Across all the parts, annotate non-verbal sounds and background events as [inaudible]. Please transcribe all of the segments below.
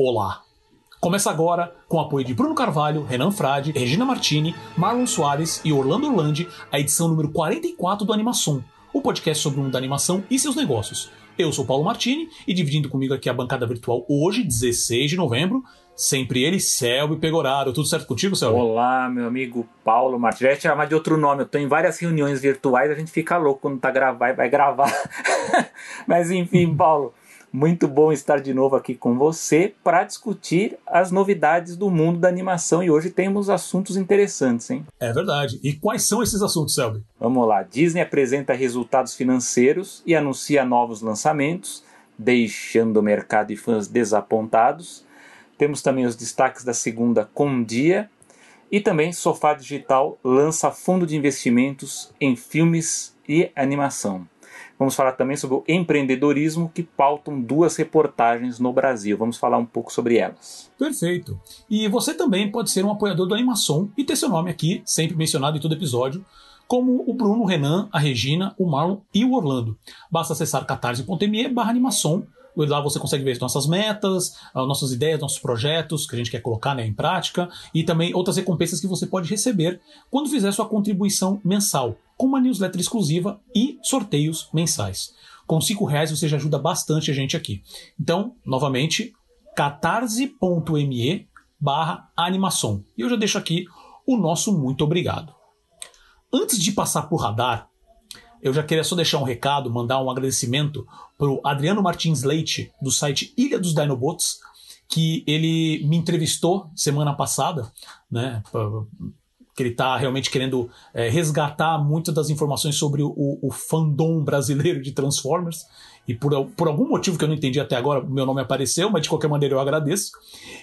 Olá! Começa agora, com o apoio de Bruno Carvalho, Renan Frade, Regina Martini, Marlon Soares e Orlando Orlandi, a edição número 44 do Animação, o podcast sobre o mundo da animação e seus negócios. Eu sou Paulo Martini e dividindo comigo aqui a bancada virtual hoje, 16 de novembro, sempre ele, Selby Pegoraro. Tudo certo contigo, Selby? Olá, meu amigo Paulo Martins. Já te chamar de outro nome. Eu tô em várias reuniões virtuais, a gente fica louco quando tá gravar e vai gravar. [laughs] Mas enfim, [laughs] Paulo, muito bom estar de novo aqui com você para discutir as novidades do mundo da animação e hoje temos assuntos interessantes, hein? É verdade. E quais são esses assuntos, Selby? Vamos lá. Disney apresenta resultados financeiros e anuncia novos lançamentos, deixando o mercado e fãs desapontados. Temos também os destaques da segunda com dia e também Sofá Digital lança fundo de investimentos em filmes e animação. Vamos falar também sobre o empreendedorismo que pautam duas reportagens no Brasil. Vamos falar um pouco sobre elas. Perfeito. E você também pode ser um apoiador do Animação e ter seu nome aqui, sempre mencionado em todo episódio, como o Bruno, o Renan, a Regina, o Marlon e o Orlando. Basta acessar catarse.me barra animação Lá você consegue ver nossas metas, nossas ideias, nossos projetos que a gente quer colocar né, em prática e também outras recompensas que você pode receber quando fizer sua contribuição mensal com uma newsletter exclusiva e sorteios mensais. Com cinco reais você já ajuda bastante a gente aqui. Então, novamente, catarse.me barra animação. E eu já deixo aqui o nosso muito obrigado. Antes de passar para o radar, eu já queria só deixar um recado, mandar um agradecimento para o Adriano Martins Leite, do site Ilha dos Dinobots, que ele me entrevistou semana passada, né? Que ele está realmente querendo é, resgatar muitas das informações sobre o, o, fandom brasileiro de Transformers. E por, por algum motivo que eu não entendi até agora, meu nome apareceu, mas de qualquer maneira eu agradeço.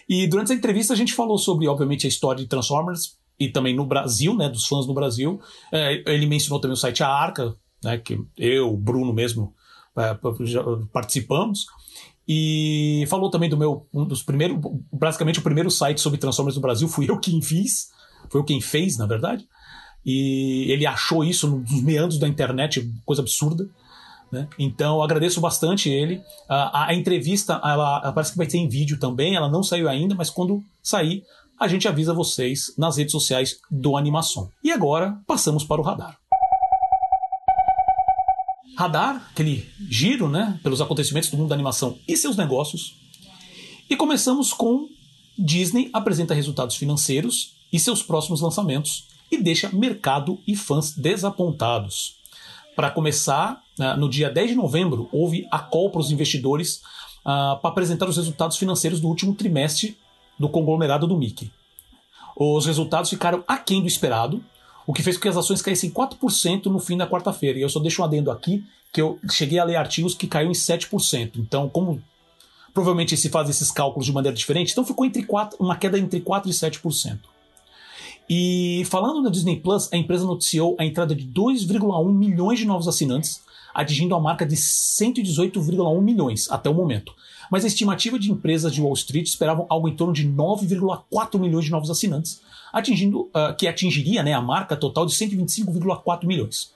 E durante essa entrevista a gente falou sobre, obviamente, a história de Transformers e também no Brasil, né, dos fãs no Brasil. É, ele mencionou também o site A Arca, né, que eu, o Bruno mesmo, é, participamos. E falou também do meu, um dos primeiros, basicamente o primeiro site sobre Transformers no Brasil, fui eu quem fiz. Foi o quem fez, na verdade. E ele achou isso nos meandros da internet, coisa absurda. Né? Então, agradeço bastante ele. A, a entrevista, ela, parece que vai ter em vídeo também, ela não saiu ainda, mas quando sair, a gente avisa vocês nas redes sociais do Animação. E agora, passamos para o radar. Radar, aquele giro né, pelos acontecimentos do mundo da animação e seus negócios. E começamos com Disney apresenta resultados financeiros e seus próximos lançamentos e deixa mercado e fãs desapontados. Para começar, né, no dia 10 de novembro, houve a call para os investidores uh, para apresentar os resultados financeiros do último trimestre do conglomerado do Mickey. Os resultados ficaram aquém do esperado, o que fez com que as ações caíssem 4% no fim da quarta-feira. E eu só deixo um adendo aqui que eu cheguei a ler artigos que caiu em 7%. Então, como provavelmente se faz esses cálculos de maneira diferente, então ficou entre 4, uma queda entre 4% e 7%. E falando na Disney Plus, a empresa noticiou a entrada de 2,1 milhões de novos assinantes, atingindo a marca de 118,1 milhões até o momento. Mas a estimativa de empresas de Wall Street esperavam algo em torno de 9,4 milhões de novos assinantes, atingindo uh, que atingiria né, a marca total de 125,4 milhões.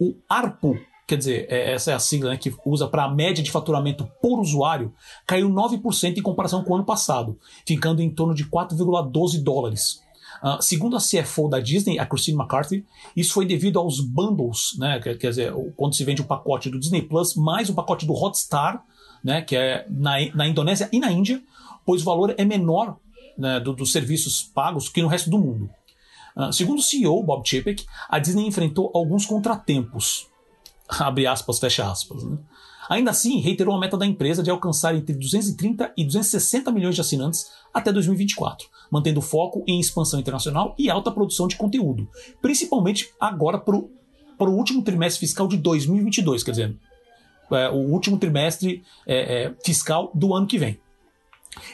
O ARPU, quer dizer, é, essa é a sigla né, que usa para a média de faturamento por usuário, caiu 9% em comparação com o ano passado, ficando em torno de 4,12 dólares. Uh, segundo a CFO da Disney, a Christine McCarthy, isso foi devido aos bundles, né? Quer, quer dizer, quando se vende o um pacote do Disney Plus mais o um pacote do Hotstar, né? Que é na, na Indonésia e na Índia, pois o valor é menor né, do, dos serviços pagos que no resto do mundo. Uh, segundo o CEO, Bob Chapek, a Disney enfrentou alguns contratempos. [laughs] Abre aspas, fecha aspas. Né? Ainda assim, reiterou a meta da empresa de alcançar entre 230 e 260 milhões de assinantes até 2024 mantendo foco em expansão internacional e alta produção de conteúdo, principalmente agora para o último trimestre fiscal de 2022, quer dizer, é, o último trimestre é, é, fiscal do ano que vem.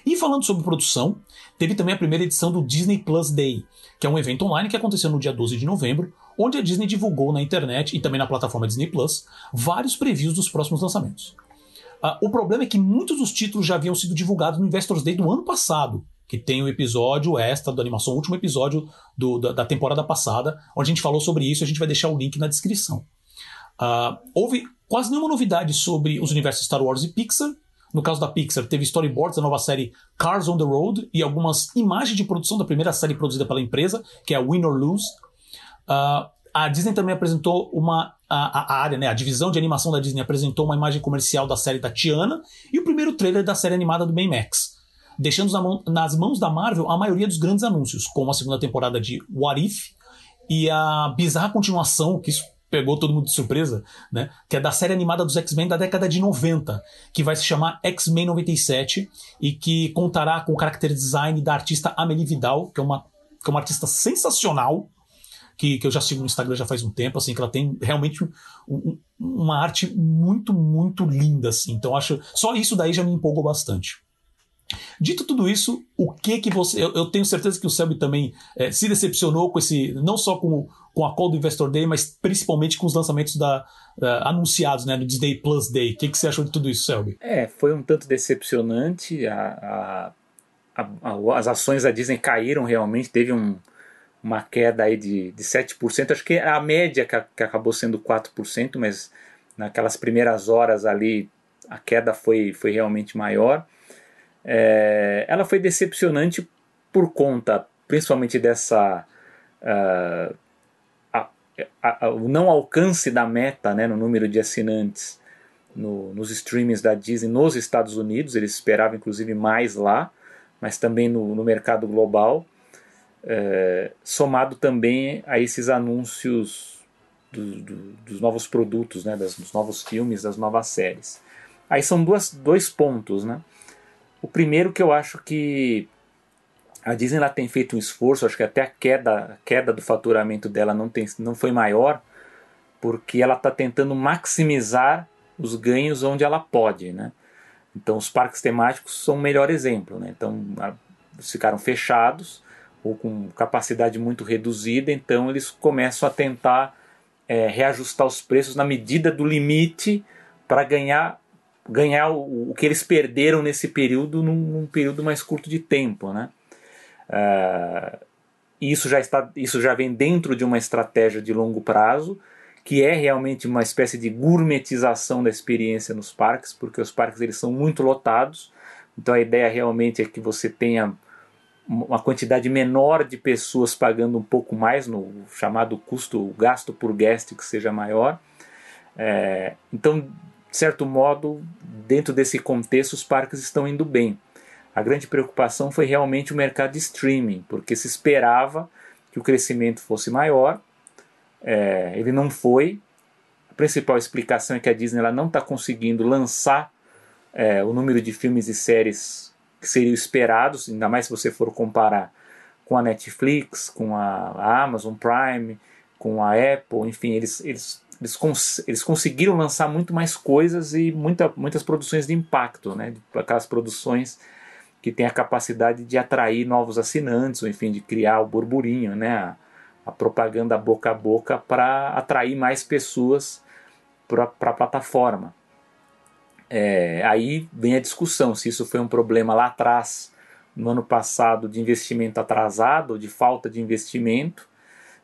E falando sobre produção, teve também a primeira edição do Disney Plus Day, que é um evento online que aconteceu no dia 12 de novembro, onde a Disney divulgou na internet e também na plataforma Disney Plus vários previews dos próximos lançamentos. Uh, o problema é que muitos dos títulos já haviam sido divulgados no Investors Day do ano passado, que tem o episódio extra da animação, o último episódio do, da, da, temporada passada, onde a gente falou sobre isso, a gente vai deixar o link na descrição. Uh, houve quase nenhuma novidade sobre os universos Star Wars e Pixar, No caso da Pixar, teve storyboards da nova série Cars on the Road e algumas imagens de produção da primeira série produzida pela empresa, que é a Win or Lose. Uh, a Disney também apresentou uma. A, a, área, né? A divisão de animação da Disney apresentou uma imagem comercial da série da Tiana e o primeiro trailer da série animada do Baymax. Deixando nas mãos da Marvel a maioria dos grandes anúncios, como a segunda temporada de What If e a bizarra continuação, que isso pegou todo mundo de surpresa, né? Que é da série animada dos X-Men da década de 90, que vai se chamar X-Men 97 e que contará com o character design da artista Amelie Vidal, que é uma, que é uma artista sensacional, que, que eu já sigo no Instagram já faz um tempo, assim, que ela tem realmente um, um, uma arte muito, muito linda, assim. Então acho só isso daí já me empolgou bastante. Dito tudo isso, o que que você. Eu, eu tenho certeza que o Selby também é, se decepcionou com esse. Não só com, com a call do Investor Day, mas principalmente com os lançamentos da, uh, anunciados né, no Disney Plus Day. O que, que você achou de tudo isso, Selby? É, foi um tanto decepcionante. A, a, a, as ações da Disney caíram realmente, teve um, uma queda aí de, de 7%. Acho que a média que, que acabou sendo 4%, mas naquelas primeiras horas ali a queda foi, foi realmente maior. É, ela foi decepcionante por conta, principalmente dessa uh, a, a, o não alcance da meta, né, no número de assinantes no, nos streamings da Disney nos Estados Unidos. Eles esperavam inclusive mais lá, mas também no, no mercado global. É, somado também a esses anúncios do, do, dos novos produtos, né, das, dos novos filmes, das novas séries. Aí são duas, dois pontos, né? O primeiro que eu acho que a Disney ela tem feito um esforço, acho que até a queda, a queda do faturamento dela não, tem, não foi maior, porque ela está tentando maximizar os ganhos onde ela pode, né? Então os parques temáticos são o melhor exemplo, né? Então eles ficaram fechados ou com capacidade muito reduzida, então eles começam a tentar é, reajustar os preços na medida do limite para ganhar ganhar o, o, que eles perderam nesse período num, num período mais curto de tempo, né? Uh, isso já está, isso já vem dentro de uma estratégia de longo prazo, que é realmente uma espécie de gourmetização da experiência nos parques, porque os parques eles são muito lotados. Então a ideia realmente é que você tenha uma quantidade menor de pessoas pagando um pouco mais no chamado custo, gasto por guest que seja maior. É, então de certo modo, dentro desse contexto, os parques estão indo bem. A grande preocupação foi realmente o mercado de streaming, porque se esperava que o crescimento fosse maior, é, ele não foi. A principal explicação é que a Disney ela não está conseguindo lançar é, o número de filmes e séries que seriam esperados, ainda mais se você for comparar com a Netflix, com a, a Amazon Prime, com a Apple, enfim, eles, eles eles, cons eles conseguiram lançar muito mais coisas e muita, muitas produções de impacto, né? aquelas produções que têm a capacidade de atrair novos assinantes, ou enfim, de criar o burburinho, né? a, a propaganda boca a boca para atrair mais pessoas para a plataforma. É, aí vem a discussão se isso foi um problema lá atrás, no ano passado, de investimento atrasado, de falta de investimento.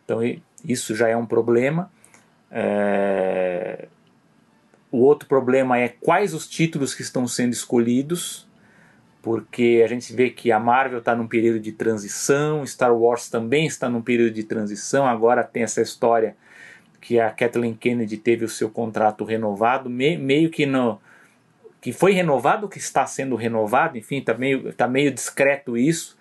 Então, isso já é um problema. É... O outro problema é quais os títulos que estão sendo escolhidos, porque a gente vê que a Marvel está num período de transição, Star Wars também está num período de transição, agora tem essa história que a Kathleen Kennedy teve o seu contrato renovado, me, meio que no que foi renovado, que está sendo renovado, enfim, está meio, tá meio discreto isso.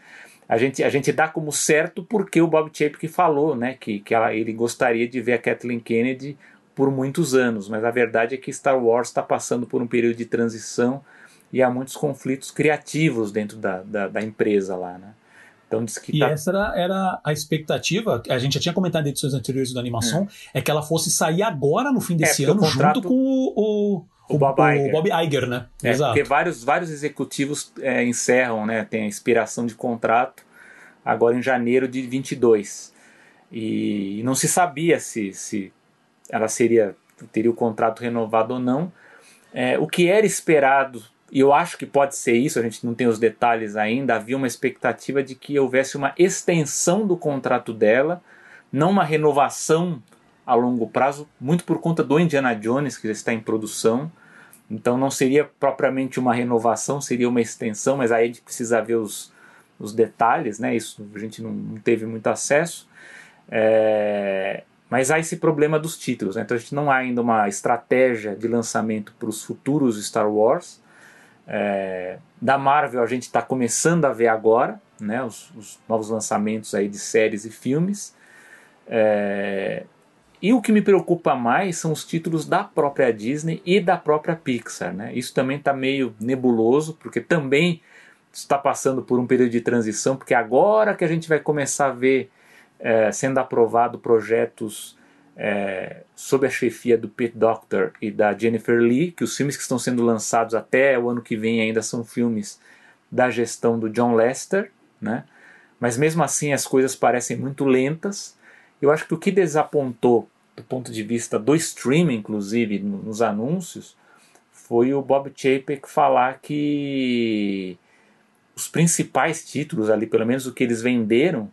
A gente, a gente dá como certo porque o Bob Chapek falou né, que, que ela, ele gostaria de ver a Kathleen Kennedy por muitos anos, mas a verdade é que Star Wars está passando por um período de transição e há muitos conflitos criativos dentro da, da, da empresa lá. Né? Então diz que e tá... essa era, era, a expectativa, a gente já tinha comentado em edições anteriores da animação, é, é que ela fosse sair agora no fim desse é, ano, contrato... junto com o, o, o, Bob, o Iger. Bob Iger, né? É, Exato. Porque vários, vários executivos é, encerram, né? Tem a expiração de contrato agora em janeiro de 22. E, e não se sabia se, se ela seria teria o contrato renovado ou não. É, o que era esperado, e eu acho que pode ser isso, a gente não tem os detalhes ainda, havia uma expectativa de que houvesse uma extensão do contrato dela, não uma renovação a longo prazo, muito por conta do Indiana Jones, que já está em produção. Então não seria propriamente uma renovação, seria uma extensão, mas aí a gente precisa ver os, os detalhes, né? Isso a gente não, teve muito acesso. É, mas há esse problema dos títulos, né? então a gente não há ainda uma estratégia de lançamento para os futuros Star Wars. É, da Marvel a gente está começando a ver agora, né? Os, os, novos lançamentos aí de séries e filmes. É, e o que me preocupa mais são os títulos da própria Disney e da própria Pixar. Né? Isso também está meio nebuloso, porque também está passando por um período de transição, porque agora que a gente vai começar a ver é, sendo aprovado projetos é, sob a chefia do Pete Doctor e da Jennifer Lee, que os filmes que estão sendo lançados até o ano que vem ainda são filmes da gestão do John Lester, né? mas mesmo assim as coisas parecem muito lentas. Eu acho que o que desapontou do ponto de vista do streaming, inclusive nos anúncios, foi o Bob Chapek falar que os principais títulos ali, pelo menos o que eles venderam,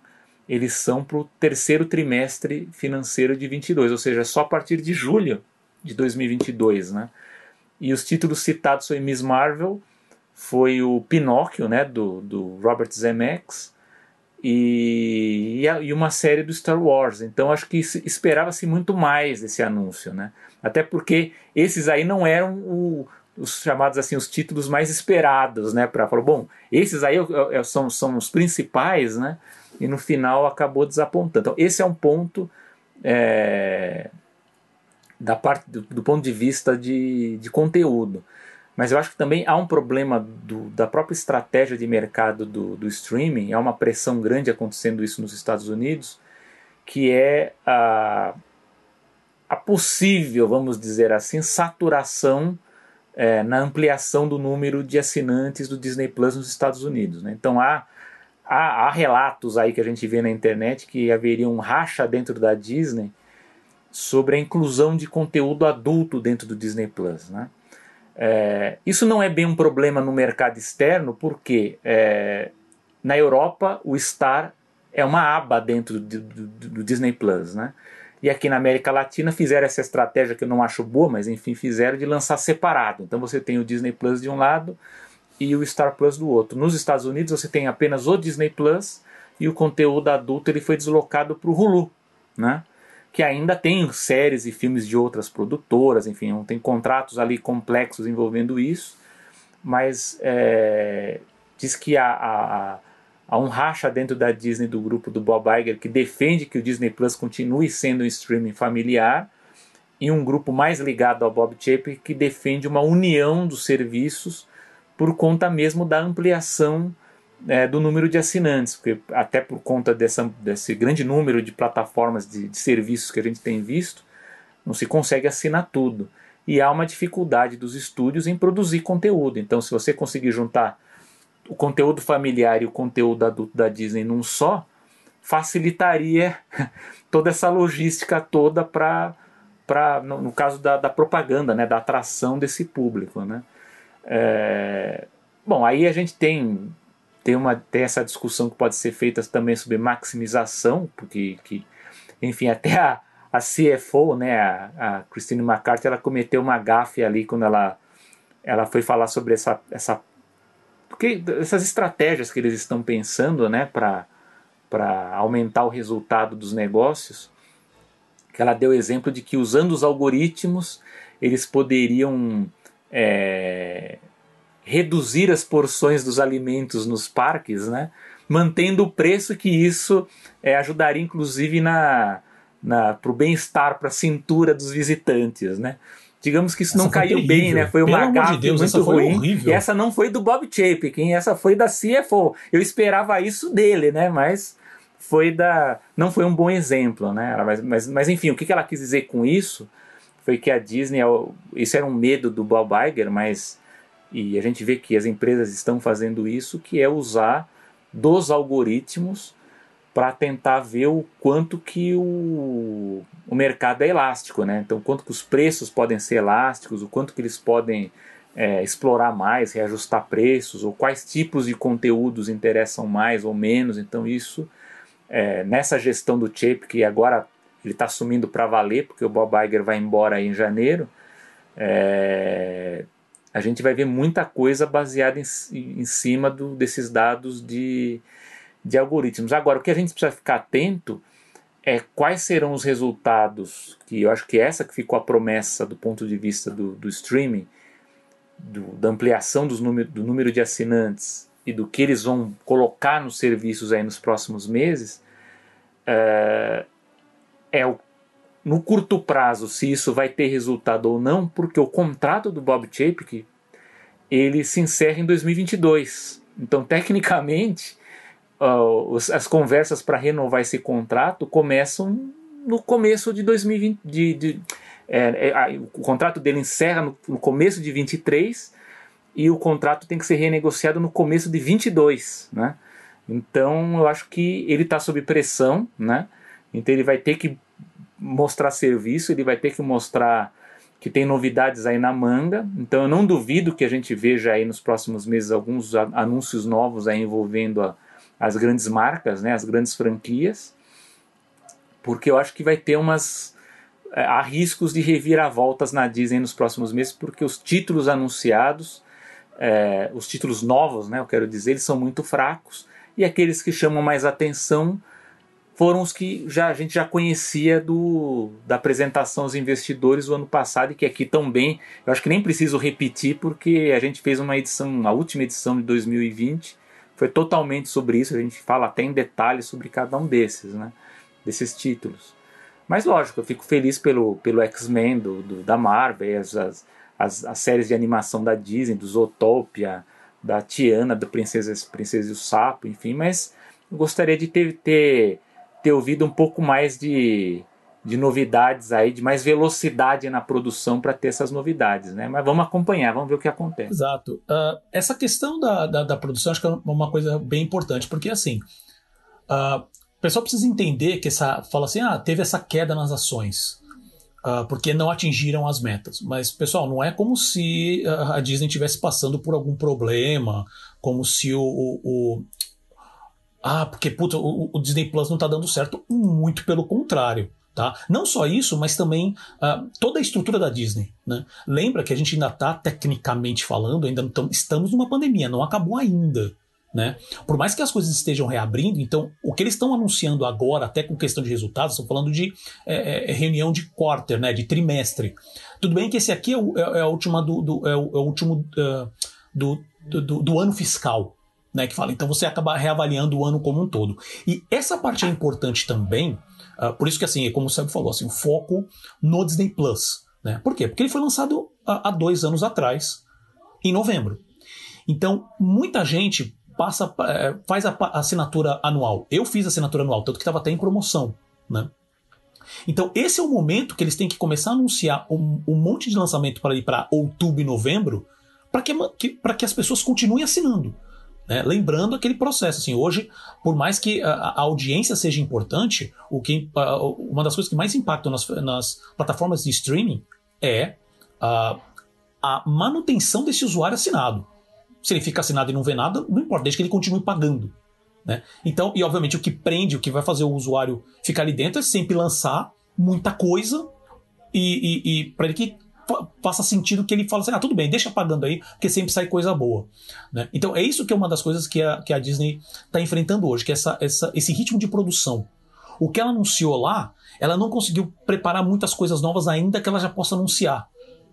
eles são para o terceiro trimestre financeiro de 22, ou seja, só a partir de julho de 2022, né? E os títulos citados foi Miss Marvel, foi o Pinóquio, né, do, do Robert Zemeckis, e, e uma série do Star Wars. Então acho que esperava-se muito mais desse anúncio, né? Até porque esses aí não eram o, os chamados assim os títulos mais esperados, né? Para falar, bom, esses aí são, são os principais, né? E no final acabou desapontando. Então esse é um ponto é, da parte do, do, ponto de vista de, de conteúdo. Mas eu acho que também há um problema do, da própria estratégia de mercado do, do streaming, há uma pressão grande acontecendo isso nos Estados Unidos, que é a, a possível, vamos dizer assim, saturação é, na ampliação do número de assinantes do Disney Plus nos Estados Unidos. Né? Então há, há, há, relatos aí que a gente vê na internet que haveria um racha dentro da Disney sobre a inclusão de conteúdo adulto dentro do Disney Plus. Né? É, isso não é bem um problema no mercado externo, porque é, na Europa o Star é uma aba dentro do, do, do, Disney Plus, né? E aqui na América Latina fizeram essa estratégia que eu não acho boa, mas enfim, fizeram de lançar separado. Então você tem o Disney Plus de um lado e o Star Plus do outro. Nos Estados Unidos você tem apenas o Disney Plus e o conteúdo adulto ele foi deslocado para o Hulu, né? Que ainda tem séries e filmes de outras produtoras, enfim, tem contratos ali complexos envolvendo isso, mas é, diz que há, um racha dentro da Disney do grupo do Bob Iger que defende que o Disney Plus continue sendo um streaming familiar e um grupo mais ligado ao Bob Chapek que defende uma união dos serviços por conta mesmo da ampliação é, do número de assinantes, porque até por conta dessa, desse grande número de plataformas de, de, serviços que a gente tem visto, não se consegue assinar tudo. E há uma dificuldade dos estúdios em produzir conteúdo. Então, se você conseguir juntar o conteúdo familiar e o conteúdo adulto da Disney num só, facilitaria [laughs] toda essa logística toda para, no, no caso da, da propaganda, né, da atração desse público. Né? É, bom, aí a gente tem tem, uma, tem essa discussão que pode ser feita também sobre maximização, porque, que, enfim, até a, a CFO, né, a, a Christine McCarthy, ela cometeu uma gafe ali quando ela, ela foi falar sobre essa, essa porque essas estratégias que eles estão pensando, né, para aumentar o resultado dos negócios, que ela deu exemplo de que usando os algoritmos eles poderiam é, reduzir as porções dos alimentos nos parques, né? mantendo o preço que isso é, ajudaria inclusive na, na para o bem-estar, para a cintura dos visitantes. Né? Digamos que isso essa não caiu terrível. bem, né? Foi uma gafe de Deus, muito ruim. Horrível. E essa não foi do Bob Chapek, essa foi da CFO. Eu esperava isso dele, né? Mas foi da, não foi um bom exemplo, né? Mas, mas, mas enfim, o que ela quis dizer com isso foi que a Disney, isso era um medo do Bob Iger, mas e a gente vê que as empresas estão fazendo isso, que é usar dos algoritmos para tentar ver o quanto que o, o mercado é elástico, né? Então, quanto que os preços podem ser elásticos, o quanto que eles podem é, explorar mais, reajustar preços, ou quais tipos de conteúdos interessam mais ou menos. Então, isso, é, nessa gestão do Chip, que agora ele está assumindo para valer, porque o Bob Iger vai embora em janeiro, é, a gente vai ver muita coisa baseada em, em cima do, desses dados de, de algoritmos. Agora, o que a gente precisa ficar atento é quais serão os resultados, que eu acho que essa que ficou a promessa do ponto de vista do, do streaming, do, da ampliação dos número, do número de assinantes e do que eles vão colocar nos serviços aí nos próximos meses, é, é o, no curto prazo se isso vai ter resultado ou não, porque o contrato do Bob Chapek ele se encerra em 2022. Então, tecnicamente, uh, as conversas para renovar esse contrato começam no começo de 2020. De, de, é, é, o contrato dele encerra no, no, começo de 23 e o contrato tem que ser renegociado no começo de 22, né? Então eu acho que ele está sob pressão, né? Então ele vai ter que mostrar serviço, ele vai ter que mostrar que tem novidades aí na manga. Então eu não duvido que a gente veja aí nos próximos meses alguns anúncios novos aí envolvendo a, as grandes marcas, né, as grandes franquias, porque eu acho que vai ter umas é, há riscos de reviravoltas na Disney nos próximos meses, porque os títulos anunciados, é, os títulos novos, né, eu quero dizer, eles são muito fracos e aqueles que chamam mais atenção foram os que já, a gente já conhecia do, da apresentação aos investidores do ano passado e que aqui também, eu acho que nem preciso repetir porque a gente fez uma edição, a última edição de 2020 foi totalmente sobre isso. A gente fala até em detalhes sobre cada um desses, né? Desses títulos. Mas lógico, eu fico feliz pelo, pelo X-Men do, do, da Marvel, as, as, as, séries de animação da Disney, do Zootopia, da Tiana, da Princesa, Princesa e o Sapo, enfim, mas gostaria de ter, ter, ter ouvido um pouco mais de, de novidades aí, de mais velocidade na produção para ter essas novidades, né? Mas vamos acompanhar, vamos ver o que acontece. Exato. Uh, essa questão da, da, da, produção acho que é uma coisa bem importante, porque assim, uh, o pessoal precisa entender que essa. Fala assim, ah, teve essa queda nas ações. Uh, porque não atingiram as metas. Mas, pessoal, não é como se a Disney estivesse passando por algum problema, como se o, o, o ah, porque puta, o, o Disney Plus não está dando certo. Muito pelo contrário. Tá? Não só isso, mas também uh, toda a estrutura da Disney. Né? Lembra que a gente ainda está, tecnicamente falando, ainda não estamos numa pandemia, não acabou ainda. Né? Por mais que as coisas estejam reabrindo, então o que eles estão anunciando agora, até com questão de resultados, estão falando de é, é, reunião de quarter, né, de trimestre. Tudo bem que esse aqui é, o, é, é último do, ano fiscal, né, que fala. Então você acaba reavaliando o ano como um todo. E essa parte é importante também, Uh, por isso que, assim, como o Sérgio falou, assim, o foco no Disney Plus. Né? Por quê? Porque ele foi lançado há, dois anos atrás, em novembro. Então, muita gente passa, é, faz a, assinatura anual. Eu fiz a assinatura anual, tanto que estava até em promoção. Né? Então, esse é o momento que eles têm que começar a anunciar um, um monte de lançamento para ir para outubro e novembro, para que, que, que as pessoas continuem assinando. Né? Lembrando aquele processo, assim, hoje, por mais que a, a audiência seja importante, o que, uma das coisas que mais impactam nas, nas plataformas de streaming é a, a manutenção desse usuário assinado. Se ele fica assinado e não vê nada, não importa, desde que ele continue pagando. Né? Então, e obviamente o que prende, o que vai fazer o usuário ficar ali dentro é sempre lançar muita coisa e, e, e para ele que faça sentido que ele fala assim, ah, tudo bem, deixa pagando aí, porque sempre sai coisa boa. Né? Então é isso que é uma das coisas que a, que a Disney está enfrentando hoje, que é essa, essa, esse ritmo de produção. O que ela anunciou lá, ela não conseguiu preparar muitas coisas novas ainda que ela já possa anunciar.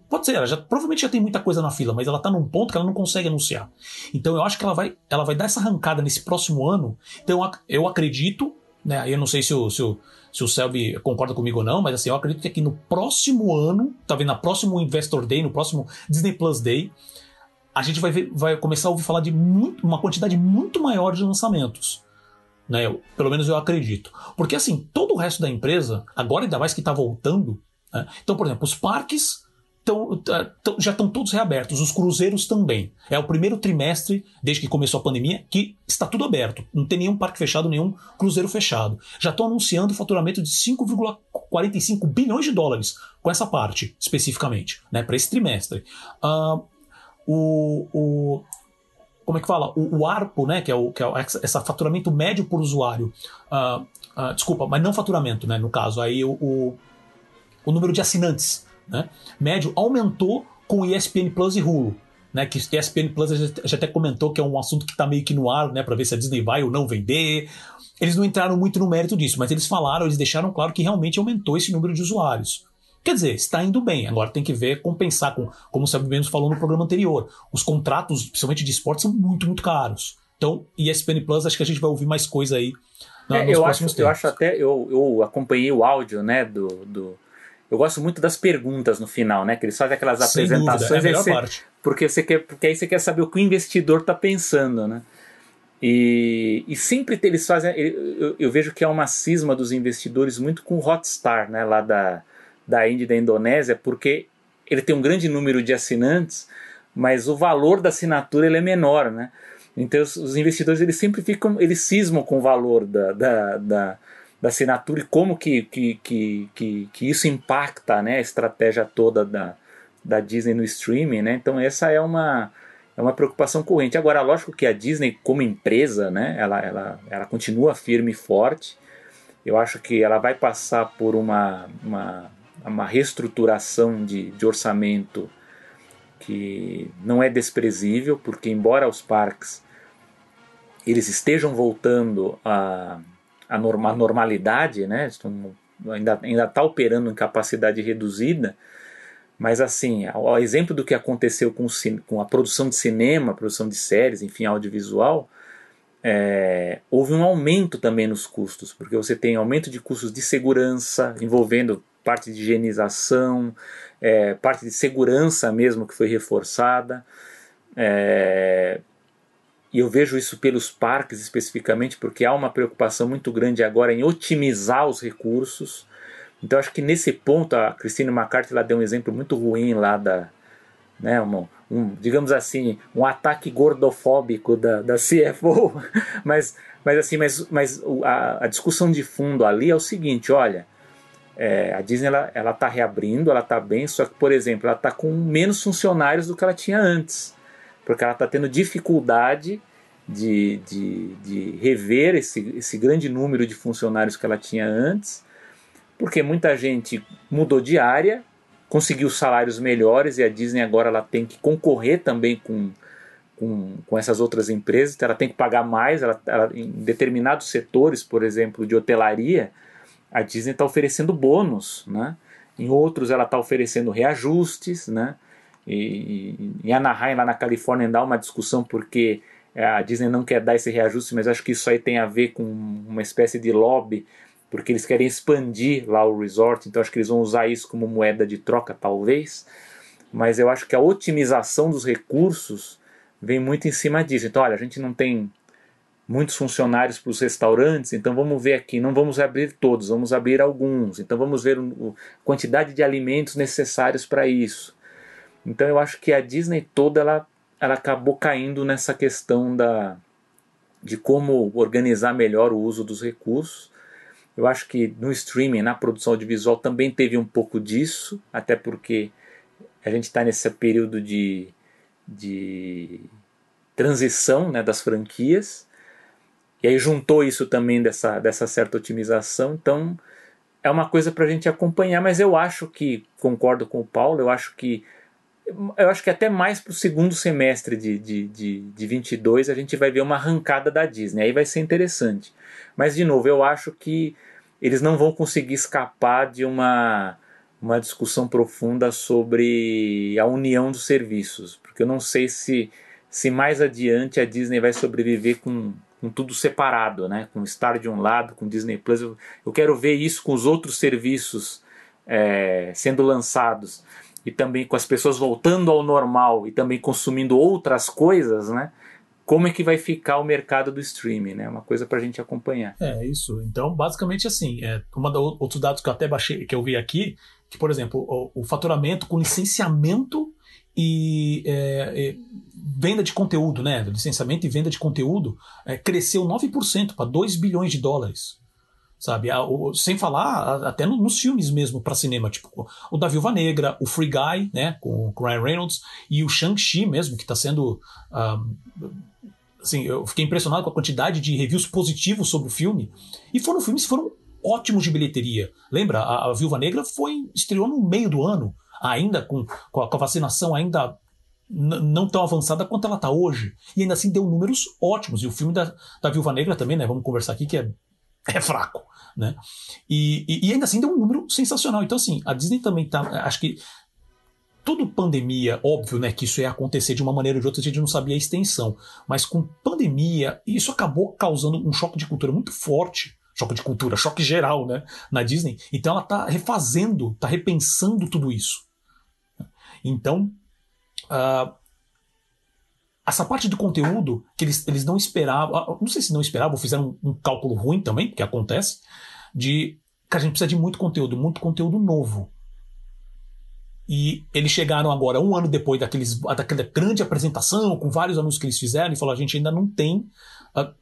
Pode ser, ela já, provavelmente já tem muita coisa na fila, mas ela está num ponto que ela não consegue anunciar. Então eu acho que ela vai, ela vai dar essa arrancada nesse próximo ano. Então eu acredito, né, eu não sei se o, se o, se o Selby concorda comigo ou não, mas assim, eu acredito que aqui no próximo ano, tá vendo? No próximo Investor Day, no próximo Disney Plus Day, a gente vai, ver, vai começar a ouvir falar de muito, uma quantidade muito maior de lançamentos. Né? Eu, pelo menos eu acredito. Porque assim, todo o resto da empresa, agora ainda mais que está voltando. Né? Então, por exemplo, os parques tão, tão, já estão todos reabertos, os cruzeiros também. É o primeiro trimestre, desde que começou a pandemia, que está tudo aberto. Não tem nenhum parque fechado, nenhum cruzeiro fechado. Já estão anunciando faturamento de 5,45 bilhões de dólares com essa parte, especificamente, né, para esse trimestre. Uh, o, o, como é que fala? O, o ARPO, né, que é, o, que é esse faturamento médio por usuário. Uh, uh, desculpa, mas não faturamento, né, no caso. Aí o, o, o número de assinantes né, médio aumentou com ESPN Plus e Hulu. né? Que ESPN Plus a gente já até comentou que é um assunto que está meio que no ar, né? Para ver se a Disney vai ou não vender. Eles não entraram muito no mérito disso, mas eles falaram, eles deixaram claro que realmente aumentou esse número de usuários. Quer dizer, está indo bem. Agora tem que ver, compensar com, como o Sérgio Menos falou no programa anterior. Os contratos, principalmente de esporte, são muito, muito caros. Então, ESPN Plus, acho que a gente vai ouvir mais coisa aí é, nos eu acho, tempos. Eu acho até, eu, eu acompanhei o áudio, né, do, do... Eu gosto muito das perguntas no final, né? Que eles fazem aquelas Sem apresentações. Dúvida, é você, parte. Porque, você quer, porque aí você quer saber o que o investidor está pensando, né? E, e sempre eles fazem. Eu, eu, vejo que é uma cisma dos investidores muito com o Hotstar, né, lá da, da Índia e da Indonésia, porque ele tem um grande número de assinantes, mas o valor da assinatura ele é menor, né? Então os, os investidores eles sempre ficam, eles cismam com o valor da, da, da, da assinatura e como que, que, que, que, que isso impacta né, a estratégia toda da, da Disney no streaming, né? Então essa é uma é uma preocupação corrente. Agora, lógico que a Disney, como empresa, né, ela, ela, ela continua firme e forte. Eu acho que ela vai passar por uma, uma, uma reestruturação de, de orçamento que não é desprezível, porque embora os parques eles estejam voltando à, à norma, normalidade, né, estão, ainda está operando em capacidade reduzida, mas assim, ao exemplo do que aconteceu com, com a produção de cinema, produção de séries, enfim, audiovisual, é, houve um aumento também nos custos, porque você tem aumento de custos de segurança, envolvendo parte de higienização, é, parte de segurança mesmo que foi reforçada. É, e eu vejo isso pelos parques especificamente, porque há uma preocupação muito grande agora em otimizar os recursos. Então acho que nesse ponto a Christine McCarthy ela deu um exemplo muito ruim lá da, né, um, um, digamos assim, um ataque gordofóbico da, da CFO, [laughs] mas, mas assim, mas, mas a, a discussão de fundo ali é o seguinte, olha, é, a Disney ela, ela tá reabrindo, ela está bem, só que, por exemplo, ela está com menos funcionários do que ela tinha antes, porque ela está tendo dificuldade de, de, de rever esse, esse grande número de funcionários que ela tinha antes, porque muita gente mudou de área, conseguiu salários melhores e a Disney agora ela tem que concorrer também com, com, com essas outras empresas, então ela tem que pagar mais. Ela, ela, em determinados setores, por exemplo, de hotelaria, a Disney está oferecendo bônus, né? em outros ela está oferecendo reajustes. Né? Em Anaheim, lá na Califórnia, dá uma discussão porque a Disney não quer dar esse reajuste, mas acho que isso aí tem a ver com uma espécie de lobby porque eles querem expandir lá o resort, então acho que eles vão usar isso como moeda de troca, talvez. Mas eu acho que a otimização dos recursos vem muito em cima disso. Então, olha, a gente não tem muitos funcionários para os restaurantes, então vamos ver aqui, não vamos abrir todos, vamos abrir alguns. Então vamos ver a quantidade de alimentos necessários para isso. Então eu acho que a Disney toda ela, ela acabou caindo nessa questão da, de como organizar melhor o uso dos recursos. Eu acho que no streaming, na produção audiovisual, também teve um pouco disso, até porque a gente está nesse período de, de transição né, das franquias. E aí juntou isso também dessa, dessa certa otimização. Então é uma coisa para a gente acompanhar, mas eu acho que, concordo com o Paulo, eu acho que eu acho que até mais para o segundo semestre de, de, de, de 22 a gente vai ver uma arrancada da Disney. Aí vai ser interessante. Mas, de novo, eu acho que eles não vão conseguir escapar de uma, uma discussão profunda sobre a união dos serviços, porque eu não sei se, se mais adiante a Disney vai sobreviver com, com tudo separado, né? com Star de um lado, com Disney Plus. Eu, eu quero ver isso com os outros serviços é, sendo lançados e também com as pessoas voltando ao normal e também consumindo outras coisas, né? como é que vai ficar o mercado do streaming, né? Uma coisa para a gente acompanhar. É isso. Então, basicamente assim, é, uma da, outros dados que eu até baixei, que eu vi aqui, que por exemplo, o, o faturamento com licenciamento e é, venda de conteúdo, né? Licenciamento e venda de conteúdo é, cresceu 9% para 2 bilhões de dólares sabe? O, sem falar até no, nos filmes mesmo para cinema, tipo o da Viúva Negra, o Free Guy, né, com, o Ryan Reynolds e o Shang-Chi mesmo, que está sendo um, assim, eu fiquei impressionado com a quantidade de reviews positivos sobre o filme e foram filmes que foram ótimos de bilheteria. Lembra? A, a Viúva Negra foi estreou no meio do ano, ainda com, com a, com a vacinação ainda não tão avançada quanto ela está hoje. E ainda assim deu números ótimos. E o filme da, da Viúva Negra também, né? Vamos conversar aqui, que é, [laughs] é fraco. Né? E, e, e, ainda assim deu um número sensacional. Então, assim, a Disney também está Acho que tudo pandemia, óbvio, né, que isso ia acontecer de uma maneira ou de outra, a gente não sabia a extensão. Mas com pandemia, isso acabou causando um choque de cultura muito forte. Choque de cultura, choque geral, né, na Disney. Então ela está refazendo, está repensando tudo isso. Então, uh, essa parte do conteúdo que eles, eles não esperavam, ah, não sei se não esperavam, fizeram um, um cálculo ruim também, que acontece, de que a gente precisa de muito conteúdo, muito conteúdo novo. E eles chegaram agora, um ano depois daqueles, daquela grande apresentação, com vários anúncios que eles fizeram, e falaram: a gente ainda não tem. A, a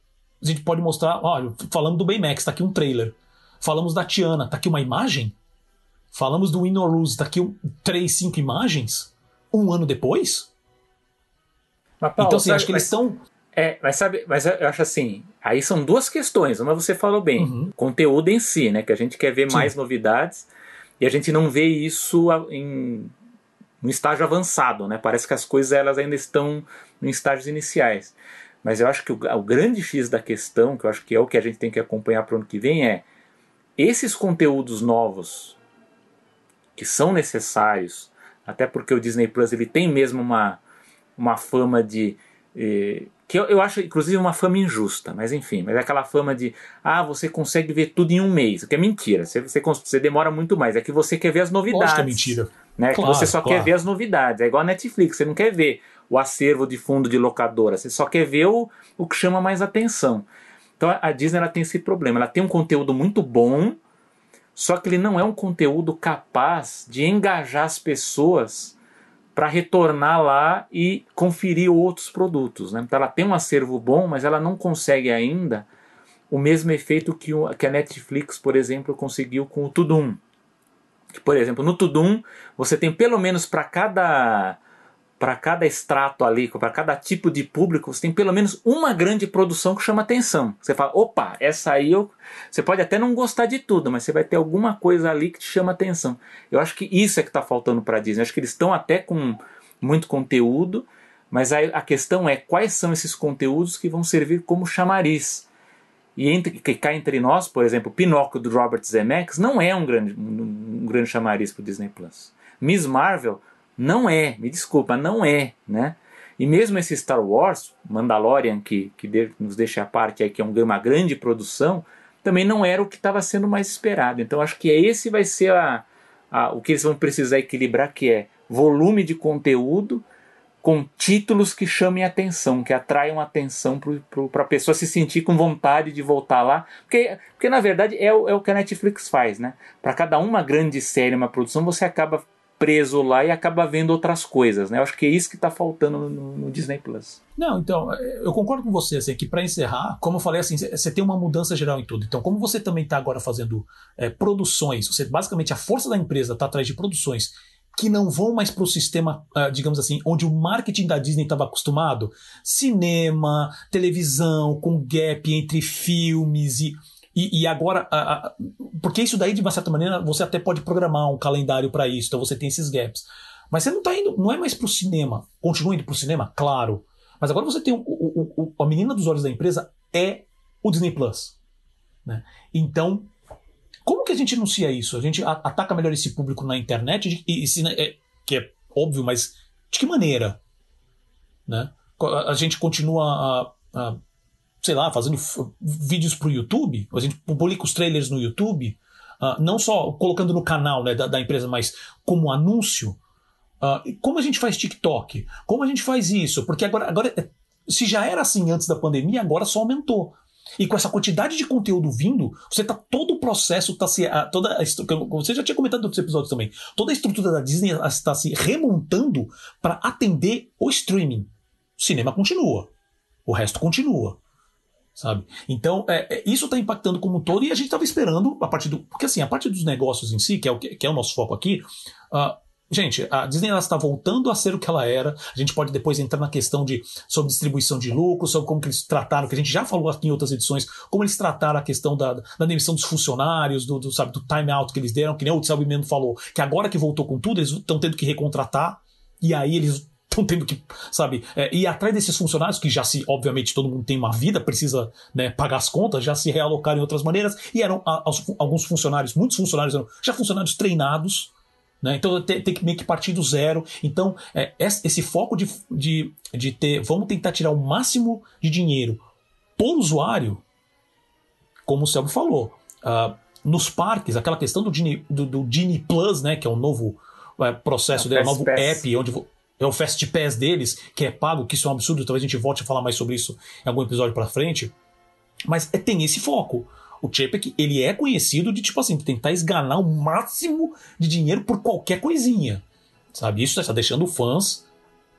gente pode mostrar, olha, falando do Baymax, tá aqui um trailer. Falamos da Tiana, tá aqui uma imagem. Falamos do Win or Lose, tá aqui um, três, cinco imagens. Um ano depois. Mas, Paulo, então, assim, sabe, acho que eles estão. É, mas sabe, mas eu acho assim, aí são duas questões. Uma você falou bem, uhum. conteúdo em si, né? Que a gente quer ver Sim. mais novidades. E a gente não vê isso em um estágio avançado, né? Parece que as coisas elas ainda estão em estágios iniciais. Mas eu acho que o, o grande X da questão, que eu acho que é o que a gente tem que acompanhar para o ano que vem, é esses conteúdos novos que são necessários, até porque o Disney Plus ele tem mesmo uma, uma fama de eh, que eu, eu, acho, inclusive, uma fama injusta, mas enfim, mas é aquela fama de ah, você consegue ver tudo em um mês, o que é mentira, você, você, você demora muito mais, é que você quer ver as novidades. que é mentira. Né? Claro, que você só claro. quer ver as novidades, é igual a Netflix, você não quer ver o acervo de fundo de locadora, você só quer ver o, o que chama mais atenção. Então a Disney ela tem esse problema, ela tem um conteúdo muito bom, só que ele não é um conteúdo capaz de engajar as pessoas para retornar lá e conferir outros produtos. Né? Então ela tem um acervo bom, mas ela não consegue ainda o mesmo efeito que, o, que a Netflix, por exemplo, conseguiu com o Tudum. Por exemplo, no Tudum você tem pelo menos para cada para cada extrato ali, para cada tipo de público, você tem pelo menos uma grande produção que chama atenção. Você fala, opa, essa aí eu. Você pode até não gostar de tudo, mas você vai ter alguma coisa ali que te chama atenção. Eu acho que isso é que está faltando para a Disney. Eu acho que eles estão até com muito conteúdo, mas a, a questão é quais são esses conteúdos que vão servir como chamariz. E entre, que cá entre nós, por exemplo, Pinóquio do Robert Zemeckis não é um grande, um, um grande chamariz para o Disney Plus. Miss Marvel não é, me desculpa, não é, né? E mesmo esse Star Wars, Mandalorian, que, que nos deixa a parte aí, que é uma grande produção, também não era o que estava sendo mais esperado. Então acho que esse vai ser a, a, o que eles vão precisar equilibrar, que é volume de conteúdo com títulos que chamem atenção, que atraiam atenção para a pessoa se sentir com vontade de voltar lá. Porque, porque na verdade é o, é o que a Netflix faz, né? Para cada uma grande série, uma produção, você acaba preso lá e acaba vendo outras coisas, né? Eu acho que é isso que está faltando no, no, Disney Plus. Não, então, eu concordo com você, assim, que para encerrar, como eu falei, assim, você tem uma mudança geral em tudo. Então, como você também está agora fazendo é, produções, você basicamente a força da empresa está atrás de produções que não vão mais para o sistema, uh, digamos assim, onde o marketing da Disney estava acostumado, cinema, televisão, com gap entre filmes e e, e agora, a, a, porque isso daí, de uma certa maneira, você até pode programar um calendário para isso, então você tem esses gaps. Mas você não está indo, não é mais para o cinema. Continua indo para o cinema? Claro. Mas agora você tem o, o, o, a menina dos olhos da empresa é o Disney Plus. Né? Então, como que a gente anuncia isso? A gente ataca melhor esse público na internet, e, e, é, que é óbvio, mas de que maneira? Né? A, a gente continua a, a sei lá, fazendo vídeos para o YouTube, a gente publica os trailers no YouTube, uh, não só colocando no canal né, da, da, empresa, mas como anúncio. Uh, como a gente faz TikTok? Como a gente faz isso? Porque agora, agora, se já era assim antes da pandemia, agora só aumentou. E com essa quantidade de conteúdo vindo, você tá todo o processo está se toda a, você já tinha comentado outros episódios também. Toda a estrutura da Disney está se remontando para atender o streaming. O cinema continua, o resto continua sabe? Então, é, é isso está impactando como um todo e a gente estava esperando a partir do. Porque assim, a parte dos negócios em si, que é o, que, é o nosso foco aqui, uh, gente, a Disney está voltando a ser o que ela era. A gente pode depois entrar na questão de sobre distribuição de lucro, sobre como que eles trataram, que a gente já falou aqui em outras edições, como eles trataram a questão da, da demissão dos funcionários, do, do, sabe, do time out que eles deram, que nem o Selby mesmo falou, que agora que voltou com tudo, eles estão tendo que recontratar, e aí eles estão tendo que, sabe, é, ir atrás desses funcionários que já se, obviamente, todo mundo tem uma vida, precisa né, pagar as contas, já se realocaram em outras maneiras, e eram a, alguns funcionários, muitos funcionários eram já funcionários treinados, né? Então tem, tem, que meio que partir do zero. Então, é, esse foco de, de, de ter, vamos tentar tirar o máximo de dinheiro por usuário, como o Selby falou, uh, nos parques, aquela questão do Genie, do, do Plus, né, que é o novo é, processo, é, o novo Pass. app, onde é o Fast Pass deles, que é pago, que isso é um absurdo, talvez a gente volte a falar mais sobre isso em algum episódio para frente. Mas é, tem esse foco. O Chapek, ele é conhecido de, tipo assim, tentar esganar o máximo de dinheiro por qualquer coisinha. Sabe? Isso está deixando fãs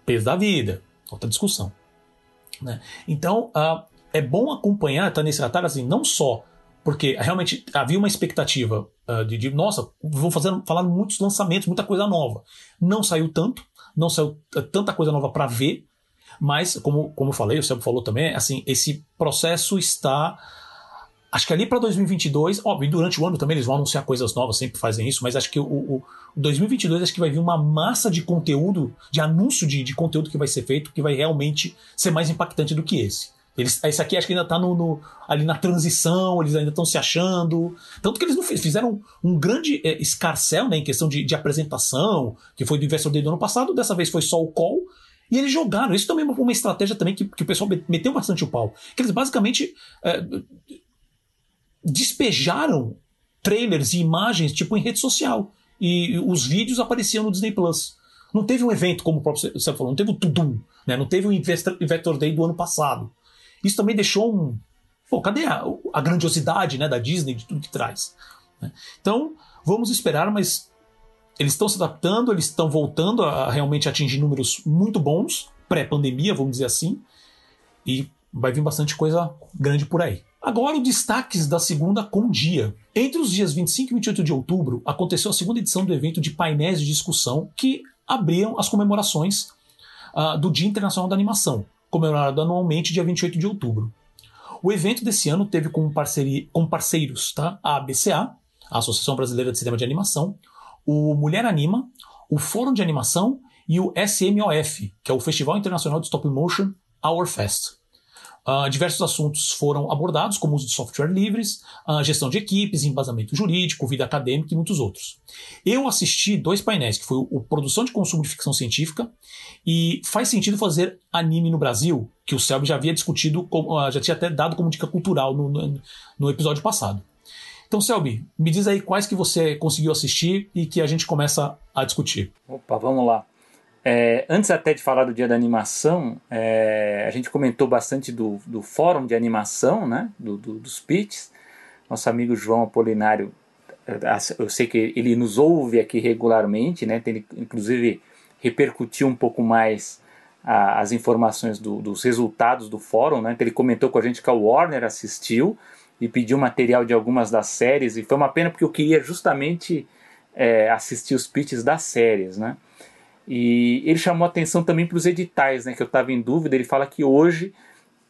peso da vida. Outra discussão. Né? Então, uh, é bom acompanhar, tá nesse atalho, assim, não só porque realmente havia uma expectativa uh, de, de, nossa, vão fazer, falar muitos lançamentos, muita coisa nova. Não saiu tanto, não saiu tanta coisa nova para ver, mas, como, como eu falei, o Sérgio falou também, assim, esse processo está. Acho que ali para 2022, óbvio, durante o ano também eles vão anunciar coisas novas, sempre fazem isso, mas acho que o, o 2022 acho que vai vir uma massa de conteúdo, de anúncio de, de conteúdo que vai ser feito, que vai realmente ser mais impactante do que esse. Eles, esse aqui acho que ainda está no, no, ali na transição, eles ainda estão se achando. Tanto que eles não fizeram um grande é, escarcel né, em questão de, de, apresentação, que foi do Investor Day do ano passado, dessa vez foi só o call. E eles jogaram. Isso também é uma estratégia também que, que o pessoal meteu bastante o pau. Que eles basicamente é, despejaram trailers e imagens tipo em rede social. E os vídeos apareciam no Disney Plus. Não teve um evento, como o próprio você falou, não teve o Tudum, né? não teve o Investor Day do ano passado. Isso também deixou um. Pô, cadê a, a grandiosidade né, da Disney, de tudo que traz? Né? Então, vamos esperar, mas eles estão se adaptando, eles estão voltando a realmente atingir números muito bons, pré-pandemia, vamos dizer assim, e vai vir bastante coisa grande por aí. Agora, os destaques da segunda com dia. Entre os dias 25 e 28 de outubro, aconteceu a segunda edição do evento de painéis de discussão que abriam as comemorações uh, do Dia Internacional da Animação comemorado anualmente dia 28 de outubro. O evento desse ano teve como, parceria, como parceiros tá? a ABCA, a Associação Brasileira de Cinema de Animação, o Mulher Anima, o Fórum de Animação e o SMOF, que é o Festival Internacional de Stop Motion Our Fest. Uh, diversos assuntos foram abordados, como uso de software livres, uh, gestão de equipes, embasamento jurídico, vida acadêmica e muitos outros. Eu assisti dois painéis, que foi o, o Produção de Consumo de Ficção Científica e Faz Sentido Fazer Anime no Brasil, que o Selby já havia discutido, uh, já tinha até dado como dica cultural no, no, no episódio passado. Então, Selby, me diz aí quais que você conseguiu assistir e que a gente começa a discutir. Opa, vamos lá. É, antes até de falar do dia da animação, é, a gente comentou bastante do, do fórum de animação, né, do, do, dos pitches. Nosso amigo João Apolinário, é, eu sei que ele nos ouve aqui regularmente, né, tem, inclusive repercutiu um pouco mais a, as informações do, dos resultados do fórum. Né, então ele comentou com a gente que a Warner assistiu e pediu material de algumas das séries, e foi uma pena porque eu queria justamente é, assistir os pitches das séries, né? E ele chamou atenção também para os editais, né, que eu estava em dúvida. Ele fala que hoje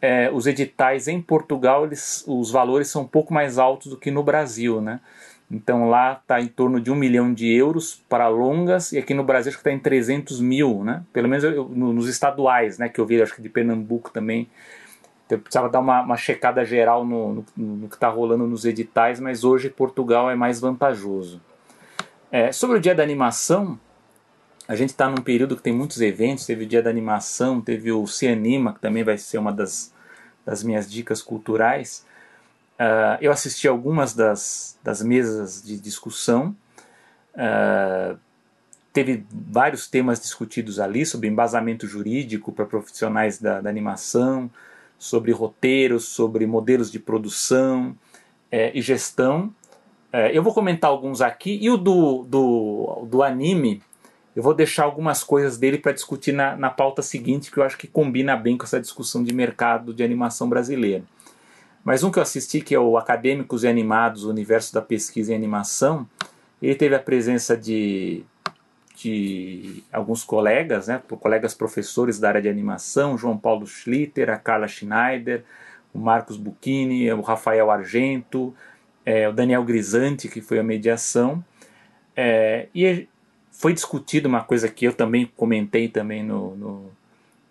é, os editais em Portugal, eles, os valores são um pouco mais altos do que no Brasil. Né? Então lá está em torno de um milhão de euros para longas e aqui no Brasil acho que está em 300 mil, né? pelo menos eu, nos estaduais, né, que eu vi, acho que de Pernambuco também. Então, eu precisava dar uma, uma checada geral no, no, no que está rolando nos editais, mas hoje Portugal é mais vantajoso. É, sobre o dia da animação, a gente está num período que tem muitos eventos, teve o dia da animação, teve o Cianima, que também vai ser uma das, das minhas dicas culturais. Uh, eu assisti algumas das, das mesas de discussão. Uh, teve vários temas discutidos ali sobre embasamento jurídico para profissionais da, da, animação, sobre roteiros, sobre modelos de produção é, e gestão. É, eu vou comentar alguns aqui, e o do, do, do anime eu vou deixar algumas coisas dele para discutir na, na pauta seguinte, que eu acho que combina bem com essa discussão de mercado de animação brasileira. Mas um que eu assisti, que é o Acadêmicos e Animados, o Universo da Pesquisa em Animação, ele teve a presença de, de alguns colegas, né, colegas professores da área de animação, João Paulo Schlitter, a Carla Schneider, o Marcos Bucchini, o Rafael Argento, é, o Daniel Grisanti, que foi a mediação. É, e foi discutido uma coisa que eu também comentei também no, no,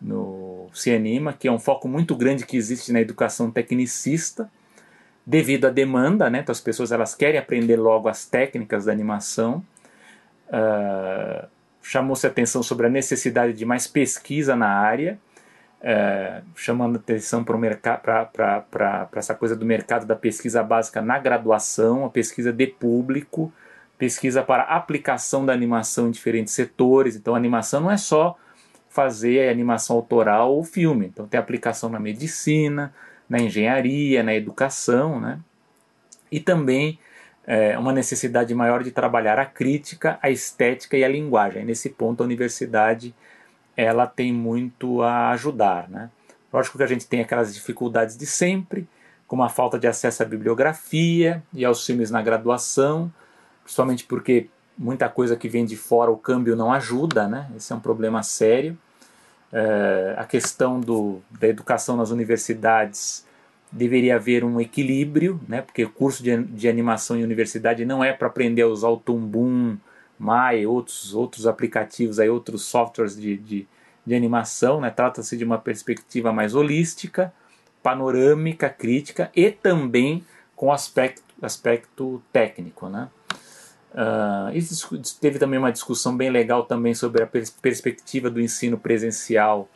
no Cianima, que é um foco muito grande que existe na educação tecnicista, devido à demanda, né? Então as pessoas elas querem aprender logo as técnicas da animação. Uh, Chamou-se atenção sobre a necessidade de mais pesquisa na área, uh, chamando atenção para essa coisa do mercado da pesquisa básica na graduação, a pesquisa de público, pesquisa para aplicação da animação em diferentes setores. Então, animação não é só fazer animação autoral ou filme. Então, tem aplicação na medicina, na engenharia, na educação, né? E também é, uma necessidade maior de trabalhar a crítica, a estética e a linguagem. nesse ponto, a universidade ela tem muito a ajudar, né? Lógico que a gente tem aquelas dificuldades de sempre, como a falta de acesso à bibliografia e aos filmes na graduação, principalmente porque muita coisa que vem de fora o câmbio não ajuda, né? Esse é um problema sério. É, a questão do, da educação nas universidades deveria haver um equilíbrio, né? Porque o curso de, de animação em universidade não é para aprender a usar o Tumbum, Maya, outros outros aplicativos aí, outros softwares de, de, de animação, né? Trata-se de uma perspectiva mais holística, panorâmica, crítica e também com aspecto aspecto técnico, né? Uh, teve também uma discussão bem legal também sobre a pers perspectiva do ensino presencial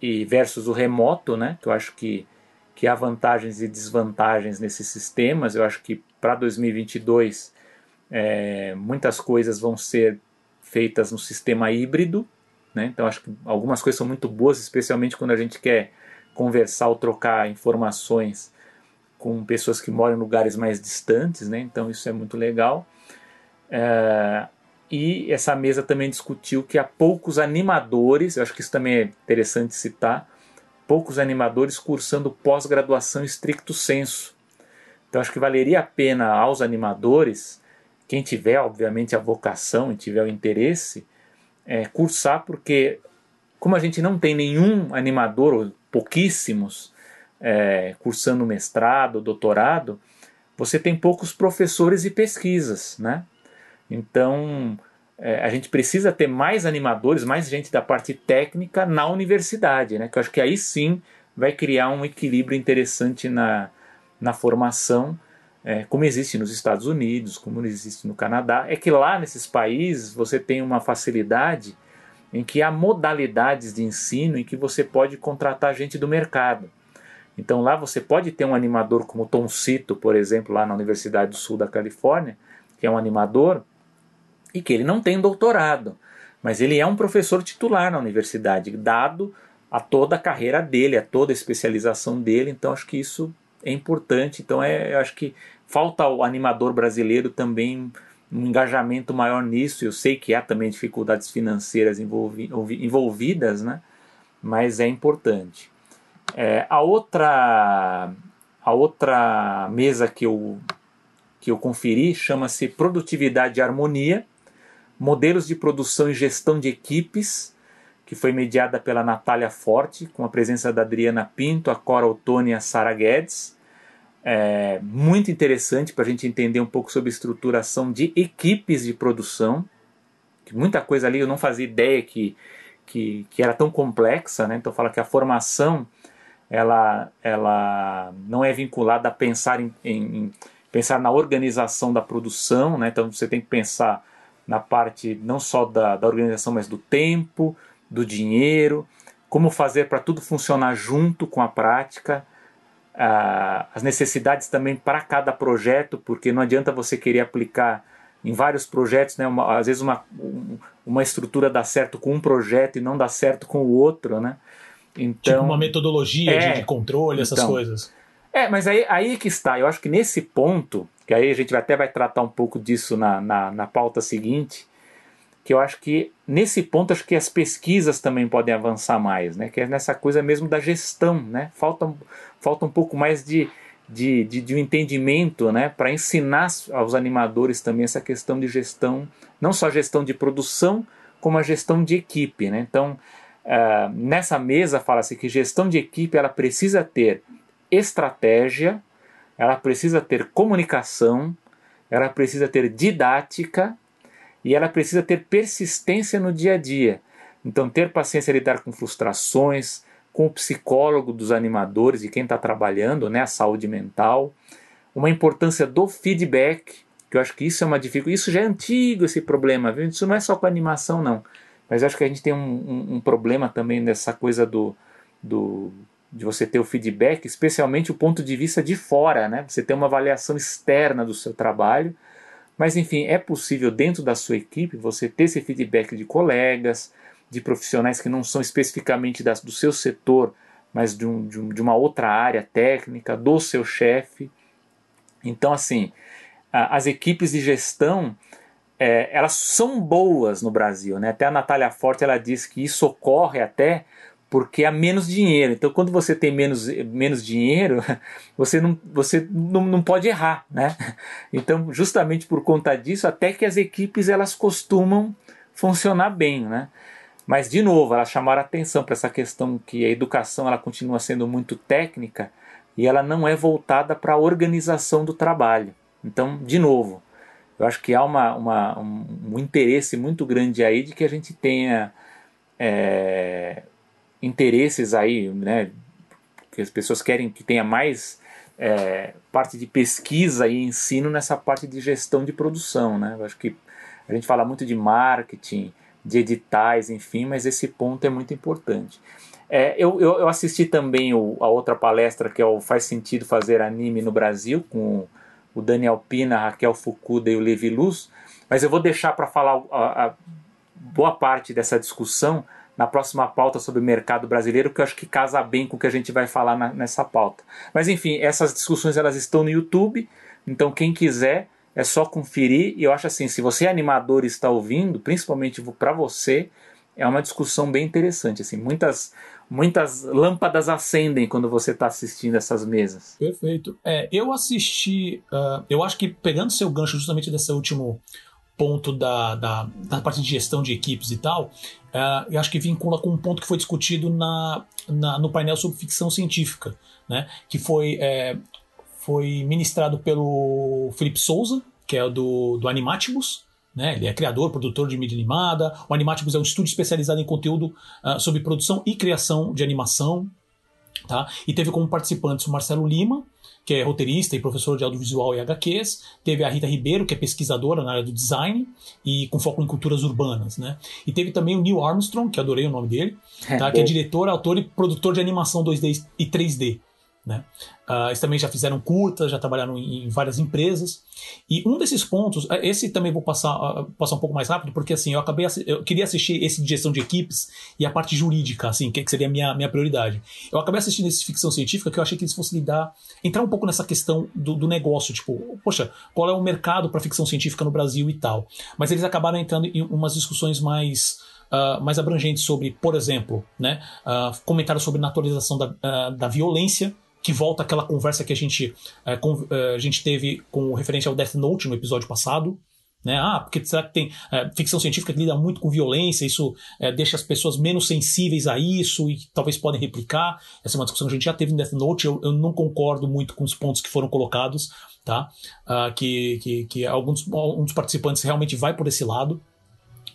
e versus o remoto, né? Que eu acho que, que há vantagens e desvantagens nesses sistemas. Eu acho que para 2022 é, muitas coisas vão ser feitas no sistema híbrido, né? Então acho que algumas coisas são muito boas, especialmente quando a gente quer conversar ou trocar informações com pessoas que moram em lugares mais distantes, né? Então isso é muito legal. É, e essa mesa também discutiu que há poucos animadores, eu acho que isso também é interessante citar, poucos animadores cursando pós-graduação estricto senso. Então acho que valeria a pena aos animadores, quem tiver obviamente a vocação e tiver o interesse, é, cursar, porque como a gente não tem nenhum animador, ou pouquíssimos, é, cursando mestrado, doutorado, você tem poucos professores e pesquisas, né? Então, é, a gente precisa ter mais animadores, mais gente da parte técnica na universidade, né? Que eu acho que aí sim vai criar um equilíbrio interessante na, na formação, é, como existe nos Estados Unidos, como existe no Canadá. É que lá nesses países você tem uma facilidade em que há modalidades de ensino em que você pode contratar gente do mercado. Então lá você pode ter um animador como Tom Cito, por exemplo, lá na Universidade do Sul da Califórnia, que é um animador e que ele não tem doutorado, mas ele é um professor titular na universidade, dado a toda a carreira dele, a toda a especialização dele, então acho que isso é importante. Então é, acho que falta ao animador brasileiro também um engajamento maior nisso. Eu sei que há também dificuldades financeiras envolvi, envolvidas, né? mas é importante. É, a outra a outra mesa que eu que eu conferi chama-se Produtividade e Harmonia Modelos de Produção e Gestão de Equipes, que foi mediada pela Natália Forte, com a presença da Adriana Pinto, a Cora Ottoni e a Sara Guedes. É muito interessante para a gente entender um pouco sobre estruturação de equipes de produção, que muita coisa ali eu não fazia ideia que, que, que era tão complexa, né? então fala que a formação ela, ela não é vinculada a pensar em, em, em pensar na organização da produção, né? então você tem que pensar na parte não só da, da organização, mas do tempo, do dinheiro, como fazer para tudo funcionar junto com a prática, ah, as necessidades também para cada projeto, porque não adianta você querer aplicar em vários projetos, né? Uma, às vezes uma, uma estrutura dá certo com um projeto e não dá certo com o outro, né? Então, tipo uma metodologia é, de, de, controle, essas então, coisas. É, mas aí, aí que está. Eu acho que nesse ponto, que aí a gente até vai tratar um pouco disso na, na, na pauta seguinte, que eu acho que nesse ponto acho que as pesquisas também podem avançar mais, né? Que é nessa coisa mesmo da gestão, né? Falta, falta um pouco mais de, de, de, de um entendimento, né? Para ensinar aos animadores também essa questão de gestão, não só gestão de produção, como a gestão de equipe, né? Então, uh, nessa mesa fala-se que gestão de equipe ela precisa ter estratégia, ela precisa ter comunicação, ela precisa ter didática e ela precisa ter persistência no dia a dia. Então, ter paciência lidar com frustrações, com o psicólogo dos animadores e quem está trabalhando, né, a saúde mental, uma importância do feedback, que eu acho que isso é uma dificuldade. Isso já é antigo esse problema, viu? Isso não é só com animação, não. Mas acho que a gente tem um, um, um problema também nessa coisa do, do de você ter o feedback, especialmente o ponto de vista de fora, né? Você ter uma avaliação externa do seu trabalho. Mas enfim, é possível dentro da sua equipe você ter esse feedback de colegas, de profissionais que não são especificamente das, do seu setor, mas de, um, de, um, de uma outra área técnica, do seu chefe. Então, assim, as equipes de gestão é, elas são boas no Brasil, né? Até a Natália Forte ela diz que isso ocorre até porque há menos dinheiro. Então, quando você tem menos, menos dinheiro, [laughs] você, não, você não, não pode errar, né? [laughs] Então, justamente por conta disso, até que as equipes elas costumam funcionar bem, né? Mas, de novo, elas chamaram atenção para essa questão que a educação ela continua sendo muito técnica e ela não é voltada para a organização do trabalho. Então, de novo, eu acho que há uma, uma um, um, interesse muito grande aí de que a gente tenha é, interesses aí, né, que as pessoas querem que tenha mais é, parte de pesquisa e ensino nessa parte de gestão de produção, né? Eu acho que a gente fala muito de marketing, de editais, enfim, mas esse ponto é muito importante. É, eu, eu, eu, assisti também o, a outra palestra que é o Faz Sentido Fazer Anime no Brasil, com o Daniel Pina, Raquel Fukuda e o Levi Luz, mas eu vou deixar para falar a, a boa parte dessa discussão na próxima pauta sobre o mercado brasileiro, que eu acho que casa bem com o que a gente vai falar na, nessa pauta. Mas enfim, essas discussões elas estão no YouTube, então quem quiser é só conferir. E eu acho assim, se você é animador e está ouvindo, principalmente para você, é uma discussão bem interessante. Assim, muitas muitas lâmpadas acendem quando você está assistindo essas mesas. Perfeito. É, eu assisti, uh, eu acho que pegando seu gancho justamente desse último ponto da, da, da parte de gestão de equipes e tal, uh, eu acho que vincula com um ponto que foi discutido na, na no painel sobre ficção científica, né, que foi, é, foi ministrado pelo Felipe Souza, que é do, do Animatibus, né? Ele é criador, produtor de mídia animada. O Animatibus é um estúdio especializado em conteúdo uh, sobre produção e criação de animação. Tá? E teve como participantes o Marcelo Lima, que é roteirista e professor de audiovisual e HQs. Teve a Rita Ribeiro, que é pesquisadora na área do design e com foco em culturas urbanas. Né? E teve também o Neil Armstrong, que adorei o nome dele, é, tá? que é diretor, autor e produtor de animação 2D e 3D. Né? Uh, eles também já fizeram curtas, já trabalharam em, em, várias empresas. E um desses pontos, eh, esse também vou passar, uh, passar um pouco mais rápido, porque assim, eu acabei eu queria assistir esse de gestão de equipes e a parte jurídica, assim, que, que seria a minha, minha prioridade. Eu acabei assistindo esse ficção científica que eu achei que eles fossem lidar, entrar um pouco nessa questão do, do negócio, tipo, poxa, qual é o mercado para ficção científica no Brasil e tal. Mas eles acabaram entrando em umas discussões mais. Uh, mais abrangentes sobre, por exemplo, né, comentários sobre naturalização da, da violência que volta aquela conversa que a gente, é, com, é, a gente teve com referência ao Death Note no episódio passado. Né? Ah, porque será que tem é, ficção científica que lida muito com violência, isso é, deixa as pessoas menos sensíveis a isso e talvez podem replicar. Essa é uma discussão que a gente já teve no Death Note, eu, eu não concordo muito com os pontos que foram colocados, tá? Ah, que, que, que alguns dos participantes realmente vai por esse lado.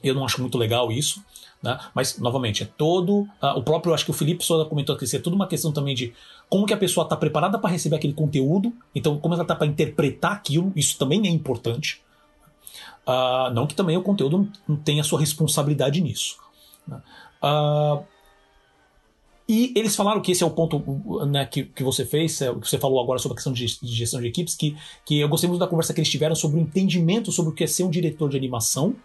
Eu não acho muito legal isso. Né? Mas, novamente, é todo. Uh, o próprio, acho que o Felipe Souza comentou que isso é tudo uma questão também de como que a pessoa está preparada para receber aquele conteúdo, então como ela está para interpretar aquilo, isso também é importante. Uh, não que também o conteúdo não tenha sua responsabilidade nisso. Né? Uh, e eles falaram que esse é o ponto né, que, que você fez, é, que você falou agora sobre a questão de, de, gestão de equipes, que, que eu gostei muito da conversa que eles tiveram sobre o entendimento sobre o que é ser um diretor de animação.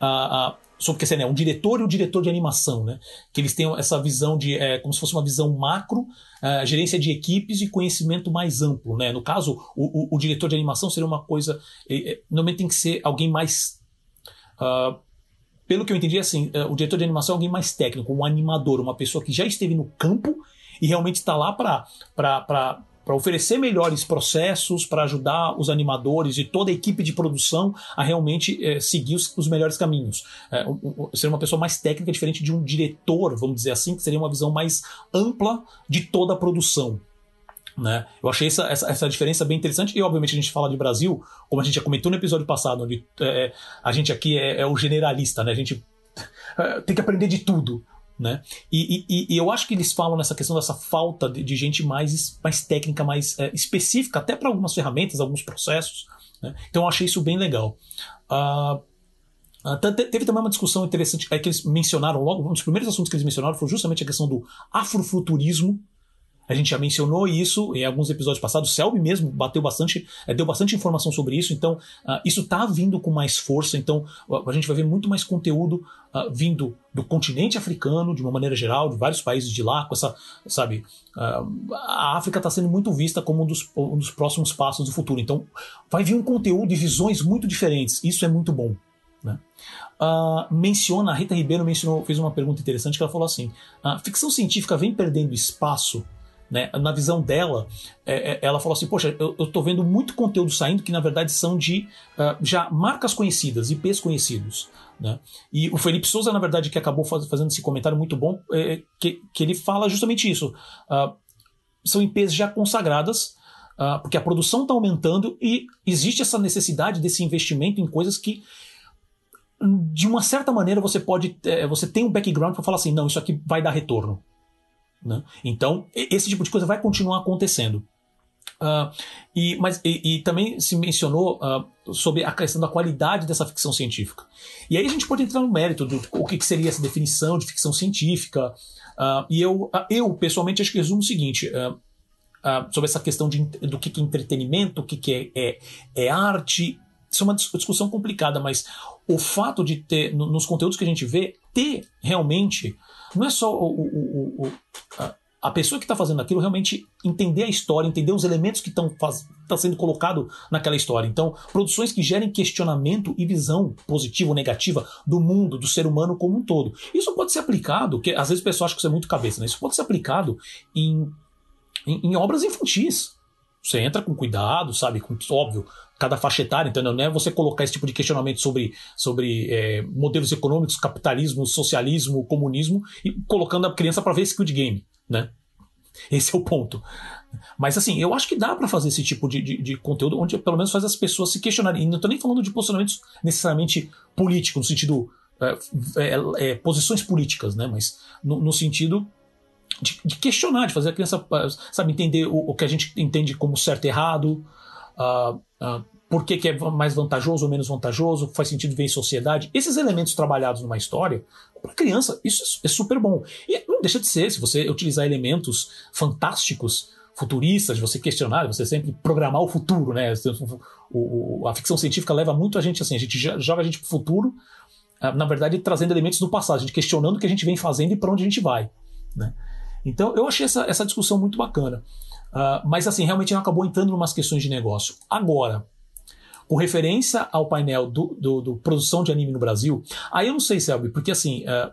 Uh, sobre que né, um diretor e o diretor de animação, né? Que eles têm essa visão de é, como se fosse uma visão macro, uh, gerência de equipes e conhecimento mais amplo, né? No caso, o, o, o diretor de animação seria uma coisa, é, normalmente tem que ser alguém mais uh, pelo que eu entendi, assim, uh, o diretor de animação é alguém mais técnico, um animador, uma pessoa que já esteve no campo e realmente está lá para para oferecer melhores processos, para ajudar os animadores e toda a equipe de produção a realmente é, seguir os, os, melhores caminhos. É, ser uma pessoa mais técnica, diferente de um diretor, vamos dizer assim, que seria uma visão mais ampla de toda a produção. Né? Eu achei essa, essa, essa, diferença bem interessante. E, obviamente, a gente fala de Brasil, como a gente já comentou no episódio passado, onde é, a gente aqui é, é, o generalista, né? A gente [laughs] tem que aprender de tudo. Né? E, e, e, eu acho que eles falam nessa questão dessa falta de, de gente mais, mais técnica, mais é, específica, até para algumas ferramentas, alguns processos. Né? Então eu achei isso bem legal. Uh, teve também uma discussão interessante é que eles mencionaram logo, um dos primeiros assuntos que eles mencionaram foi justamente a questão do afrofuturismo, a gente já mencionou isso em alguns episódios passados. O Selby mesmo bateu bastante, é, deu bastante informação sobre isso. Então, uh, isso está vindo com mais força. Então, a gente vai ver muito mais conteúdo uh, vindo do continente africano, de uma maneira geral, de vários países de lá, com essa, sabe, uh, a África está sendo muito vista como um dos, um dos próximos passos do futuro. Então, vai vir um conteúdo e visões muito diferentes. Isso é muito bom. Né? Uh, menciona, a Rita Ribeiro mencionou, fez uma pergunta interessante que ela falou assim: a ficção científica vem perdendo espaço né? Na visão dela, é, é, ela falou assim: Poxa, eu, estou vendo muito conteúdo saindo que na verdade são de uh, já marcas conhecidas, IPs conhecidos. Né? E o Felipe Souza, na verdade, que acabou faz, fazendo esse comentário muito bom, é, que, que ele fala justamente isso. Uh, são IPs já consagradas, uh, porque a produção está aumentando e existe essa necessidade desse investimento em coisas que de uma certa maneira você pode é, você tem um background para falar assim não isso aqui vai dar retorno né? Então, esse tipo de coisa vai continuar acontecendo. Uh, e, mas, e, e, também se mencionou uh, sobre a questão da qualidade dessa ficção científica. E aí a gente pode entrar no mérito do o que, que seria essa definição de ficção científica. Uh, e eu, eu, pessoalmente, acho que resumo o seguinte: sobre essa questão de, do que, que é entretenimento, o que, que é, é, é arte. Isso é uma discussão complicada, mas o fato de ter, nos conteúdos que a gente vê, ter realmente não é só o, o, o, a, a, pessoa que está fazendo aquilo realmente entender a história, entender os elementos que estão tá sendo colocado naquela história. Então, produções que gerem questionamento e visão positiva ou negativa do mundo, do ser humano como um todo. Isso pode ser aplicado, que às vezes o pessoal acha que isso é muito cabeça, né? Isso pode ser aplicado em, em, em obras infantis. Você entra com cuidado, sabe? Com, óbvio, cada faixa etária, entendeu? Não é você colocar esse tipo de questionamento sobre, sobre é, modelos econômicos, capitalismo, socialismo, comunismo, e colocando a criança para ver Squid Game, né? Esse é o ponto. Mas assim, eu acho que dá para fazer esse tipo de, de, de, conteúdo onde pelo menos faz as pessoas se questionarem. E não estou nem falando de posicionamentos necessariamente políticos, no sentido. É, é, é, posições políticas, né? Mas no, no sentido de, de, questionar, de fazer a criança, sabe, entender o, o, que a gente entende como certo e errado, uh, por que, que, é mais vantajoso ou menos vantajoso, faz sentido ver em sociedade. Esses elementos trabalhados numa história, para criança, isso é super bom. E não deixa de ser, se você utilizar elementos fantásticos, futuristas, de você questionar, você sempre programar o futuro, né? A ficção científica leva muito a gente assim, a gente joga a gente para o futuro, ah, na verdade trazendo elementos do passado, a gente questionando o que a gente vem fazendo e para onde a gente vai, né? Então eu achei essa, essa discussão muito bacana. Uh, mas assim, realmente ela acabou entrando em umas questões de negócio. Agora, com referência ao painel do, do, do, produção de anime no Brasil, aí eu não sei, Selby, porque assim, uh,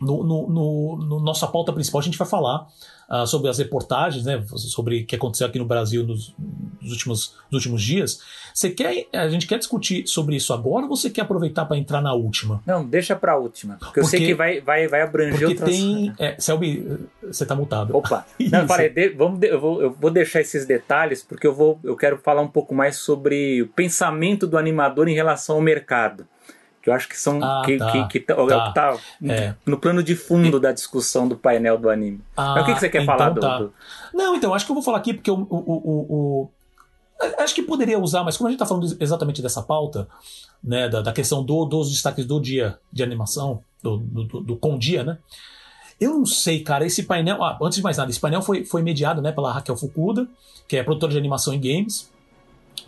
no, no, no, no, nossa pauta principal a gente vai falar uh, sobre as reportagens, né, sobre o que aconteceu aqui no Brasil nos, nos, últimos, nos últimos dias. Você quer, a gente quer discutir sobre isso agora ou você quer aproveitar para entrar na última? Não, deixa para a última, porque, porque, eu sei que vai, vai, vai abranger porque outras... tem, é, Selby, você tá mutado. Opa, [laughs] não, falei, de, vamos, eu, vou, eu vou deixar esses detalhes porque eu vou, eu quero falar um pouco mais sobre o pensamento do animador em relação ao mercado que eu acho que são ah, que, tá, que, que, tá, tá, tá é. no plano de fundo da discussão do painel do anime. Ah, Mas o que, que você quer então falar tá. do, Não, então acho que eu vou falar aqui porque o, o, o, o, acho que poderia usar, mas como a gente está falando exatamente dessa pauta, né, da, da questão do, dos destaques do dia de animação, do, do, do, do com dia, né? Eu não sei, cara, esse painel. Ah, antes de mais nada, esse painel foi, foi mediado né, pela Raquel Fukuda, que é produtora de animação em games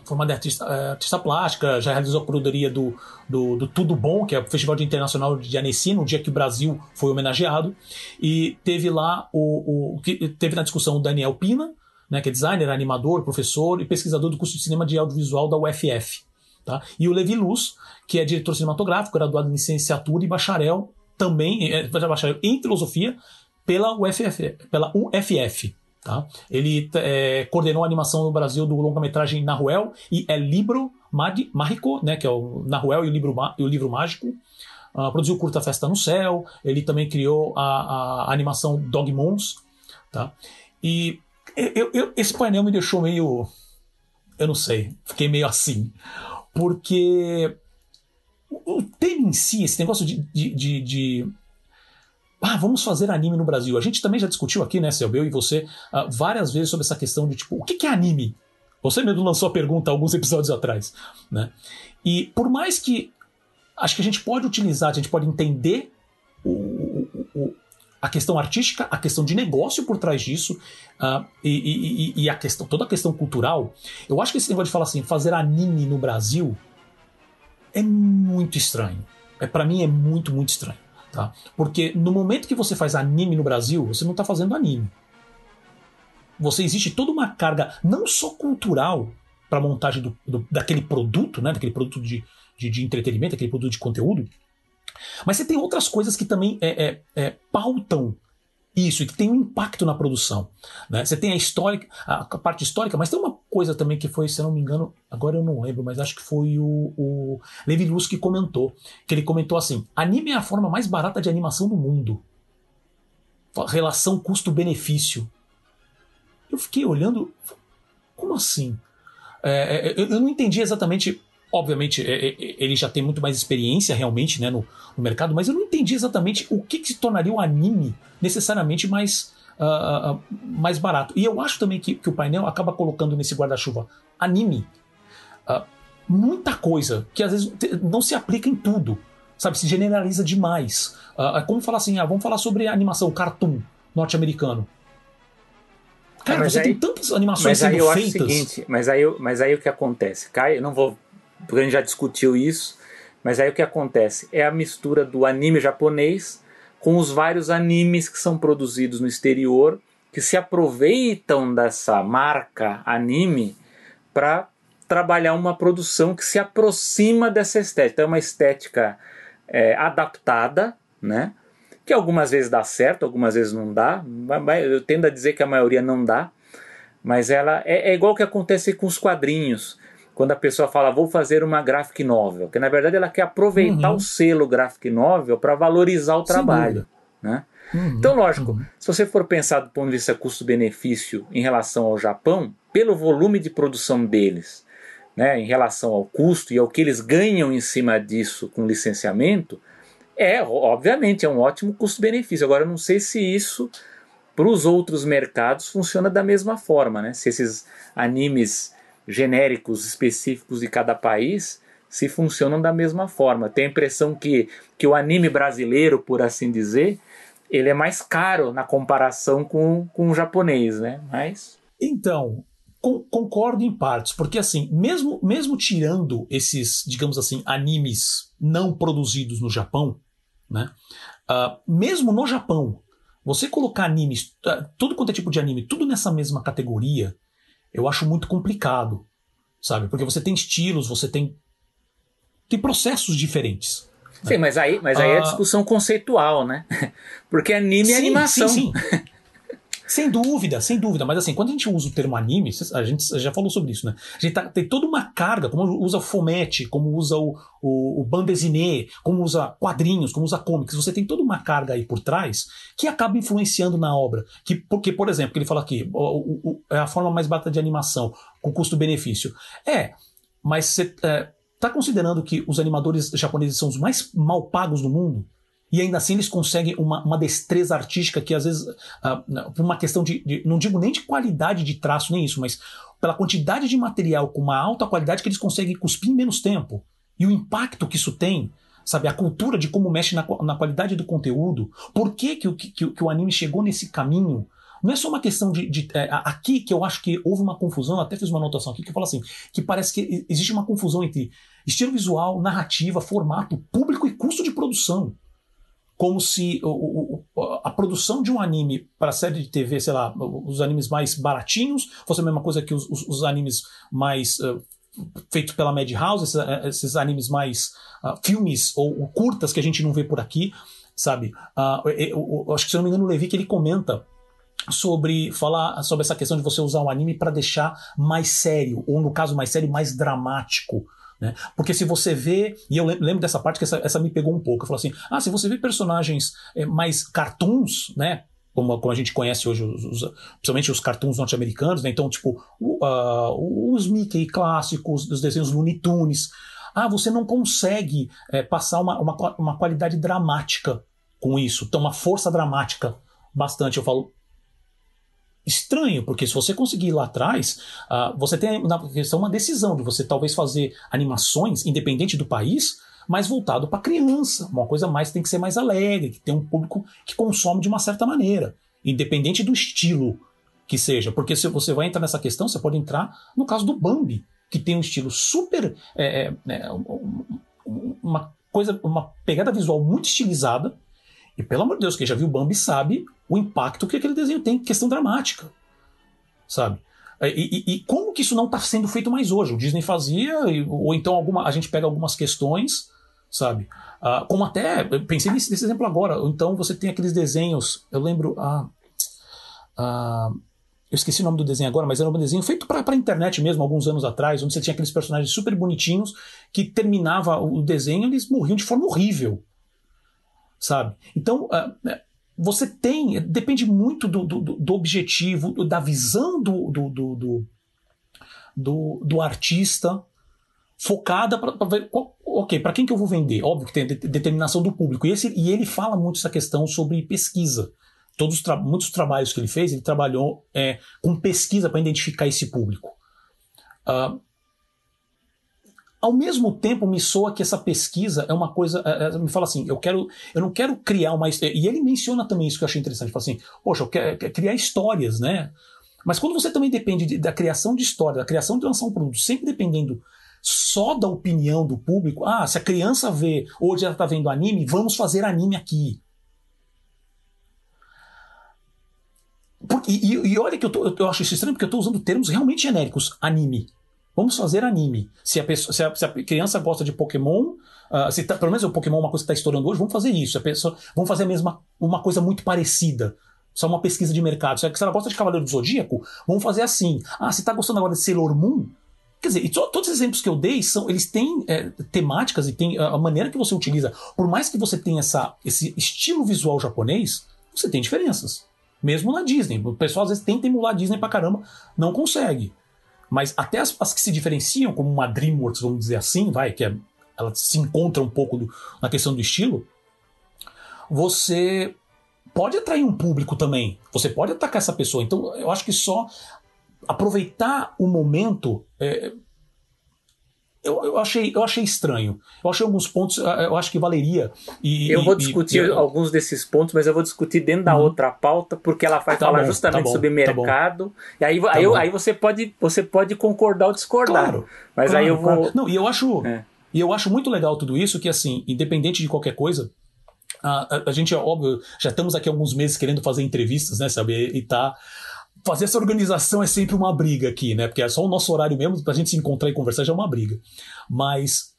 formada em artista, eh, artista plástica, já realizou a curadoria do, do, do, Tudo Bom, que é o Festival Internacional de Annecy, no dia que o Brasil foi homenageado. E teve lá o, o que teve na discussão o Daniel Pina, né, que é designer, animador, professor e pesquisador do curso de cinema de audiovisual da UFF. Tá? E o Levi Luz, que é diretor cinematográfico, graduado em licenciatura e bacharel também, é, bacharel em filosofia pela UFF, pela UFF. Tá? Ele é, coordenou a animação no Brasil do longa-metragem Nahuel e é Libro Mágico, né, que é o Nahuel e o Livro, e o livro Mágico. Uh, produziu Curta Festa no Céu, ele também criou a, a animação Dogmons. Tá? E eu, eu, esse painel me deixou meio. Eu não sei, fiquei meio assim. Porque o tema em si, esse negócio de, de, de, de ah, vamos fazer anime no Brasil. A gente também já discutiu aqui, né, Selby, eu e você, uh, várias vezes sobre essa questão de tipo, o que, que é anime? Você mesmo lançou a pergunta alguns episódios atrás, né? E por mais que acho que a gente pode utilizar, a gente pode entender o, o, o, a questão artística, a questão de negócio por trás disso uh, e, e, e, a questão, toda a questão cultural. Eu acho que esse negócio de falar assim, fazer anime no Brasil é muito estranho. É para mim é muito muito estranho. Tá? Porque no momento que você faz anime no Brasil, você não está fazendo anime. Você existe toda uma carga, não só cultural, para a montagem do, do, daquele produto, né, daquele produto de, de, de, entretenimento, aquele produto de conteúdo, mas você tem outras coisas que também é, é, é, pautam isso e que tem um impacto na produção. Né? Você tem a história, a parte histórica, mas tem uma coisa também que foi, se eu não me engano, agora eu não lembro, mas acho que foi o, o Levi Luz que comentou. Que ele comentou assim: anime é a forma mais barata de animação do mundo. Relação custo-benefício. Eu fiquei olhando, como assim? É, é eu não entendi exatamente Obviamente, é, é, ele já tem muito mais experiência realmente né, no, no mercado, mas eu não entendi exatamente o que, que se tornaria o anime necessariamente mais, uh, uh, mais barato. E eu acho também que, que o painel acaba colocando nesse guarda-chuva anime uh, muita coisa que às vezes não se aplica em tudo, sabe? Se generaliza demais. é como falar assim, ah, vamos falar sobre animação cartoon norte-americano. Cara, mas você aí, tem tantas animações mas sendo aí feitas. Acho o seguinte, mas aí, mas aí o que acontece? Cai, eu não vou porque a gente já discutiu isso, mas aí o que acontece? É a mistura do anime japonês com os vários animes que são produzidos no exterior, que se aproveitam dessa marca anime para trabalhar uma produção que se aproxima dessa estética. Então é uma estética é, adaptada, né? que algumas vezes dá certo, algumas vezes não dá. Eu tendo a dizer que a maioria não dá, mas ela é, é igual o que acontece com os quadrinhos quando a pessoa fala vou fazer uma graphic novel, que na verdade ela quer aproveitar uhum. o selo graphic novel para valorizar o trabalho, né? Uhum. Então, lógico, uhum. se você for pensar do ponto de vista custo-benefício em relação ao Japão, pelo volume de produção deles, né, em relação ao custo e ao que eles ganham em cima disso com licenciamento, é, obviamente, é um ótimo custo-benefício. Agora, eu não sei se isso para os outros mercados funciona da mesma forma, né? Se esses animes genéricos específicos de cada país se funcionam da mesma forma. Tenho a impressão que, que o anime brasileiro, por assim dizer, ele é mais caro na comparação com, com o japonês, né? Mas... Então, concordo em partes, porque assim, mesmo, mesmo tirando esses, digamos assim, animes não produzidos no Japão, né? Uh, mesmo no Japão, você colocar animes, uh, tudo quanto é tipo de anime, tudo nessa mesma categoria, eu acho muito complicado, sabe? Porque você tem estilos, você tem tem processos diferentes. Sim, né? mas aí, mas aí é ah, é discussão conceitual, né? [laughs] Porque anime é sim, é animação. Sim, sim. [laughs] Sem dúvida, sem dúvida. Mas assim, quando a gente usa o termo anime, a gente já falou sobre isso, né? A gente tá, tem toda uma carga, como usa o fomete, como usa o, o, o bandesinê, como usa quadrinhos, como usa comics. Você tem toda uma carga aí por trás que acaba influenciando na obra. Que, porque, por exemplo, que ele fala aqui, o, o, é a forma mais barata de animação, com custo-benefício. É, mas você é, tá considerando que os animadores japoneses são os mais mal pagos do mundo? E ainda assim eles conseguem uma, uma destreza artística que às vezes, uh, por uma questão de, de, não digo nem de qualidade de traço, nem isso, mas pela quantidade de material com uma alta qualidade que eles conseguem cuspir em menos tempo. E o impacto que isso tem, sabe, a cultura de como mexe na, na qualidade do conteúdo, por que, que, que, que o anime chegou nesse caminho, não é só uma questão de. de é, aqui que eu acho que houve uma confusão, até fiz uma anotação aqui que fala assim: que parece que existe uma confusão entre estilo visual, narrativa, formato, público e custo de produção como se o, o, a produção de um anime para série de TV, sei lá, os animes mais baratinhos, fosse a mesma coisa que os, os, os animes mais uh, feitos pela Madhouse, esses, eh, esses animes mais uh, filmes ou, ou, curtas que a gente não vê por aqui, sabe? Uh, eu, eu, acho que se eu não me engano o Levi que ele comenta sobre falar sobre essa questão de você usar o anime para deixar mais sério, ou no caso mais sério, mais dramático né? Porque se você vê, e eu lembro dessa parte que essa, essa me pegou um pouco, eu falo assim: ah, se você vê personagens é, mais cartoons, né? como, como a gente conhece hoje, os, os, principalmente os cartoons norte-americanos, né? Então, tipo, uh, os Mickey clássicos, os desenhos Looney Tunes. Ah, você não consegue é, passar uma, uma, uma qualidade dramática com isso, então uma força dramática bastante. Eu falo, estranho, porque se você conseguir ir lá atrás, uh, você tem na questão uma decisão de você talvez fazer animações, independente do país, mais voltado para criança, uma coisa mais tem que ser mais alegre, que tem um público que consome de uma certa maneira, independente do estilo que seja, porque se você vai entrar nessa questão, você pode entrar no caso do Bambi, que tem um estilo super, é, é, é uma coisa, uma pegada visual muito estilizada, e pelo amor de Deus, quem já viu o Bambi sabe o impacto que aquele desenho tem, questão dramática, sabe? É, e, e, e como que isso não está sendo feito mais hoje? O Disney fazia, ou então alguma, a gente pega algumas questões, sabe? Uh, como até, pensei nesse, nesse, exemplo agora, então você tem aqueles desenhos, eu lembro, ah, ah, eu esqueci o nome do desenho agora, mas era um desenho feito para a internet mesmo, alguns anos atrás, onde você tinha aqueles personagens super bonitinhos que terminava o desenho eles morriam de forma horrível, sabe? Então, uh, você tem, depende muito do, do, do objetivo, da visão do, do, do, do, do artista, focada para ver, ok, para quem que eu vou vender? Óbvio que tem determinação do público. E, esse, e ele fala muito essa questão sobre pesquisa. Todos muitos trabalhos que ele fez, ele trabalhou é, com pesquisa para identificar esse público. Uh, ao mesmo tempo me soa que essa pesquisa é uma coisa, é, é, me fala assim, eu quero, eu não quero criar uma e ele menciona também isso que eu achei interessante, fala assim, poxa, eu quero, quero criar histórias, né? Mas quando você também depende de, da criação de história, da criação de lançar um produto, sempre dependendo só da opinião do público, ah, se a criança vê, hoje ela está vendo anime, vamos fazer anime aqui. Porque, e, e, olha que eu, tô, eu acho isso estranho porque eu estou usando termos realmente genéricos. Anime. Vamos fazer anime. Se a, pessoa, se a, se a criança gosta de Pokémon, uh, se tá, pelo menos o Pokémon é uma coisa que está estourando hoje, vamos fazer isso. Pessoa, vamos fazer a mesma, uma coisa muito parecida. Só uma pesquisa de mercado. Se ela gosta de Cavaleiro do Zodíaco, vamos fazer assim. Ah, se está gostando agora de Sailor Moon, Quer dizer, todos os exemplos que eu dei são, eles têm é, temáticas e tem a maneira que você utiliza. Por mais que você tenha essa, esse estilo visual japonês, você tem diferenças. Mesmo na Disney. O pessoal às vezes tenta emular a Disney pra caramba, não consegue. Mas até as, as, que se diferenciam, como uma DreamWorks, vamos dizer assim, vai, que é, ela se encontra um pouco do, na questão do estilo, você pode atrair um público também. Você pode atacar essa pessoa. Então, eu acho que só aproveitar o momento. É, eu, eu, achei, eu achei estranho. Eu achei alguns pontos, eu acho que valeria. E, eu vou discutir e, alguns desses pontos, mas eu vou discutir dentro da uhum. outra pauta, porque ela vai tá falar bom, justamente tá bom, sobre tá mercado. Tá e aí, tá aí, aí, você, pode, você pode concordar ou discordar. Claro, mas claro, aí eu vou. Claro. Não, e eu acho. É. E eu acho muito legal tudo isso, que assim, independente de qualquer coisa, a, a, a gente, óbvio, já estamos aqui alguns meses querendo fazer entrevistas, né, sabe? E tá fazer essa organização é sempre uma briga aqui, né? Porque é só o nosso horário mesmo, pra gente se encontrar e conversar já é uma briga. Mas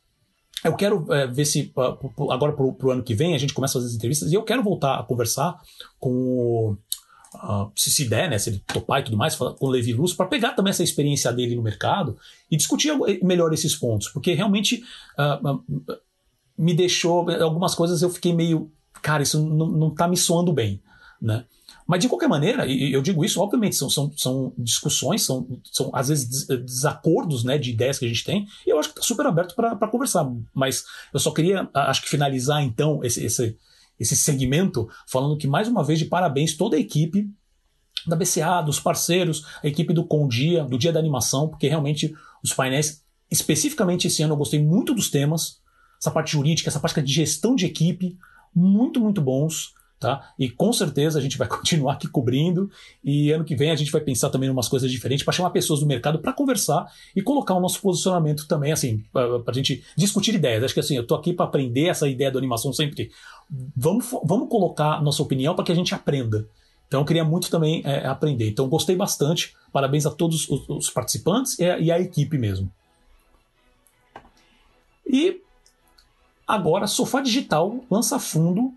eu quero é, ver se uh, agora pro, pro, ano que vem a gente começa a fazer as entrevistas e eu quero voltar a conversar com o. Uh, se, se der, né? Se ele topar e tudo mais, com o Levi Luz, para pegar também essa experiência dele no mercado e discutir melhor esses pontos, porque realmente uh, me deixou. Algumas coisas eu fiquei meio. Cara, isso não, não tá me soando bem, né? Mas, de qualquer maneira, e eu digo isso, obviamente, são, são, são discussões, são, são às vezes desacordos né, de ideias que a gente tem, e eu acho que está super aberto para conversar. Mas eu só queria, acho que, finalizar, então, esse, esse, esse segmento, falando que, mais uma vez, de parabéns toda a equipe da BCA, dos parceiros, a equipe do Condia, do Dia da Animação, porque realmente os painéis, especificamente esse ano, eu gostei muito dos temas, essa parte jurídica, essa parte de gestão de equipe, muito, muito bons. Tá? E com certeza a gente vai [laughs] continuar aqui cobrindo e ano que vem a gente vai pensar também em umas coisas diferentes para chamar pessoas do mercado para conversar e colocar o nosso posicionamento também, assim, para a gente discutir ideias. Acho que assim, eu estou aqui para aprender essa ideia da animação sempre. Vamos, vamos colocar nossa opinião para que a gente aprenda. Então eu queria muito também é, aprender. Então gostei bastante. Parabéns a todos os, os participantes e e a equipe mesmo. E agora, Sofá Digital lança fundo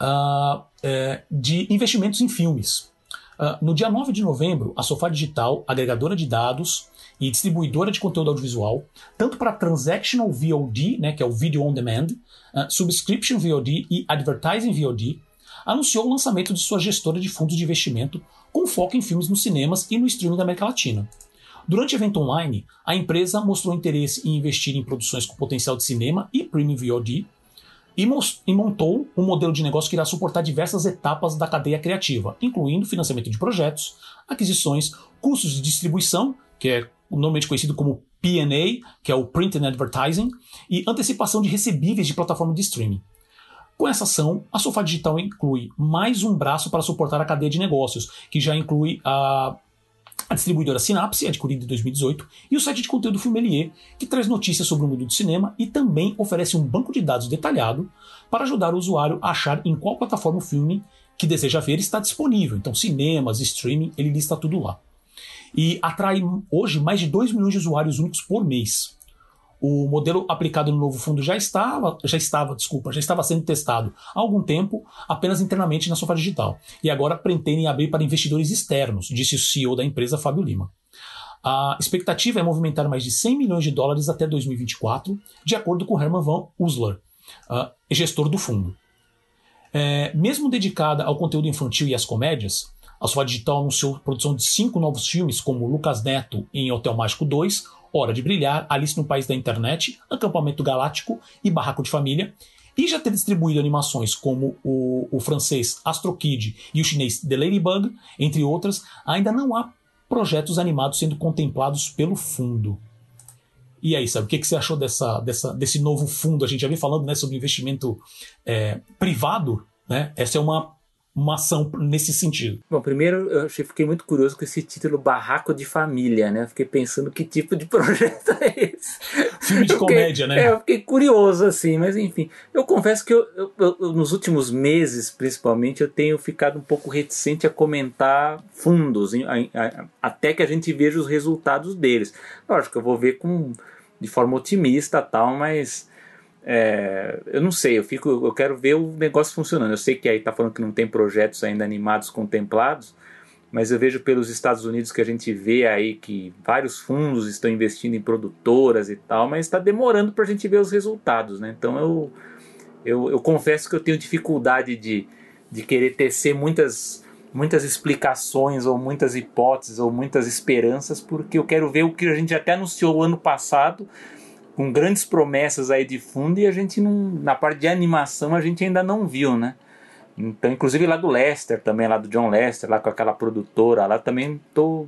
uh, é, de investimentos em filmes. Uh, no dia 9 de novembro, a Sofá Digital, agregadora de dados e distribuidora de conteúdo audiovisual, tanto para Transactional VOD, né, que é o Video On Demand, uh, Subscription VOD e Advertising VOD, anunciou o lançamento de sua gestora de fundos de investimento com foco em filmes nos cinemas e no streaming da América Latina. Durante o evento online, a empresa mostrou interesse em investir em produções com potencial de cinema e premium VOD e, e montou um modelo de negócio que irá suportar diversas etapas da cadeia criativa, incluindo financiamento de projetos, aquisições, custos de distribuição, que é normalmente conhecido como P&A, que é o Print and Advertising, e antecipação de recebíveis de plataforma de streaming. Com essa ação, a Sofá Digital inclui mais um braço para suportar a cadeia de negócios, que já inclui a a distribuidora Synapse, adquirida em 2018, e o site de conteúdo Filmelier, que traz notícias sobre o mundo do cinema e também oferece um banco de dados detalhado para ajudar o usuário a achar em qual plataforma o filme que deseja ver está disponível. Então, cinemas, streaming, ele lista tudo lá. E atrai hoje mais de 2 milhões de usuários únicos por mês. O modelo aplicado no novo fundo já estava, já estava, desculpa, já estava sendo testado há algum tempo apenas internamente na Sofá Digital. E agora pretendem abrir para investidores externos, disse o CEO da empresa, Fábio Lima. A expectativa é movimentar mais de 100 milhões de dólares até 2024, de acordo com Herman van Uslar, uh, gestor do fundo. É, mesmo dedicada ao conteúdo infantil e às comédias, a Sofá Digital anunciou a produção de cinco novos filmes, como Lucas Neto em Hotel Mágico 2, Hora de Brilhar, Alice no País da Internet, Acampamento Galáctico e Barraco de Família, e já ter distribuído animações como o, o francês Astro Kid e o chinês The Ladybug, entre outras, ainda não há projetos animados sendo contemplados pelo fundo. E aí, sabe, o que, que você achou dessa, dessa, desse novo fundo? A gente já vem falando né, sobre investimento é, privado. Né? Essa é uma uma ação nesse sentido? Bom, primeiro eu achei, fiquei muito curioso com esse título Barraco de Família, né? Fiquei pensando que tipo de [laughs] projeto é esse. Filme de fiquei, comédia, né? É, eu fiquei curioso assim, mas enfim. Eu confesso que eu, eu, eu, nos últimos meses, principalmente, eu tenho ficado um pouco reticente a comentar fundos, até que a gente veja os resultados deles. Lógico que eu vou ver com, de forma otimista tal, mas é, eu não sei, eu fico, eu quero ver o negócio funcionando. Eu sei que aí está falando que não tem projetos ainda animados contemplados, mas eu vejo pelos Estados Unidos que a gente vê aí que vários fundos estão investindo em produtoras e tal, mas está demorando para a gente ver os resultados, né? Então eu, eu, eu confesso que eu tenho dificuldade de, de querer tecer muitas muitas explicações ou muitas hipóteses ou muitas esperanças porque eu quero ver o que a gente até anunciou ano passado com grandes promessas aí de fundo e a gente não, na parte de animação a gente ainda não viu, né? Então, inclusive lá do Lester também, lá do John Lester, lá com aquela produtora, lá também tô,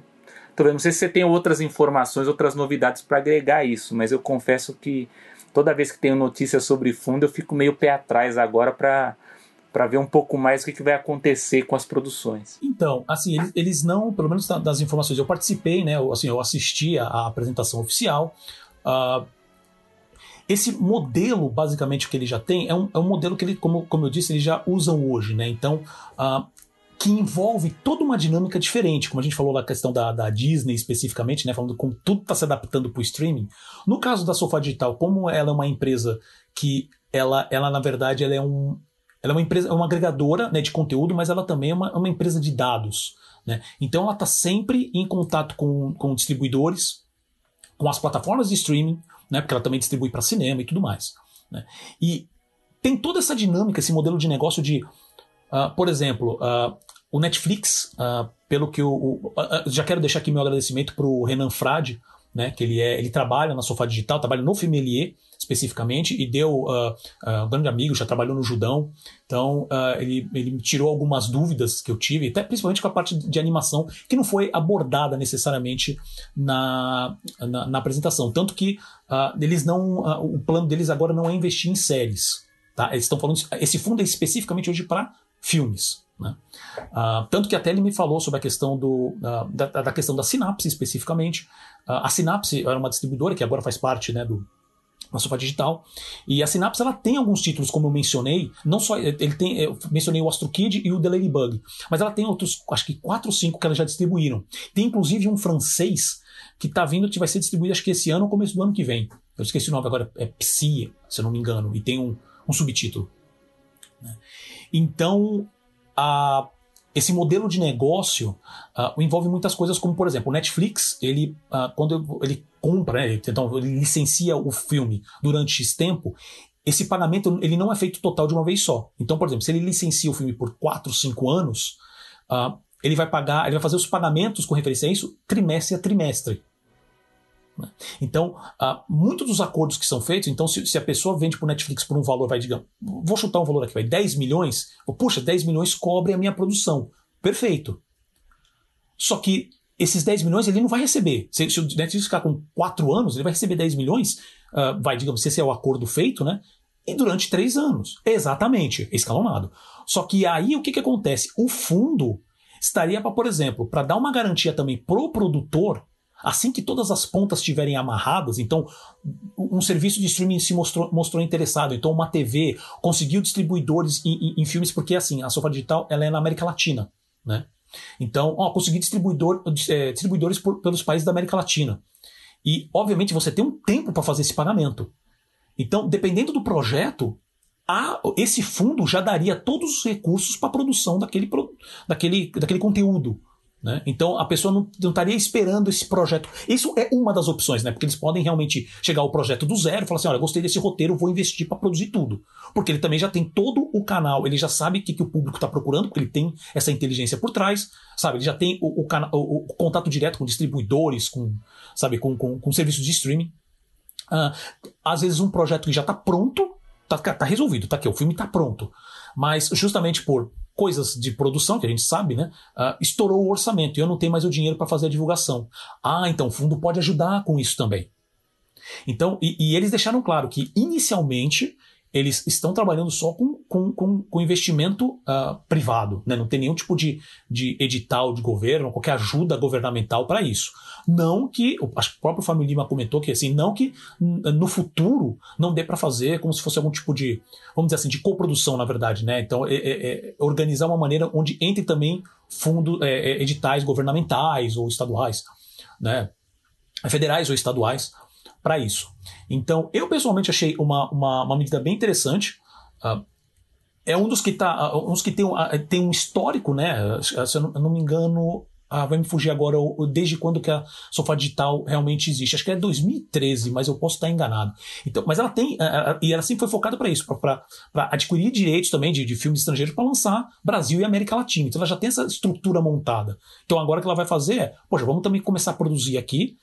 tô vendo. Não sei se você tem outras informações, outras novidades para agregar isso, mas eu confesso que toda vez que tenho notícias sobre fundo eu fico meio pé atrás agora para para ver um pouco mais o que, que, vai acontecer com as produções. Então, assim, eles, eles não, pelo menos das informações, eu participei, né? Assim, eu assisti a, a apresentação oficial. Uh, esse modelo, basicamente, que ele já tem, é um, é um modelo que ele, como, como eu disse, eles já usam hoje, né? Então, uh, que envolve toda uma dinâmica diferente, como a gente falou na questão da, da Disney especificamente, né? Falando como tudo está se adaptando para o streaming. No caso da Sofá Digital, como ela é uma empresa que ela, ela na verdade, ela é um, ela é uma empresa, é uma agregadora né, de conteúdo, mas ela também é uma, uma empresa de dados. Né? Então ela está sempre em contato com, com distribuidores, com as plataformas de streaming, né? Porque ela também distribui para cinema e tudo mais. Né? E tem toda essa dinâmica, esse modelo de negócio de, uh, por exemplo, uh, o Netflix, uh, pelo que eu, já quero deixar aqui meu agradecimento para o Renan Frade, né? Que ele é, ele trabalha na Sofá Digital, trabalha no Filmelier especificamente e deu uh, uh, um grande amigo, já trabalhou no Judão, então uh, ele, ele me tirou algumas dúvidas que eu tive, até principalmente com a parte de animação que não foi abordada necessariamente na, na, na apresentação, tanto que eles não, o plano deles agora não é investir em séries, tá? Eles estão falando esse fundo é especificamente hoje para filmes. Né? Uh, tanto que até ele me falou sobre a questão do, uh, da, da, questão da Sinapse especificamente. Uh, a Sinapse era uma distribuidora que agora faz parte né, do, na Sofá Digital. E a Synapse ela tem alguns títulos, como eu mencionei, não só ele tem, eu mencionei o Astro Kid e o The Ladybug, mas ela tem outros, acho que quatro ou cinco que elas já distribuíram. Tem inclusive um francês que está vindo, que vai ser distribuído acho que esse ano ou começo do ano que vem. Eu esqueci o nome agora, é Psy, se eu não me engano, e tem um, um subtítulo. Né? Então, a esse modelo de negócio uh, envolve muitas coisas, como por exemplo, o Netflix, ele, uh, quando ele compra, né, então ele licencia o filme durante X tempo, esse pagamento ele não é feito total de uma vez só. Então, por exemplo, se ele licencia o filme por 4, 5 anos, uh, ele vai pagar, ele vai fazer os pagamentos com referência a isso trimestre a trimestre. Né? Então, uh, muitos dos acordos que são feitos, então, se, a pessoa vende para o Netflix por um valor, vai, digamos, vou chutar um valor aqui, vai 10 milhões, puxa, 10 milhões cobre a minha produção. Perfeito. Só que esses 10 milhões ele não vai receber. Se, se o Netflix ficar com 4 anos, ele vai receber 10 milhões, uh, vai, digamos, se esse é o acordo feito, né? E durante 3 anos. Exatamente, escalonado. Só que aí o que, que acontece? O fundo estaria para, por exemplo, para dar uma garantia também pro produtor, assim que todas as pontas estiverem amarradas, então um serviço de streaming se mostrou, mostrou interessado, então uma TV conseguiu distribuidores em, em, em filmes, porque assim, a Sofa Digital ela é na América Latina, né? Então, ó, consegui distribuidor, é, distribuidores por, pelos países da América Latina. E, obviamente, você tem um tempo para fazer esse pagamento. Então, dependendo do projeto, esse fundo já daria todos os recursos para a produção daquele, daquele, daquele conteúdo. Né? Então a pessoa não, não, estaria esperando esse projeto. Isso é uma das opções, né? Porque eles podem realmente chegar ao projeto do zero e falar assim: olha, gostei desse roteiro, vou investir para produzir tudo. Porque ele também já tem todo o canal, ele já sabe o que, que o público está procurando, porque ele tem essa inteligência por trás, sabe? Ele já tem o, o, o, o contato direto com distribuidores, com, sabe, com, com, com serviços de streaming. Uh, às vezes um projeto que já está pronto, tá, tá resolvido, tá aqui, o filme está pronto. Mas justamente por coisas de produção, que a gente sabe, né? Uh, estourou o orçamento e eu não tenho mais o dinheiro para fazer a divulgação. Ah, então o fundo pode ajudar com isso também. Então, e, e eles deixaram claro que inicialmente eles estão trabalhando só com, com, com, com investimento uh, privado, né? não tem nenhum tipo de, de edital de governo, qualquer ajuda governamental para isso. Não que, acho que o próprio Fábio Lima comentou que assim, não que no futuro não dê para fazer como se fosse algum tipo de, vamos dizer assim, de coprodução, na verdade, né? Então, é, é, é organizar uma maneira onde entre também fundos, é, é, editais governamentais ou estaduais, né? Federais ou estaduais, para isso. Então, eu pessoalmente achei uma, uma, uma medida bem interessante. Uh, é um dos que tá, uh, uns que tem, uh, tem um histórico, né? Se eu não, eu não me engano, ah, vai me fugir agora desde quando que a sofá digital realmente existe. Acho que é 2013, mas eu posso estar enganado. Então, mas ela tem, e ela sempre foi focada para isso, para adquirir direitos também de, de filmes estrangeiros para lançar Brasil e América Latina. Então ela já tem essa estrutura montada. Então agora o que ela vai fazer é, poxa, vamos também começar a produzir aqui,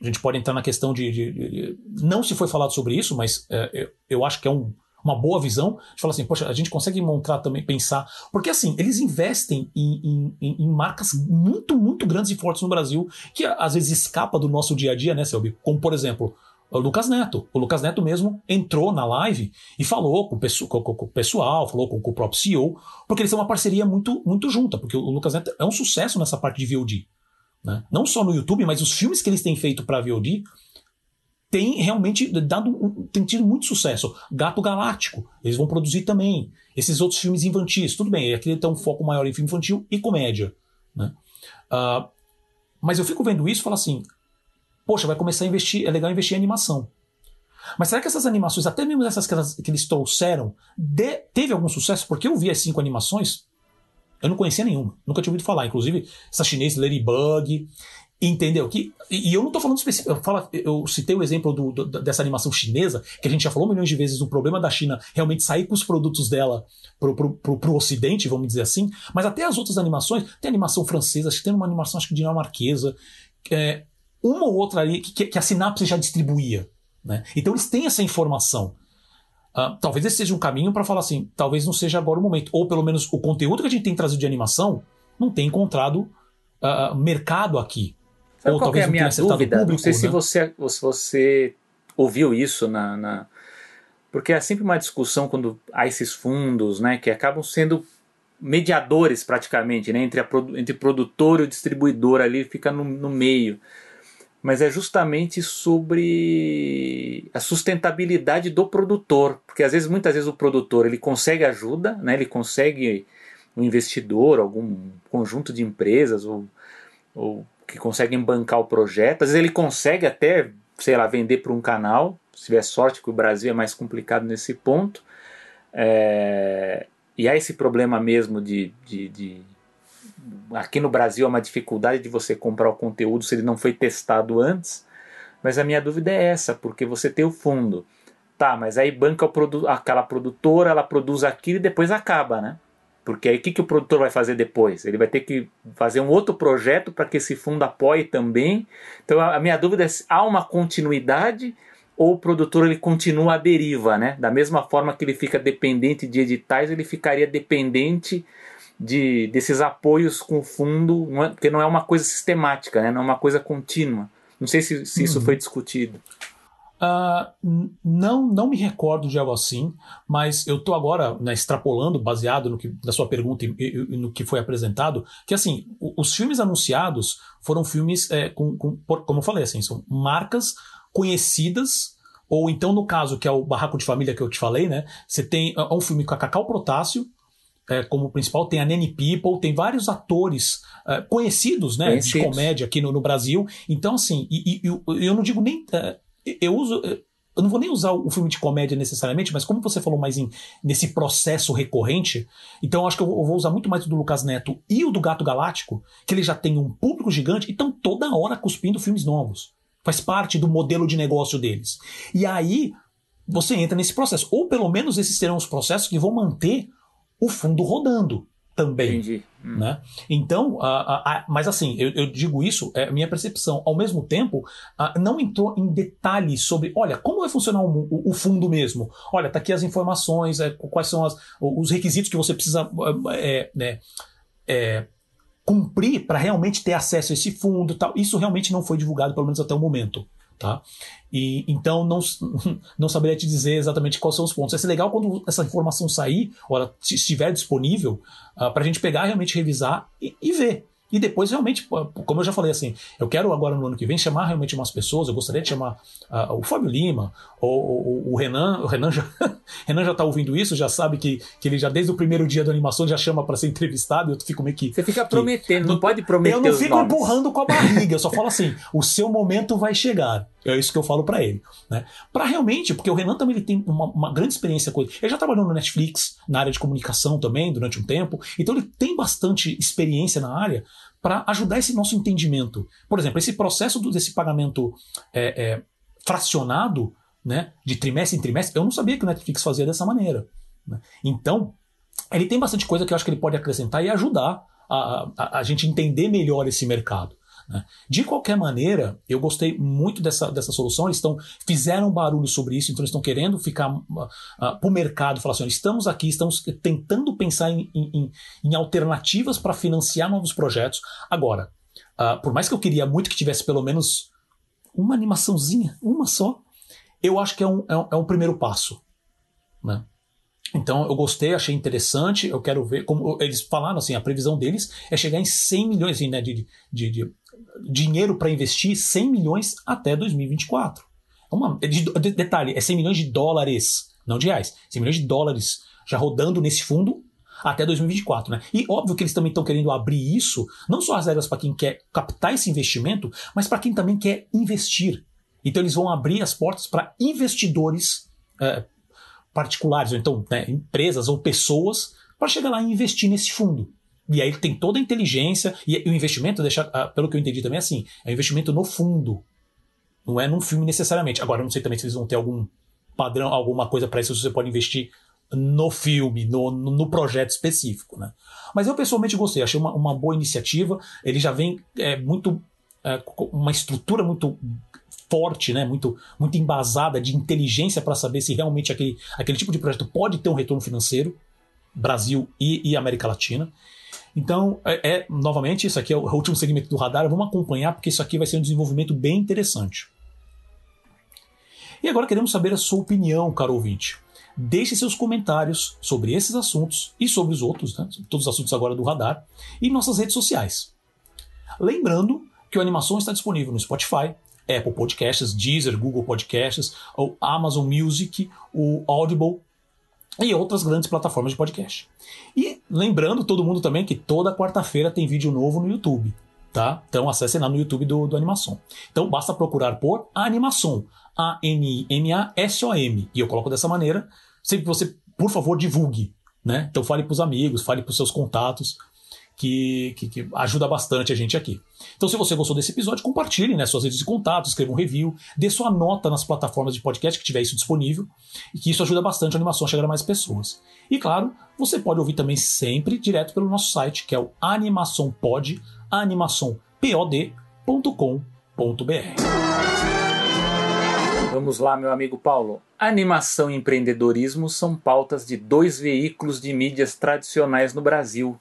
a gente pode entrar na questão de. de, de não se foi falado sobre isso, mas é, eu, eu, acho que é um, uma boa visão de assim, poxa, a gente consegue montar também, pensar. Porque assim, eles investem em, em, em, marcas muito, muito grandes e fortes no Brasil, que às vezes escapa do nosso dia a dia, né, Selby? Como, por exemplo, o Lucas Neto. O Lucas Neto mesmo entrou na live e falou com o, pessoal, com, com o pessoal falou com, com, o próprio CEO, porque eles têm uma parceria muito, muito junta, porque o Lucas Neto é um sucesso nessa parte de VOD. Né? Não só no YouTube, mas os filmes que eles têm feito para VOD têm realmente dado tem tido muito sucesso. Gato Galáctico, eles vão produzir também. Esses outros filmes infantis, tudo bem, aqui tem um foco maior em filme infantil e comédia. Né? Uh, mas eu fico vendo isso e falo assim: poxa, vai começar a investir, é legal investir em animação. Mas será que essas animações, até mesmo essas que, elas, que eles trouxeram, de, teve algum sucesso? Porque eu vi as cinco animações, eu não conhecia nenhuma, nunca tinha ouvido falar. Inclusive, essa chinesa Ladybug, entendeu? Que, e eu não estou falando específico, eu, falo, eu citei o exemplo do, do, dessa animação chinesa, que a gente já falou milhões de vezes do problema da China realmente sair com os produtos dela pro, pro, pro, pro ocidente, vamos dizer assim, mas até as outras animações, tem animação francesa, tem uma animação acho que dinamarquesa, é, uma ou outra ali que, que a Sinapse já distribuía. Né? Então eles têm essa informação. Uh, talvez esse seja um caminho para falar assim, talvez não seja agora o momento. Ou pelo menos o conteúdo que a gente tem trazido de animação não tem encontrado uh, mercado aqui. Sabe ou talvez é a minha dúvida? Público, não sei né? se, você, se você ouviu isso na, na, Porque é sempre uma discussão quando há esses fundos, né, que acabam sendo mediadores praticamente, né, entre, a, entre produtor e o distribuidor ali, fica no, no meio mas é justamente sobre a sustentabilidade do produtor, porque às vezes, muitas vezes o produtor ele consegue ajuda, né? Ele consegue um investidor, algum conjunto de empresas ou, ou que conseguem bancar o projeto. Às vezes ele consegue até, sei lá, vender para um canal. Se tiver sorte que o Brasil é mais complicado nesse ponto. É, e há esse problema mesmo de, de, de aqui no Brasil é uma dificuldade de você comprar o conteúdo se ele não foi testado antes. Mas a minha dúvida é essa, porque você tem o fundo, Tá, mas aí banca produ aquela produtora, ela produz aquilo e depois acaba, né? Porque aí o que, que o produtor vai fazer depois? Ele vai ter que fazer um outro projeto para que esse fundo apoie também. Então a minha dúvida é se há uma continuidade ou o produtor ele continua à deriva, né? Da mesma forma que ele fica dependente de editais, ele ficaria dependente de desses apoios com o fundo, não é, porque não é uma coisa sistemática, né? Não é uma coisa contínua. Não sei se, se isso uhum. foi discutido. Uh, não, não me recordo de algo assim, mas eu estou agora né, extrapolando, baseado no que, na sua pergunta e, e, no que foi apresentado, que assim, os filmes anunciados foram filmes é, com, com, como eu falei, assim, são marcas conhecidas, ou então no caso que é o Barraco de Família que eu te falei, né? Você tem é um filme com a Cacau Protássio, é, como principal, tem a Nanny People, tem vários atores é, conhecidos, né, conhecidos. de comédia aqui no, no, Brasil. Então, assim, e, e, eu, eu não digo nem. É, eu uso. Eu não vou nem usar o filme de comédia necessariamente, mas como você falou mais em, nesse processo recorrente, então eu acho que eu vou usar muito mais o do Lucas Neto e o do Gato Galáctico, que ele já tem um público gigante e estão toda hora cuspindo filmes novos. Faz parte do modelo de negócio deles. E aí você entra nesse processo. Ou pelo menos esses serão os processos que vão manter o fundo rodando também. Entendi. Hum. Né? Então, mas assim, eu, eu, digo isso, é minha percepção. Ao mesmo tempo, não entrou em detalhes sobre, olha, como vai funcionar o, o, o fundo mesmo? Olha, tá aqui as informações, é, quais são as, os requisitos que você precisa é, né, é, cumprir para realmente ter acesso a esse fundo tal. Isso realmente não foi divulgado, pelo menos até o momento. Tá? E então não, [laughs] não saberia te dizer exatamente quais são os pontos. Vai ser legal quando essa informação sair, ou ela estiver disponível, uh, ah, para a gente pegar, realmente revisar e, e ver. E depois, realmente, como eu já falei assim, eu quero agora no ano que vem chamar realmente umas pessoas, eu gostaria de chamar uh, o Fábio Lima, ou, ou, o Renan, o Renan já, [laughs] Renan já tá ouvindo isso, já sabe que, que ele já desde o primeiro dia da animação já chama para ser entrevistado, e eu fico meio que... Você fica prometendo, que, não, não pode prometer Eu não fico nomes. empurrando com a barriga, eu só falo assim, o seu momento vai chegar. É isso que eu falo para ele. Né? Para realmente, porque o Renan também ele tem uma, uma, grande experiência com ele. Ele já trabalhou no Netflix, na área de comunicação também, durante um tempo. Então ele tem bastante experiência na área para ajudar esse nosso entendimento. Por exemplo, esse processo do, desse pagamento é, é, fracionado, né, de trimestre em trimestre, eu não sabia que o Netflix fazia dessa maneira. Né? Então, ele tem bastante coisa que eu acho que ele pode acrescentar e ajudar a, a, a gente entender melhor esse mercado. Né? De qualquer maneira, eu gostei muito dessa, dessa solução. Eles estão fizeram barulho sobre isso, então eles estão querendo ficar uh, uh, para o mercado, falar assim: estamos aqui, estamos tentando pensar em, em, em alternativas para financiar novos projetos. Agora, uh, por mais que eu queria muito que tivesse pelo menos uma animaçãozinha, uma só, eu acho que é um, é um, é um primeiro passo. Né? Então eu gostei, achei interessante, eu quero ver, como eles falaram assim, a previsão deles é chegar em 100 milhões assim, né, de, de, de dinheiro para investir 100 milhões até 2024. É uma, de, de, detalhe, é 100 milhões de dólares, não de reais, 100 milhões de dólares já rodando nesse fundo até 2024, né? E óbvio que eles também estão querendo abrir isso, não só as regras para quem quer captar esse investimento, mas para quem também quer investir. Então eles vão abrir as portas para investidores é, particulares, ou então né, empresas ou pessoas, para chegar lá e investir nesse fundo. E aí ele tem toda a inteligência, e o investimento, ah, pelo que eu entendi também, é assim: é um investimento no fundo. Não é num filme necessariamente. Agora, eu não sei também se eles vão ter algum padrão, alguma coisa para isso, se você pode investir no filme, no, no projeto específico. Né? Mas eu pessoalmente gostei, achei uma, uma boa iniciativa. Ele já vem é, muito. É, uma estrutura muito forte, né, muito, muito embasada de inteligência para saber se realmente aquele, aquele tipo de projeto pode ter um retorno financeiro, Brasil e, e América Latina. Então, é, é, novamente, isso aqui é o último segmento do radar. Vamos acompanhar, porque isso aqui vai ser um desenvolvimento bem interessante. E agora queremos saber a sua opinião, caro ouvinte. Deixe seus comentários sobre esses assuntos e sobre os outros, né? todos os assuntos agora do radar, em nossas redes sociais. Lembrando que o Animação está disponível no Spotify, Apple Podcasts, Deezer, Google Podcasts, o Amazon Music, o Audible e outras grandes plataformas de podcast. E lembrando todo mundo também que toda quarta-feira tem vídeo novo no YouTube. Tá? Então acesse lá no YouTube do, do Animação. Então basta procurar por Animação, A-N-I-M-A-S-O-M. E eu coloco dessa maneira, sempre que você, por favor, divulgue. Né? Então fale para os amigos, fale para os seus contatos, que, que, que, ajuda bastante a gente aqui. Então, se você gostou desse episódio, compartilhe né, suas redes de contato, escreva um review, dê sua nota nas plataformas de podcast que tiver isso disponível, e que isso ajuda bastante a animação a chegar a mais pessoas. E claro, você pode ouvir também sempre direto pelo nosso site, que é o animaçãopod, animaçãopod.com.br. Vamos lá, meu amigo Paulo. Animação e empreendedorismo são pautas de dois veículos de mídias tradicionais no Brasil.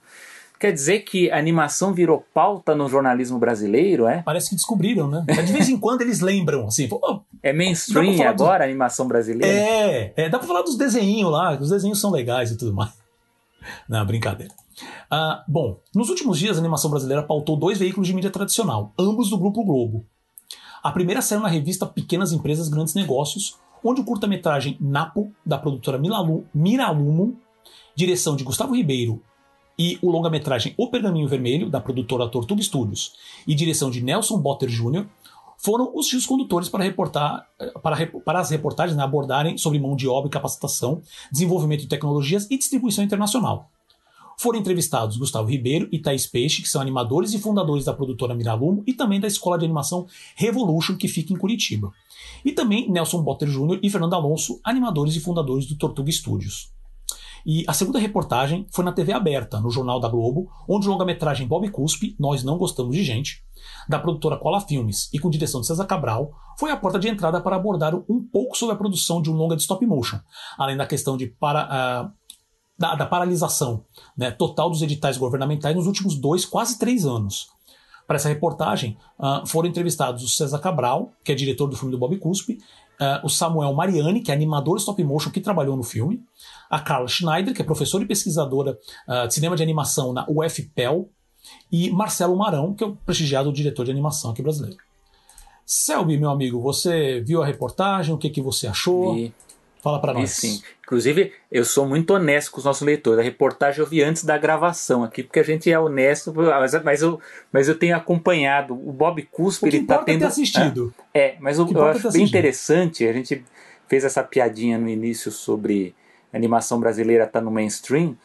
Quer dizer que a animação virou pauta no jornalismo brasileiro, é? Parece que descobriram, né? De vez em quando eles lembram, assim. Oh, é mainstream agora dos... a animação brasileira? É, é, dá pra falar dos desenhinhos lá, os desenhos são legais e tudo mais. [laughs] Não, brincadeira. Ah, bom, nos últimos dias a animação brasileira pautou dois veículos de mídia tradicional, ambos do Grupo Globo. A primeira saiu na revista Pequenas Empresas Grandes Negócios, onde o curta-metragem Napo, da produtora Miralumo, direção de Gustavo Ribeiro e o longa-metragem O Pergaminho Vermelho, da produtora Tortuga Studios, e direção de Nelson Botter Jr., foram os fios condutores para, reportar, para, para as reportagens né, abordarem sobre mão de obra e capacitação, desenvolvimento de tecnologias e distribuição internacional. Foram entrevistados Gustavo Ribeiro e Thaís Peixe, que são animadores e fundadores da produtora Miralumo e também da escola de animação Revolution, que fica em Curitiba. E também Nelson Botter Jr. e Fernando Alonso, animadores e fundadores do Tortuga Studios. E a segunda reportagem foi na TV aberta, no Jornal da Globo, onde o longa-metragem Bob Cuspe, Nós Não Gostamos de Gente, da produtora Cola Filmes e com direção de César Cabral, foi a porta de entrada para abordar um pouco sobre a produção de um longa de stop motion, além da questão de para, uh, da, da, paralisação né, total dos editais governamentais nos últimos dois, quase três anos. Para essa reportagem, uh, foram entrevistados o César Cabral, que é diretor do filme do Bob Cuspe, uh, o Samuel Mariani, que é animador stop motion que trabalhou no filme, a Carla Schneider, que é professora e pesquisadora uh, de cinema de animação na UFPEL, e Marcelo Marão, que é o prestigiado diretor de animação aqui brasileiro. Selby, meu amigo, você viu a reportagem? O que, que você achou? Vi. Fala para nós. Sim. Inclusive, eu sou muito honesto com os nossos leitores. A reportagem eu vi antes da gravação aqui, porque a gente é honesto, mas, mas, eu, mas eu tenho acompanhado. O Bob Cuspe, ele tá tendo. É ter assistido. É, é mas eu, eu acho bem interessante. A gente fez essa piadinha no início sobre a animação brasileira tá no mainstream,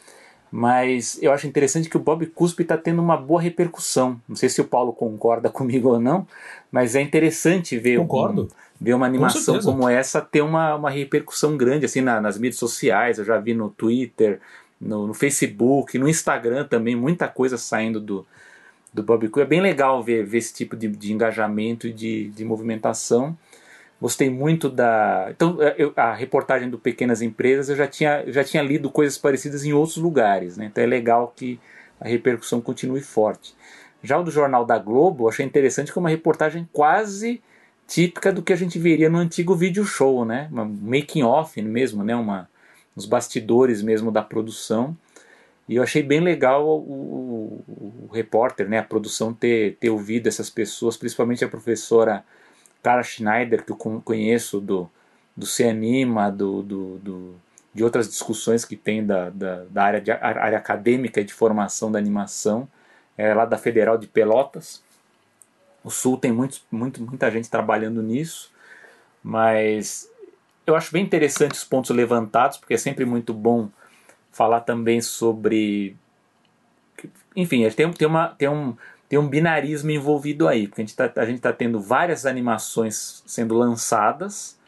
mas eu acho interessante que o Bob Cuspe está tendo uma boa repercussão. Não sei se o Paulo concorda [laughs] comigo ou não, mas é interessante ver. Um, ver uma animação Com como essa ter uma, uma repercussão grande assim na, nas mídias sociais. Eu já vi no Twitter, no, no, Facebook, no Instagram também, muita coisa saindo do, do Bob Cuspe. É bem legal ver, ver esse tipo de, de engajamento e de, de movimentação. Gostei muito da. Então, é, eu, a reportagem do Pequenas Empresas eu já tinha, já tinha lido coisas parecidas em outros lugares, né? Então é legal que a repercussão continue forte. Já o do Jornal da Globo, eu achei interessante que é uma reportagem quase típica do que a gente veria no antigo vídeo show, né? Uma making off mesmo, né? Uma, os bastidores mesmo da produção. E eu achei bem legal o, o, o, repórter, né? A produção ter, ter ouvido essas pessoas, principalmente a professora Clara Schneider, que eu conheço do, do Anima, do, do, do, de outras discussões que tem da, da, da área, de, área acadêmica e de formação da animação, é lá da Federal de Pelotas. O Sul tem muito, muito, muita gente trabalhando nisso, mas eu acho bem interessante os pontos levantados, porque é sempre muito bom falar também sobre. Enfim, tem, tem, uma, tem um, tem um binarismo envolvido aí, porque a gente está tá tendo várias animações sendo lançadas,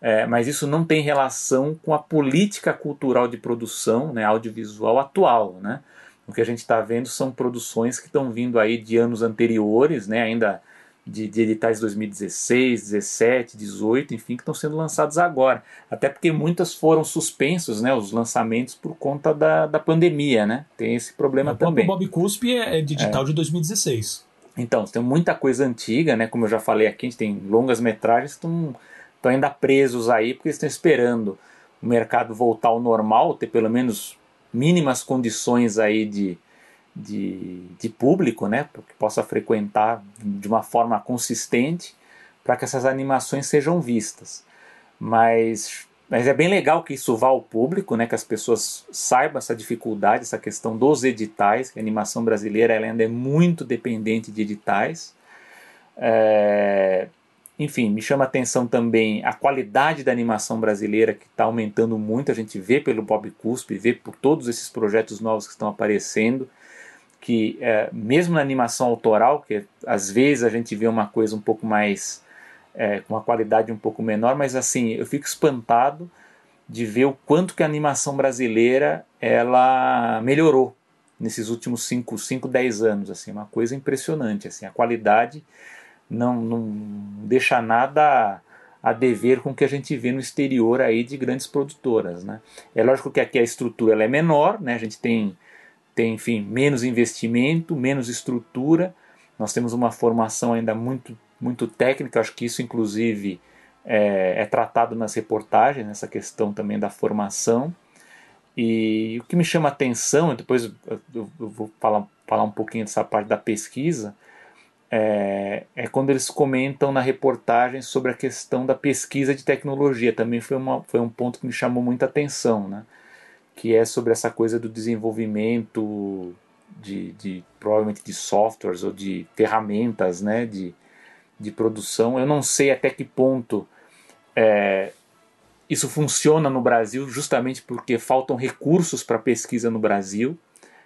é, mas isso não tem relação com a política cultural de produção né, audiovisual atual. Né? O que a gente está vendo são produções que estão vindo aí de anos anteriores, né, ainda de, de editais 2016, 17, 18, enfim, que estão sendo lançados agora. Até porque muitas foram suspensos, né, os lançamentos por conta da, da pandemia, né? Tem esse problema o também. O Bob Cuspe é, é digital é. de 2016. Então, tem muita coisa antiga, né? Como eu já falei aqui, a gente tem longas metragens que estão ainda presos aí porque estão esperando o mercado voltar ao normal, ter pelo menos mínimas condições aí de, de, de público, né, que possa frequentar de uma forma consistente para que essas animações sejam vistas. Mas, mas é bem legal que isso vá ao público, né, que as pessoas saibam essa dificuldade, essa questão dos editais, que a animação brasileira ela ainda é muito dependente de editais. É, enfim, me chama a atenção também a qualidade da animação brasileira que está aumentando muito. A gente vê pelo Bob Cuspe, vê por todos esses projetos novos que estão aparecendo que, é, mesmo na animação autoral, que às vezes a gente vê uma coisa um pouco mais. É, com uma qualidade um pouco menor, mas assim, eu fico espantado de ver o quanto que a animação brasileira ela melhorou nesses últimos 5, 5, 10 anos, assim, uma coisa impressionante, assim, a qualidade não, não deixa nada a dever com o que a gente vê no exterior aí de grandes produtoras, né? É lógico que aqui a estrutura ela é menor, né? A gente tem tem, enfim, menos investimento, menos estrutura. Nós temos uma formação ainda muito muito técnica, acho que isso inclusive é, é tratado nas reportagens, nessa questão também da formação. E o que me chama a atenção, depois eu, vou falar, falar um pouquinho dessa parte da pesquisa, é, é, quando eles comentam na reportagem sobre a questão da pesquisa de tecnologia. Também foi, uma, foi um ponto que me chamou muita atenção, né? Que é sobre essa coisa do desenvolvimento de, de provavelmente de softwares ou de ferramentas né? de, de produção. Eu não sei até que ponto é, isso funciona no Brasil, justamente porque faltam recursos para pesquisa no Brasil.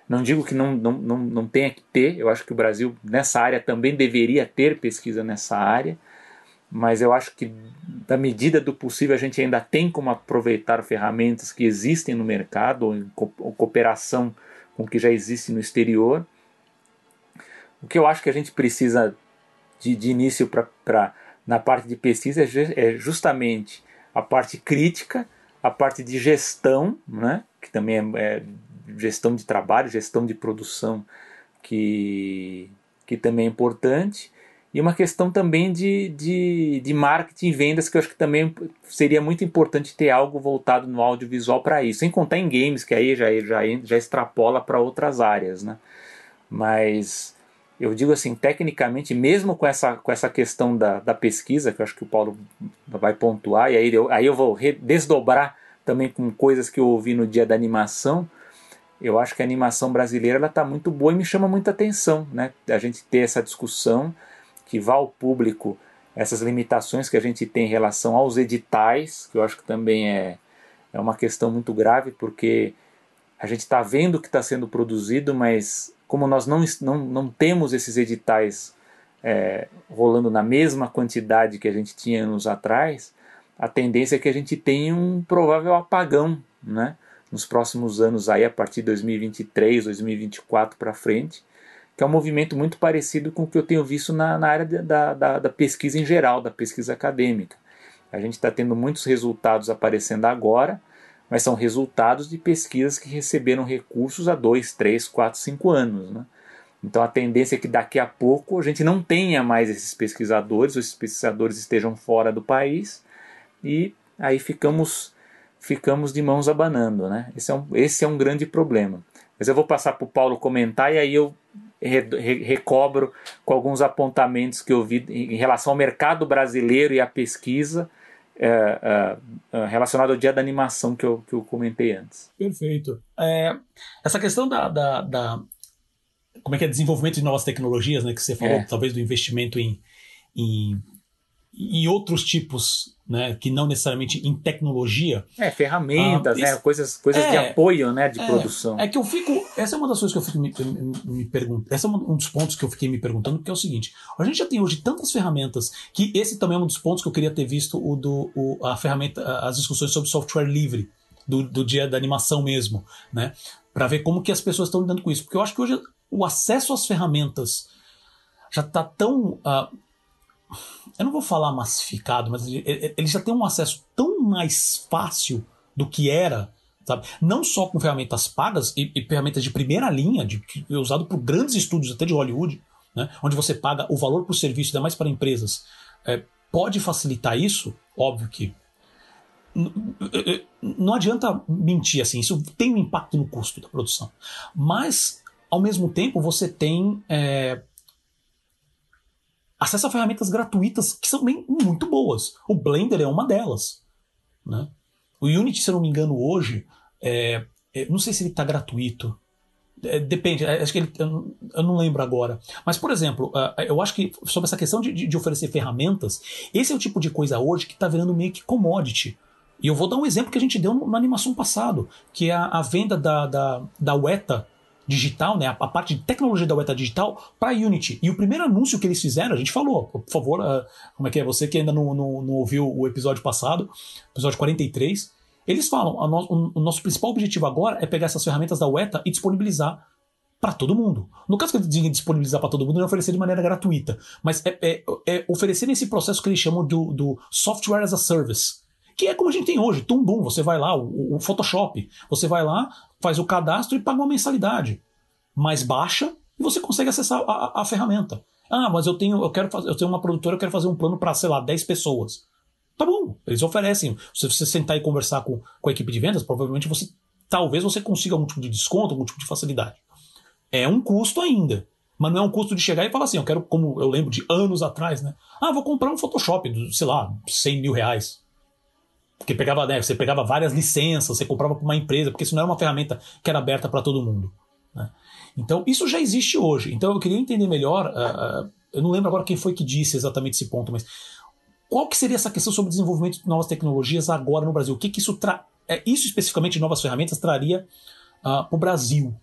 Não digo que não, não, não, não tenha que ter, eu acho que o Brasil nessa área também deveria ter pesquisa nessa área, mas eu acho que, da medida do possível, a gente ainda tem como aproveitar ferramentas que existem no mercado ou em cooperação com o que já existe no exterior. O que eu acho que a gente precisa de, de início para na parte de pesquisa é, é justamente a parte crítica, a parte de gestão, né, que também é, é gestão de trabalho, gestão de produção, que, que também é importante, e uma questão também de, de, de marketing e vendas, que eu acho que também seria muito importante ter algo voltado no audiovisual para isso, sem contar em games, que aí já, já, já extrapola para outras áreas. Né? Mas eu digo assim, tecnicamente, mesmo com essa, com essa questão da, da pesquisa, que eu acho que o Paulo vai pontuar, e aí eu, aí eu vou desdobrar também com coisas que eu ouvi no dia da animação, eu acho que a animação brasileira está muito boa e me chama muita atenção, né? A gente ter essa discussão que vá ao público essas limitações que a gente tem em relação aos editais, que eu acho que também é, é uma questão muito grave, porque a gente está vendo o que está sendo produzido, mas como nós não, não, não temos esses editais é, rolando na mesma quantidade que a gente tinha anos atrás, a tendência é que a gente tenha um provável apagão, né? nos próximos anos aí a partir de 2023, 2024 para frente, que é um movimento muito parecido com o que eu tenho visto na, na área da, da, da pesquisa em geral, da pesquisa acadêmica. A gente está tendo muitos resultados aparecendo agora, mas são resultados de pesquisas que receberam recursos há 2, 3, 4, 5 anos. Né? Então a tendência é que daqui a pouco a gente não tenha mais esses pesquisadores, ou esses pesquisadores estejam fora do país, e aí ficamos ficamos de mãos abanando. Né? Esse, é um, esse é um grande problema. Mas eu vou passar para o Paulo comentar e aí eu recobro com alguns apontamentos que eu vi em relação ao mercado brasileiro e à pesquisa é, é, é, relacionado ao dia da animação que eu, que eu comentei antes. Perfeito. É, essa questão da, da, da, como é que é desenvolvimento de novas tecnologias, né, que você falou, é. talvez do investimento em, em, em outros tipos né, que não necessariamente em tecnologia. É, ferramentas, ah, né, coisas, coisas é, de apoio, né, de é, produção. É que eu fico, essa é uma das coisas que eu fico me, me, me perguntando, esse é um dos pontos que eu fiquei me perguntando, que é o seguinte, a gente já tem hoje tantas ferramentas, que esse também é um dos pontos que eu queria ter visto o do, o, a ferramenta, as discussões sobre software livre, do, do dia da animação mesmo, né, para ver como que as pessoas estão lidando com isso, porque eu acho que hoje o acesso às ferramentas já está tão... Uh, eu não vou falar massificado, mas ele já tem um acesso tão mais fácil do que era, sabe? Não só com ferramentas pagas e, e ferramentas de primeira linha, de, é usado por grandes estúdios até de Hollywood, né? onde você paga o valor por serviço, ainda mais para empresas. É, pode facilitar isso? Óbvio que não adianta mentir assim, isso tem um impacto no custo da produção. Mas, ao mesmo tempo, você tem é, acesso a ferramentas gratuitas que são bem, muito boas. O Blender é uma delas. Né? O Unity, se eu não me engano, hoje, é, é, não sei se ele está gratuito. É, depende, é, acho que ele, eu, eu, não lembro agora. Mas, por exemplo, uh, eu acho que sobre essa questão de, de, de, oferecer ferramentas, esse é o tipo de coisa hoje que está virando meio que commodity. E eu vou dar um exemplo que a gente deu na animação passado, que é a, a venda da, da, da Weta digital, né, a, parte de tecnologia da Weta Digital para Unity. E o primeiro anúncio que eles fizeram, a gente falou, por favor, uh, como é que é? Você que ainda não, não, não, ouviu o episódio passado, episódio 43, eles falam, no, o, o nosso principal objetivo agora é pegar essas ferramentas da Weta e disponibilizar para todo mundo. No caso que eles dizem disponibilizar para todo mundo, não é oferecer de maneira gratuita, mas é, é, é oferecer nesse processo que eles chamam do, do software as a service que é como a gente tem hoje, tumbum, você vai lá, o, o, Photoshop, você vai lá, faz o cadastro e paga uma mensalidade mais baixa e você consegue acessar a, a, ferramenta. Ah, mas eu tenho, eu quero fazer, eu tenho uma produtora, eu quero fazer um plano para, sei lá, 10 pessoas. Tá bom, eles oferecem. Se você sentar e conversar com, com a equipe de vendas, provavelmente você talvez você consiga algum tipo de desconto, algum tipo de facilidade. É um custo ainda. Mas não é um custo de chegar e falar assim, eu quero, como eu lembro de anos atrás, né? Ah, vou comprar um Photoshop, sei lá, 100 mil reais. Porque pegava, né, você pegava várias licenças, você comprava para uma empresa, porque isso não era uma ferramenta que era aberta para todo mundo. Né? Então, isso já existe hoje. Então, eu queria entender melhor. Uh, uh, eu não lembro agora quem foi que disse exatamente esse ponto, mas qual que seria essa questão sobre desenvolvimento de novas tecnologias agora no Brasil? O que, que isso tra é, isso especificamente novas ferramentas traria uh, ah, para o Brasil?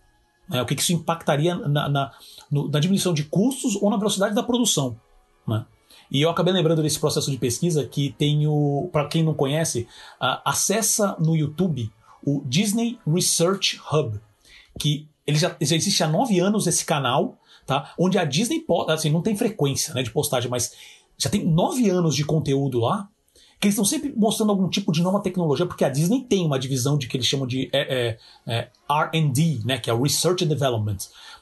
Né? O que, que isso impactaria na, na, no, na, diminuição de custos ou na velocidade da produção? Né? E eu acabei lembrando desse processo de pesquisa que tenho, para quem não conhece, uh, acessa no YouTube o Disney Research Hub, que ele já, já existe há nove anos esse canal, tá? Onde a Disney assim, não tem frequência né, de postagem, mas já tem nove anos de conteúdo lá, que eles estão sempre mostrando algum tipo de nova tecnologia, porque a Disney tem uma divisão de que eles chamam de é, é, é, RD, né, que é o Research and Development.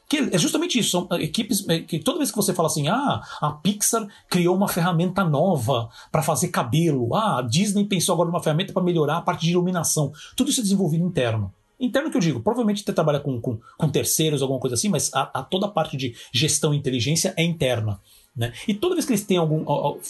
Que é justamente isso, são equipes é, que toda vez que você fala assim, ah, a Pixar criou uma ferramenta nova para fazer cabelo, ah, a Disney pensou agora numa ferramenta para melhorar a parte de iluminação. Tudo isso é desenvolvido interno. Interno que eu digo, provavelmente você trabalha com, com, com terceiros, alguma coisa assim, mas a, a toda a parte de gestão e inteligência é interna. Né? E toda vez que eles têm algum.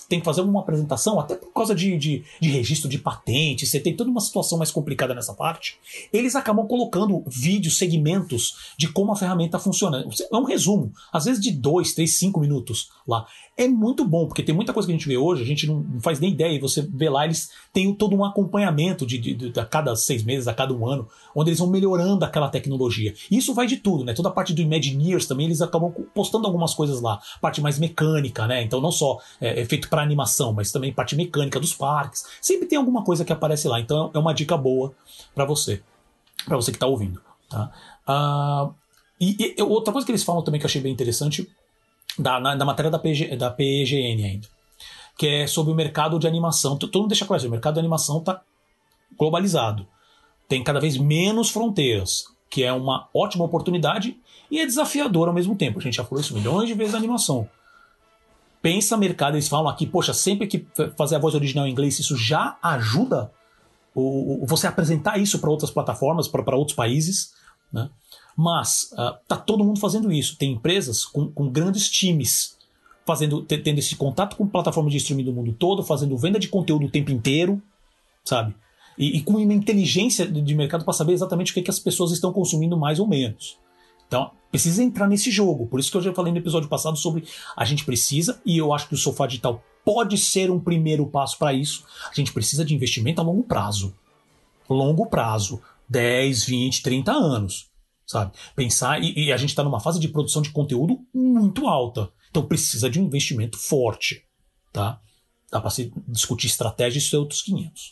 tem que fazer alguma apresentação, até por causa de, de, de, registro de patente, você tem toda uma situação mais complicada nessa parte, eles acabam colocando vídeos, segmentos de como a ferramenta funciona. É um resumo, às vezes de dois, três, cinco minutos lá é muito bom, porque tem muita coisa que a gente vê hoje, a gente não, faz nem ideia, e você vê lá, eles têm todo um acompanhamento de, de, de, a cada seis meses, a cada um ano, onde eles vão melhorando aquela tecnologia. E isso vai de tudo, né? Toda a parte do Imagineers também, eles acabam postando algumas coisas lá, parte mais mecânica, né? Então não só é, é feito para animação, mas também parte mecânica dos parques. Sempre tem alguma coisa que aparece lá, então é uma dica boa para você, para você que está ouvindo, tá? Uh, e, e, outra coisa que eles falam também que eu achei bem interessante da, na, da matéria da, PG, da PGN ainda, que é sobre o mercado de animação. Todo mundo deixa claro, o mercado de animação está globalizado. Tem cada vez menos fronteiras, que é uma ótima oportunidade e é desafiador ao mesmo tempo. A gente já falou isso milhões de vezes na animação. Pensa mercado, eles falam aqui, poxa, sempre que fazer a voz original em inglês, isso já ajuda o, o você apresentar isso para outras plataformas, para outros países. Né? Mas uh, tá todo mundo fazendo isso. Tem empresas com, com grandes times fazendo, tendo esse contato com plataformas de streaming do mundo todo, fazendo venda de conteúdo o tempo inteiro, sabe? E, e com uma inteligência de mercado para saber exatamente o que, que as pessoas estão consumindo mais ou menos. Então, precisa entrar nesse jogo. Por isso que eu já falei no episódio passado sobre a gente precisa, e eu acho que o sofá digital pode ser um primeiro passo para isso. A gente precisa de investimento a longo prazo. Longo prazo. 10, 20, 30 anos sabe? Pensar, e, e a gente está numa fase de produção de conteúdo muito alta. Então precisa de um investimento forte, tá? Dá para se discutir estratégias e outros 500.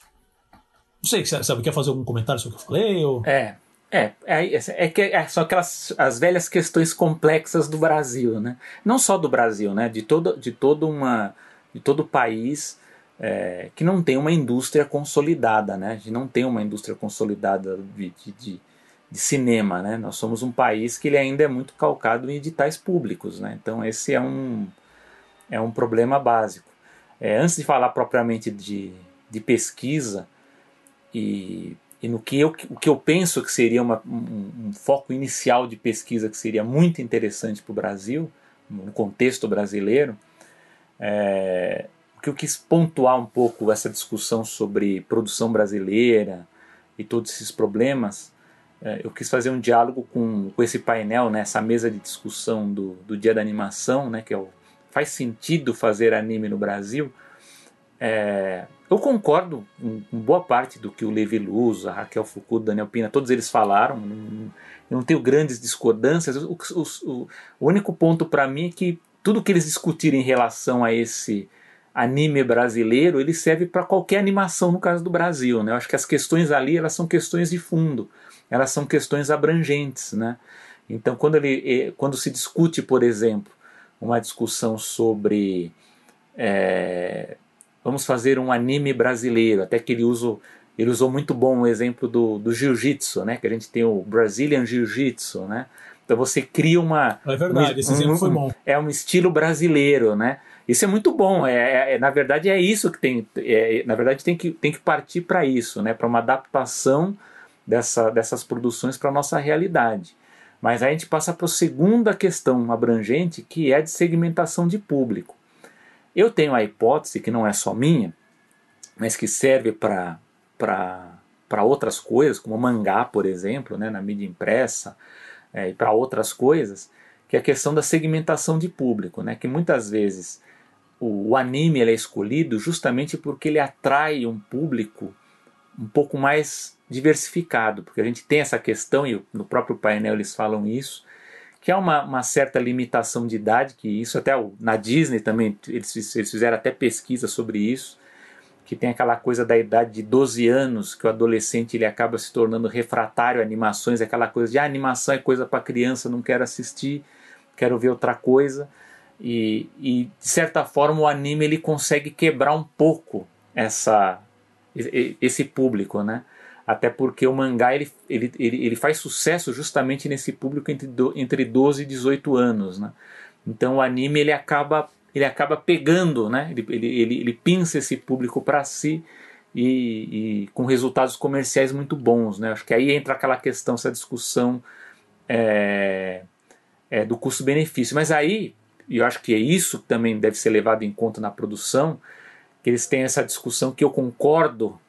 Não sei, sabe, quer fazer algum comentário sobre o que eu falei? Ou... É, é, é, é, que é só aquelas as velhas questões complexas do Brasil, né? Não só do Brasil, né? De todo, de todo uma, de todo país é, que não tem uma indústria consolidada, né? A gente não tem uma indústria consolidada de, de, de de cinema, né? Nós somos um país que ele ainda é muito calcado em editais públicos, né? Então esse é um é um problema básico. É, antes de falar propriamente de, de pesquisa e, e no que eu, o que eu penso que seria uma, um, um foco inicial de pesquisa que seria muito interessante para o Brasil, no contexto brasileiro, é, que eu quis pontuar um pouco essa discussão sobre produção brasileira e todos esses problemas eu quis fazer um diálogo com, com esse painel, né, essa mesa de discussão do, do Dia da Animação, né, que é o, faz sentido fazer anime no Brasil, é, eu concordo com boa parte do que o Levi Luz, a Raquel Foucault, Daniel Pina, todos eles falaram. Eu não tenho grandes discordâncias. O, o, o único ponto para mim é que tudo que eles discutirem em relação a esse anime brasileiro, ele serve para qualquer animação no caso do Brasil. Né? Eu acho que as questões ali elas são questões de fundo, elas são questões abrangentes. Né? Então, quando, ele, quando se discute, por exemplo, uma discussão sobre é, vamos fazer um anime brasileiro, até que ele usou, ele usou muito bom o exemplo do, do jiu-jitsu, né? que a gente tem o Brazilian Jiu-Jitsu, né? Então você cria uma. É verdade, um, esse exemplo um, foi bom. É um estilo brasileiro, né? Isso é muito bom. É, é, é na verdade, é isso que tem. É, na verdade, tem que, tem que partir para isso, né? Para uma adaptação dessa, dessas produções para a nossa realidade. Mas aí a gente passa para a segunda questão abrangente, que é de segmentação de público. Eu tenho a hipótese, que não é só minha, mas que serve para outras coisas, como mangá, por exemplo, né, na mídia impressa, é, e para outras coisas, que é a questão da segmentação de público, né? que muitas vezes o, o anime é escolhido justamente porque ele atrai um público um pouco mais diversificado, porque a gente tem essa questão, e no próprio painel eles falam isso, que há uma, uma certa limitação de idade, que isso até na Disney também, eles, eles fizeram até pesquisa sobre isso, que tem aquela coisa da idade de 12 anos, que o adolescente ele acaba se tornando refratário a animações, aquela coisa de ah, animação é coisa para criança, não quero assistir, quero ver outra coisa. E, e, de certa forma o anime ele consegue quebrar um pouco essa esse público, né? Até porque o mangá ele, ele, ele, ele faz sucesso justamente nesse público entre, do, entre 12 e 18 anos, né? Então o anime ele acaba ele acaba pegando, né? ele, ele, ele, ele pinça esse público para si e, e, com resultados comerciais muito bons. Né? Acho que aí entra aquela questão, essa discussão é, é, do custo-benefício. Mas aí, e eu acho que é isso que também deve ser levado em conta na produção, que eles têm essa discussão que eu concordo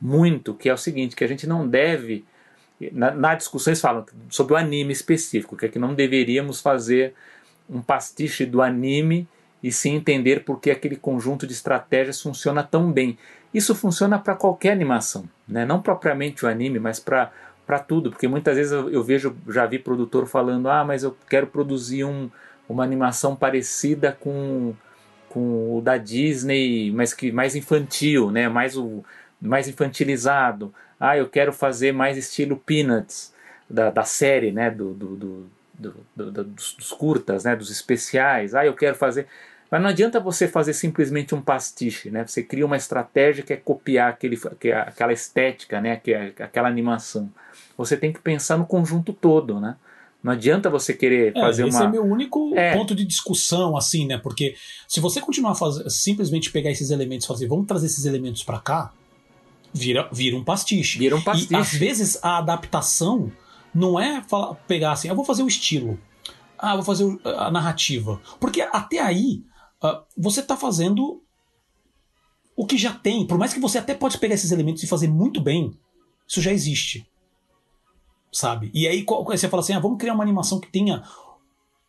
muito, que é o seguinte, que a gente não deve. Na, na discussão eles falam sobre o anime específico, que é que não deveríamos fazer um pastiche do anime e se entender por que aquele conjunto de estratégias funciona tão bem. Isso funciona para qualquer animação, né? não propriamente o anime, mas para para tudo, porque muitas vezes eu, eu, vejo, já vi produtor falando, ah, mas eu quero produzir um, uma animação parecida com, com o da Disney, mas que mais infantil, né, mais o mais infantilizado. Ah, eu quero fazer mais estilo Peanuts da, da série, né, do, do, do, do dos, dos curtas, né, dos especiais. Ah, eu quero fazer mas não adianta você fazer simplesmente um pastiche, né? Você cria uma estratégia que é copiar aquele, que é aquela estética, né? Que é aquela animação. Você tem que pensar no conjunto todo, né? Não adianta você querer é, fazer esse uma. Esse é meu único é. ponto de discussão, assim, né? Porque se você continuar a fazer, simplesmente pegar esses elementos e fazer, vamos trazer esses elementos para cá, vira, vira um pastiche. Vira um pastiche. E às vezes a adaptação não é falar, pegar assim, eu vou fazer o estilo. Ah, vou fazer a narrativa. Porque até aí uh, você está fazendo o que já tem. Por mais que você até pode pegar esses elementos e fazer muito bem, isso já existe. Sabe? E aí você fala assim: ah, vamos criar uma animação que tenha.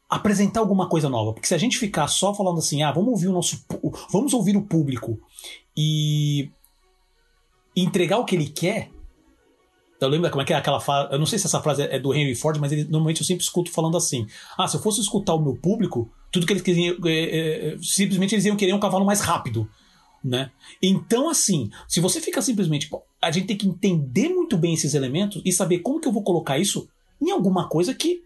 apresentar alguma coisa nova. Porque se a gente ficar só falando assim, ah, vamos ouvir o nosso. vamos ouvir o público e. entregar o que ele quer. Eu lembro como é que é aquela frase. Eu não sei se essa frase é do Henry Ford, mas ele, normalmente eu sempre escuto falando assim: Ah, se eu fosse escutar o meu público, tudo que eles queriam. É, é, simplesmente eles iam querer um cavalo mais rápido. Né? Então, assim, se você fica simplesmente. A gente tem que entender muito bem esses elementos e saber como que eu vou colocar isso em alguma coisa que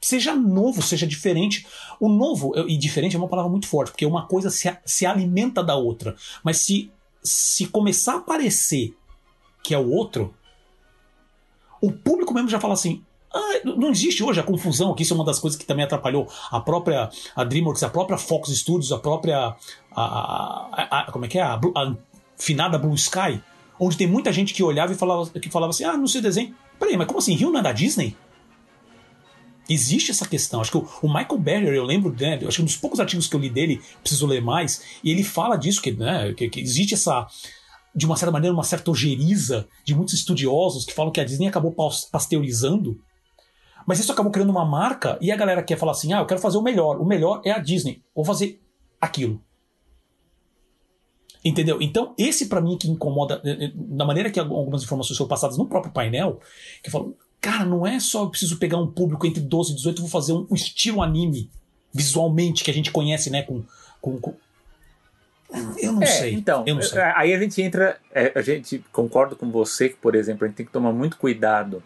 seja novo, seja diferente. O novo e diferente é uma palavra muito forte, porque uma coisa se, se alimenta da outra. Mas se, se começar a parecer que é o outro, o público mesmo já fala assim: ah, não existe hoje a confusão, que isso é uma das coisas que também atrapalhou a própria a DreamWorks, a própria Fox Studios, a própria a, a, a como é que é a finada Blue Sky, onde tem muita gente que olhava e falava que falava assim, ah, não sei desenho. Peraí, mas como assim? Rio não é da Disney? Existe essa questão. Acho que o, o Michael Berger, eu lembro, né, acho que um dos poucos artigos que eu li dele, preciso ler mais, e ele fala disso, que, né, que, que existe essa, de uma certa maneira, uma certa ojeriza de muitos estudiosos que falam que a Disney acabou pasteurizando mas isso acabou criando uma marca e a galera quer falar assim: ah, eu quero fazer o melhor. O melhor é a Disney. Vou fazer aquilo. Entendeu? Então, esse para mim é que incomoda, da maneira que algumas informações são passadas no próprio painel, que falam, cara, não é só eu preciso pegar um público entre 12 e 18 e vou fazer um, um, estilo anime, visualmente, que a gente conhece, né, com, com, com... Eu não é, sei. Então, eu não sei. aí a gente entra. É, a gente concordo com você que, por exemplo, a gente tem que tomar muito cuidado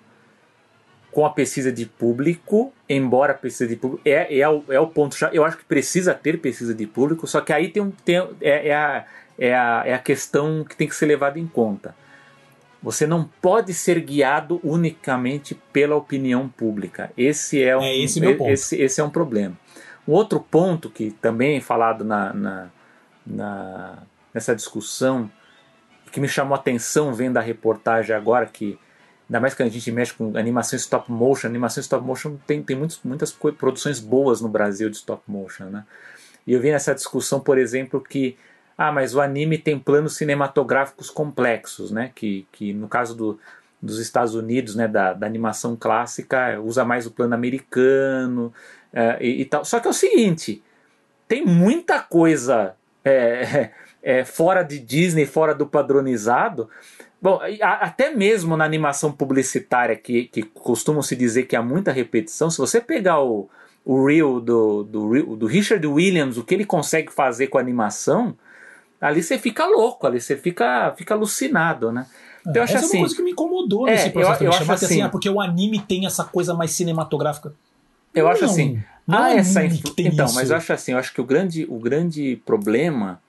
com a pesquisa de público, embora a pesquisa de público é, é, o, é o ponto. Eu acho que precisa ter pesquisa de público, só que aí tem um tem, é, é, a, é, a, é a questão que tem que ser levada em conta. Você não pode ser guiado unicamente pela opinião pública. Esse é um, é esse. Esse, esse é um problema. Um outro ponto que também é falado na, na, na, nessa discussão, que me chamou a atenção vendo a reportagem agora, que Ainda mais que a gente mexe com animação stop motion. Animação stop motion tem, tem muitos, muitas produções boas no Brasil de stop motion. Né? E eu vi nessa discussão, por exemplo, que ah, mas o anime tem planos cinematográficos complexos, né? Que, que no caso do, dos Estados Unidos, né, da, da animação clássica, usa mais o plano americano uh, e, e, tal. Só que é o seguinte, tem muita coisa é, [laughs] é, fora de Disney, fora do padronizado, Bom, até mesmo na animação publicitária, que, que costumam se dizer que há muita repetição, se você pegar o, o reel do, do, do Richard Williams, o que ele consegue fazer com a animação, ali você fica louco, ali você fica, fica alucinado, né? Então, eu acho essa assim, é uma assim, coisa que me incomodou é, nesse processo. Eu, eu acho assim, assim ah, porque o anime tem essa coisa mais cinematográfica. Eu não, acho assim. Não ah, é essa Então, isso. mas eu acho assim, eu acho que o grande, o grande problema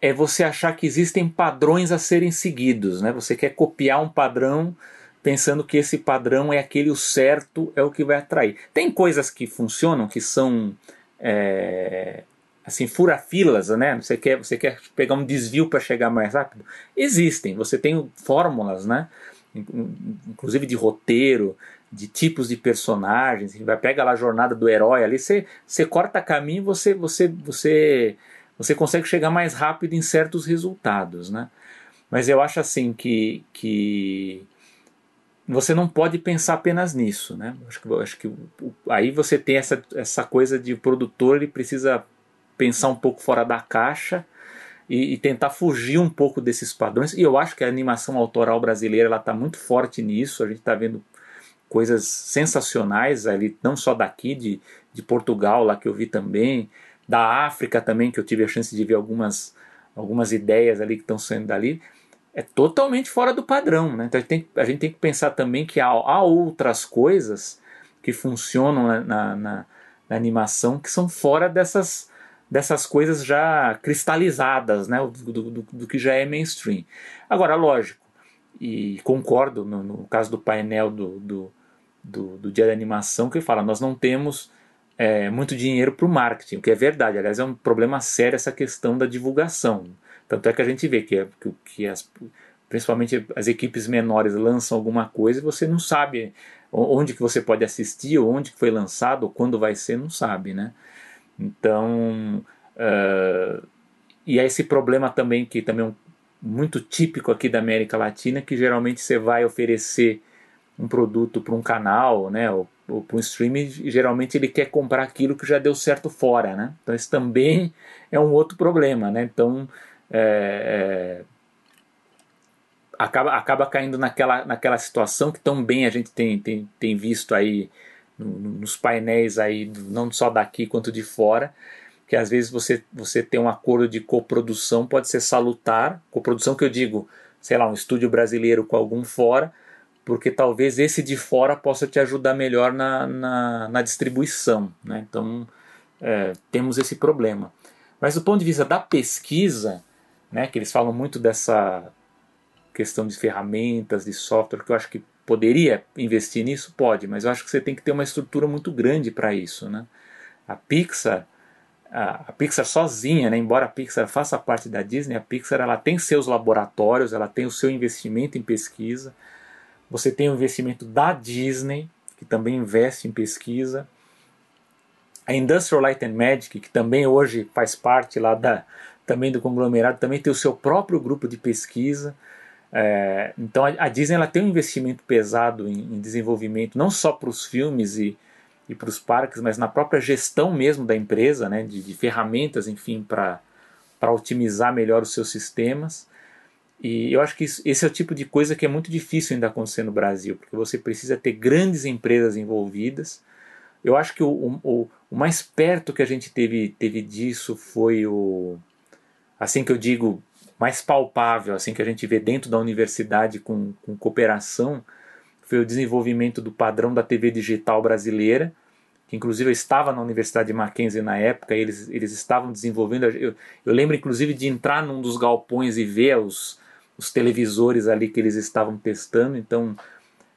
é você achar que existem padrões a serem seguidos, né? Você quer copiar um padrão pensando que esse padrão é aquele o certo, é o que vai atrair. Tem coisas que funcionam, que são é, assim furafilas, né? Você quer, você quer pegar um desvio para chegar mais rápido? Existem. Você tem fórmulas, né? Inclusive de roteiro, de tipos de personagens. Vai pega lá a jornada do herói ali, você, você corta caminho, você você você você consegue chegar mais rápido em certos resultados, né? Mas eu acho assim que, que você não pode pensar apenas nisso, né? Acho que, acho que aí você tem essa, essa coisa de produtor ele precisa pensar um pouco fora da caixa e, e, tentar fugir um pouco desses padrões. E eu acho que a animação autoral brasileira ela está muito forte nisso. A gente está vendo coisas sensacionais ali, não só daqui de, de Portugal lá que eu vi também da África também, que eu tive a chance de ver algumas, algumas ideias ali que estão saindo dali, é totalmente fora do padrão. Né? Então a gente, tem, a gente tem que pensar também que há, há outras coisas que funcionam na, na, na, na, animação que são fora dessas, dessas coisas já cristalizadas, né? do, do, do que já é mainstream. Agora, lógico, e concordo no, no caso do painel do, do, do, do dia da animação, que fala: nós não temos é, muito dinheiro para o marketing, o que é verdade. Aliás, é um problema sério essa questão da divulgação. Tanto é que a gente vê que, que, que as, principalmente as equipes menores lançam alguma coisa e você não sabe onde que você pode assistir, onde que foi lançado, ou quando vai ser, não sabe, né? Então, uh, e é esse problema também que também é muito típico aqui da América Latina, que geralmente você vai oferecer um produto para um canal, né, ou, ou para um streaming, geralmente ele quer comprar aquilo que já deu certo fora, né? Então isso também é um outro problema, né? Então é, é, acaba, acaba caindo naquela, naquela situação que tão bem a gente tem, tem, tem visto aí no, nos painéis aí, não só daqui quanto de fora, que às vezes você, você tem um acordo de coprodução, pode ser salutar, coprodução que eu digo, sei lá, um estúdio brasileiro com algum fora, porque talvez esse de fora possa te ajudar melhor na, na, na distribuição. Né? Então, é, temos esse problema. Mas do ponto de vista da pesquisa, né, que eles falam muito dessa questão de ferramentas, de software, que eu acho que poderia investir nisso, pode, mas eu acho que você tem que ter uma estrutura muito grande para isso. Né? A Pixar, a, Pixar sozinha, né, embora a Pixar faça parte da Disney, a Pixar ela tem seus laboratórios, ela tem o seu investimento em pesquisa, você tem o investimento da Disney, que também investe em pesquisa. A Industrial Light and Magic, que também hoje faz parte lá da, também do conglomerado, também tem o seu próprio grupo de pesquisa. É, então a, a, Disney ela tem um investimento pesado em, em desenvolvimento, não só para os filmes e, e para os parques, mas na própria gestão mesmo da empresa, né, de, de ferramentas, enfim, para otimizar melhor os seus sistemas. E eu acho que isso, esse é o tipo de coisa que é muito difícil ainda acontecer no Brasil, porque você precisa ter grandes empresas envolvidas. Eu acho que o, o, o mais perto que a gente teve, teve disso foi o. Assim que eu digo, mais palpável, assim que a gente vê dentro da universidade com, com cooperação, foi o desenvolvimento do padrão da TV digital brasileira, que inclusive eu estava na Universidade de Mackenzie na época, eles, eles estavam desenvolvendo. Eu, eu lembro inclusive de entrar num dos galpões e ver os, os televisores ali que eles estavam testando. Então,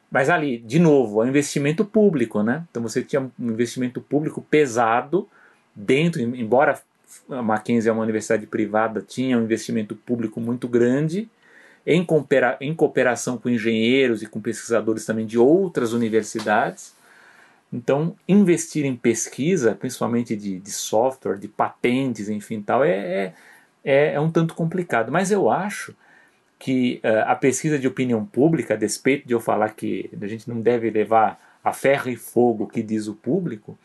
mas ali, de novo, é um investimento público, né? Então você tinha um investimento público pesado dentro, embora a Mackenzie é uma universidade privada, tinha um investimento público muito grande em, coopera em cooperação com engenheiros e com pesquisadores também de outras universidades. Então, investir em pesquisa, principalmente de, de software, de patentes, enfim, tal, é, é, é, é um tanto complicado. Mas eu acho que uh, a pesquisa de opinião pública, a despeito de eu falar que a gente não deve levar a ferro e fogo o que diz o público,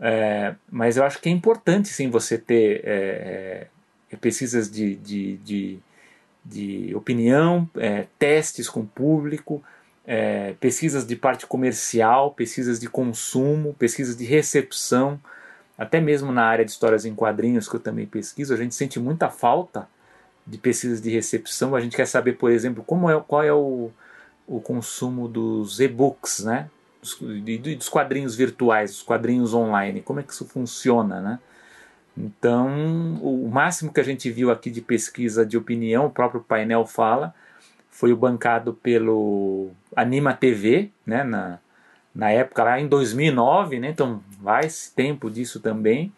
é, mas eu acho que é importante sim você ter é, é, pesquisas de, de, de, de opinião, testes com o público, é, pesquisas de parte comercial, pesquisas de consumo, pesquisas de recepção, até mesmo na área de histórias em quadrinhos que eu também pesquiso, a gente sente muita falta de pesquisas de recepção. A gente quer saber, por exemplo, como é, qual é o, o consumo dos e-books, né? Dos, dos quadrinhos virtuais, dos quadrinhos online, como é que isso funciona, né? Então, o máximo que a gente viu aqui de pesquisa de opinião, o próprio painel fala, foi o bancado pelo Anima TV, né, na, na época lá em 2009, né, então vai tempo disso também,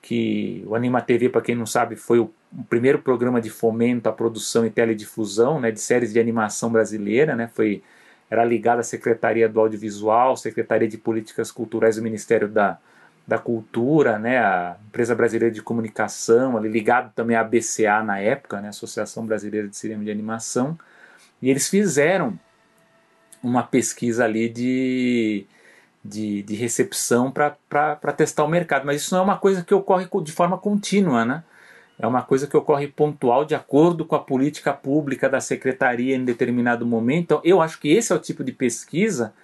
que o Anima TV, para quem não sabe, foi o, primeiro programa de fomento à produção e teledifusão né, de séries de animação brasileira, né, foi, era ligado à Secretaria do Audiovisual, Secretaria de Políticas Culturais do Ministério da, da Cultura, né, a Empresa Brasileira de Comunicação, ali ligado também à BCA na época, né, Associação Brasileira de Cinema de Animação, e eles fizeram uma pesquisa ali de, de, de recepção para testar o mercado. Mas isso não é uma coisa que ocorre de forma contínua, né? É uma coisa que ocorre pontual de acordo com a política pública da secretaria em determinado momento. Então, eu acho que esse é o tipo de pesquisa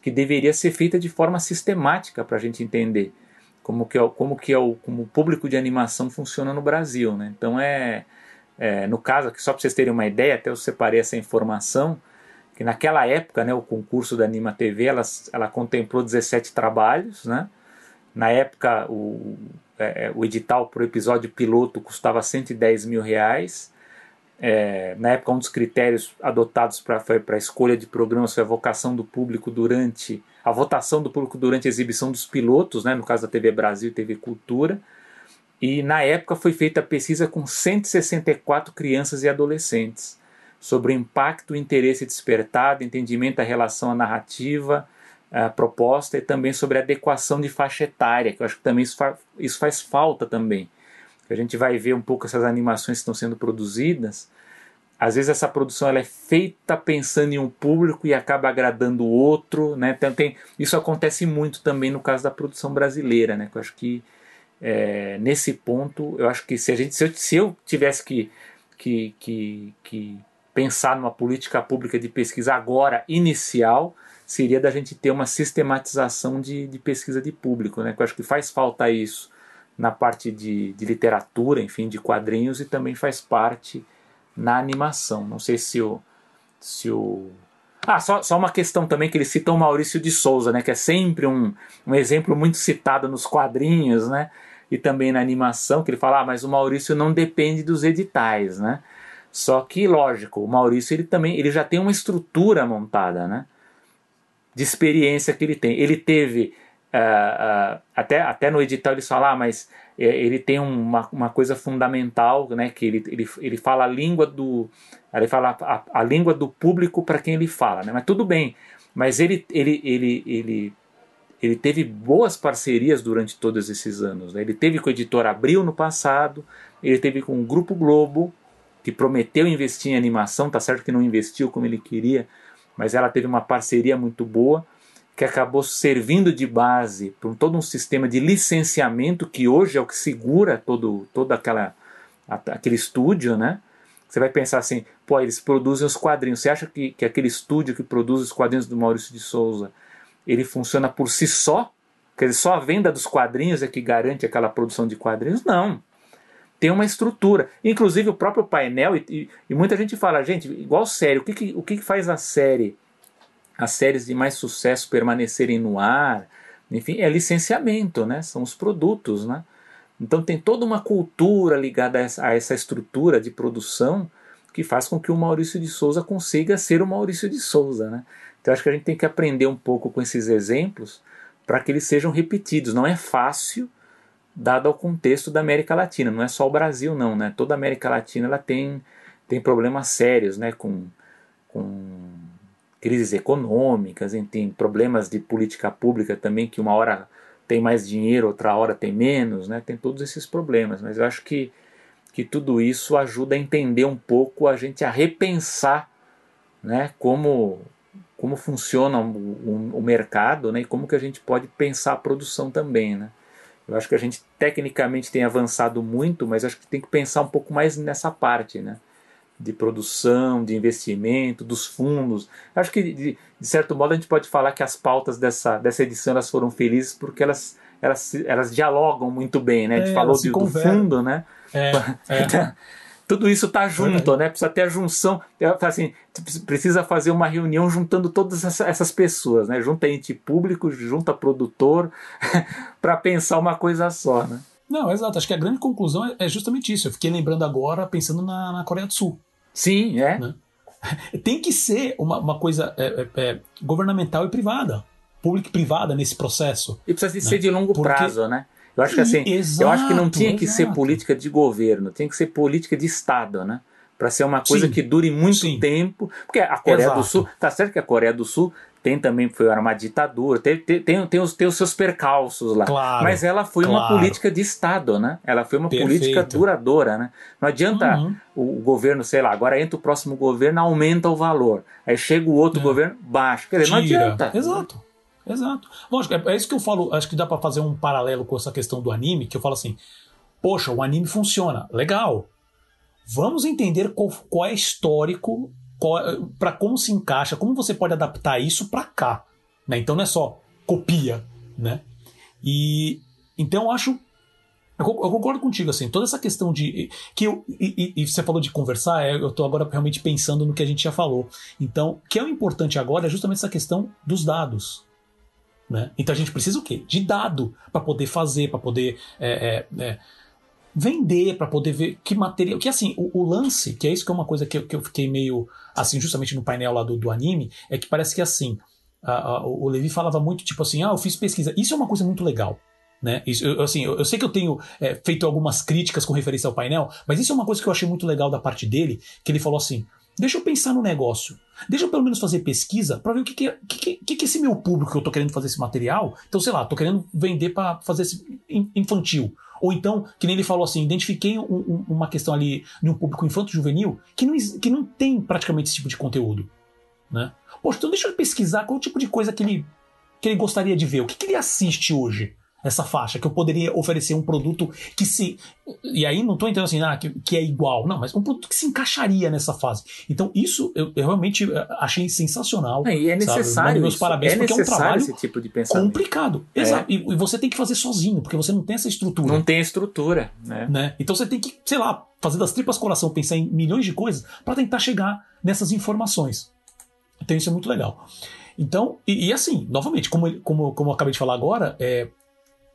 que deveria ser feita de forma sistemática para a gente entender como que é, como que é o, como o público de animação funciona no Brasil. Né? Então, é, é, no caso só para vocês terem uma ideia, até eu separei essa informação, que naquela época, né, o concurso da Anima TV, ela, ela contemplou 17 trabalhos, né? Na época, o, é, é o edital para o episódio piloto custava 110 mil reais. É, na época, um dos critérios adotados para a escolha de programas foi a vocação do público durante a votação do público durante a exibição dos pilotos, né, no caso da TV Brasil e TV Cultura. E na época foi feita a pesquisa com 164 crianças e adolescentes sobre o impacto, o interesse despertado, entendimento da relação à narrativa, a proposta e também sobre adequação de faixa etária, que eu acho que também isso, fa isso faz falta também. A gente vai ver um pouco essas animações que estão sendo produzidas. Às vezes essa produção ela é feita pensando em um público e acaba agradando o outro, né? Então, tem, isso acontece muito também no caso da produção brasileira, né? Eu acho que é, nesse ponto, eu acho que se a gente, se eu, se eu tivesse que, que, que, que pensar numa política pública de pesquisa agora inicial, seria da gente ter uma sistematização de, de pesquisa de público, né? Que eu acho que faz falta isso na parte de, de literatura, enfim, de quadrinhos e também faz parte na animação. Não sei se o, se o ah, só, só uma questão também que eles citam o Maurício de Souza, né, que é sempre um, um exemplo muito citado nos quadrinhos, né, e também na animação, que ele fala, ah, mas o Maurício não depende dos editais, né? Só que, lógico, o Maurício ele também ele já tem uma estrutura montada, né? De experiência que ele tem. Ele teve, uh, uh, até, até no edital eles falam, ah, mas uh, ele tem uma, uma coisa fundamental, né? Que ele, ele, ele fala a língua do. Ele fala a, a língua do público para quem ele fala, né? Mas tudo bem. Mas ele, ele, ele, ele ele teve boas parcerias durante todos esses anos. Né? Ele teve com o editor Abril no passado, ele teve com o Grupo Globo, que prometeu investir em animação, tá certo que não investiu como ele queria, mas ela teve uma parceria muito boa, que acabou servindo de base para todo um sistema de licenciamento que hoje é o que segura todo, toda aquela aquele estúdio, né? Você vai pensar assim, pô, eles produzem os quadrinhos. Você acha que, que aquele estúdio que produz os quadrinhos do Maurício de Souza, ele funciona por si só? Quer dizer, só a venda dos quadrinhos é que garante aquela produção de quadrinhos? Não. Tem uma estrutura. Inclusive o próprio painel, e, e, muita gente fala, gente, igual série, o que, que, o que, que faz a série, as séries de mais sucesso permanecerem no ar? Enfim, é licenciamento, né? São os produtos, né? Então tem toda uma cultura ligada a essa, a essa estrutura de produção que faz com que o Maurício de Souza consiga ser o Maurício de Souza. Né? Então acho que a gente tem que aprender um pouco com esses exemplos para que eles sejam repetidos. Não é fácil, dado ao contexto da América Latina. Não é só o Brasil, não. Né? Toda a América Latina ela tem, tem problemas sérios né? com, com crises econômicas, tem problemas de política pública também que uma hora tem mais dinheiro, outra hora tem menos, né? Tem todos esses problemas, mas eu acho que, que tudo isso ajuda a entender um pouco a gente a repensar, né? Como como funciona o, o, o mercado, né? E como que a gente pode pensar a produção também, né? Eu acho que a gente tecnicamente tem avançado muito, mas acho que tem que pensar um pouco mais nessa parte, né? de produção, de investimento, dos fundos. Acho que, de, de, certo modo, a gente pode falar que as pautas dessa, dessa edição elas foram felizes porque elas, elas, elas dialogam muito bem, né? A gente é, falou de, do fundo, né? É, [laughs] é. Tudo isso está junto, né? Precisa ter a junção. É, assim, precisa fazer uma reunião juntando todas essas pessoas, né? Junta ente público, junta produtor, [laughs] para pensar uma coisa só, né? Não, exato. Acho que a grande conclusão é justamente isso. Eu fiquei lembrando agora, pensando na, na Coreia do Sul. Sim, é. Né? [laughs] Tem que ser uma, uma coisa é, é, é governamental e privada, pública e privada nesse processo. E precisa né? ser de longo Porque... prazo, né? Eu acho que assim, exato, eu acho que não tinha que ser política de governo, tinha que ser política de Estado, né? Para ser uma coisa sim, que dure muito sim. tempo. Porque a Coreia exato. do Sul, tá certo que a Coreia do Sul tem também foi uma ditadura, tem, tem, tem, tem, os, tem os seus percalços lá. Claro, mas ela foi claro. uma política de Estado, né? Ela foi uma Perfeito. política duradoura, né? Não adianta uhum. o, o, governo, sei lá, agora entra o próximo governo, aumenta o valor. Aí chega o outro é. governo, baixa. Quer dizer, Tira. não adianta. Exato. Exato. Lógico, é, é isso que eu falo. Acho que dá para fazer um paralelo com essa questão do anime, que eu falo assim: poxa, o anime funciona, legal. Vamos entender qual, qual é histórico para como se encaixa, como você pode adaptar isso para cá. Né? Então não é só copia. Né? E então eu acho. Eu, concordo contigo, assim, toda essa questão de. que eu, e, e, e você falou de conversar, é, eu estou agora realmente pensando no que a gente já falou. Então, o que é o importante agora é justamente essa questão dos dados. Né? Então a gente precisa o quê? De dado para poder fazer, para poder é, é, é vender para poder ver que material. Que assim, o, o, lance, que é isso que é uma coisa que eu, que eu fiquei meio assim, justamente no painel lá do, do anime, é que parece que assim, a, a, o Levi falava muito tipo assim, ah, eu fiz pesquisa. Isso é uma coisa muito legal. Né? Isso, eu, assim, eu, eu, sei que eu tenho é, feito algumas críticas com referência ao painel, mas isso é uma coisa que eu achei muito legal da parte dele, que ele falou assim: deixa eu pensar no negócio, deixa eu pelo menos fazer pesquisa para ver o que que, que, que, que, esse meu público que eu tô querendo fazer esse material. Então, sei lá, tô querendo vender para fazer esse infantil. Ou então, que nem ele falou assim, identifiquei um, um, uma questão ali de um público infanto-juvenil que não, que não tem praticamente esse tipo de conteúdo. Né? Poxa, então deixa eu pesquisar qual tipo de coisa que ele, que ele gostaria de ver, o que, que ele assiste hoje essa faixa, que eu poderia oferecer um produto que se. E aí não estou entendendo assim, ah, que, que, é igual, não, mas um produto que se encaixaria nessa fase. Então, isso eu, eu realmente eh, achei sensacional. É, e é necessário. Meus parabéns, é porque é um trabalho esse tipo de pensamento. complicado. É. Exato. E, e, você tem que fazer sozinho, porque você não tem essa estrutura. Não tem estrutura, né? né? Então você tem que, sei lá, fazer das tripas coração, pensar em milhões de coisas para tentar chegar nessas informações. Então, isso é muito legal. Então, e, e assim, novamente, como, como, como eu acabei de falar agora, é,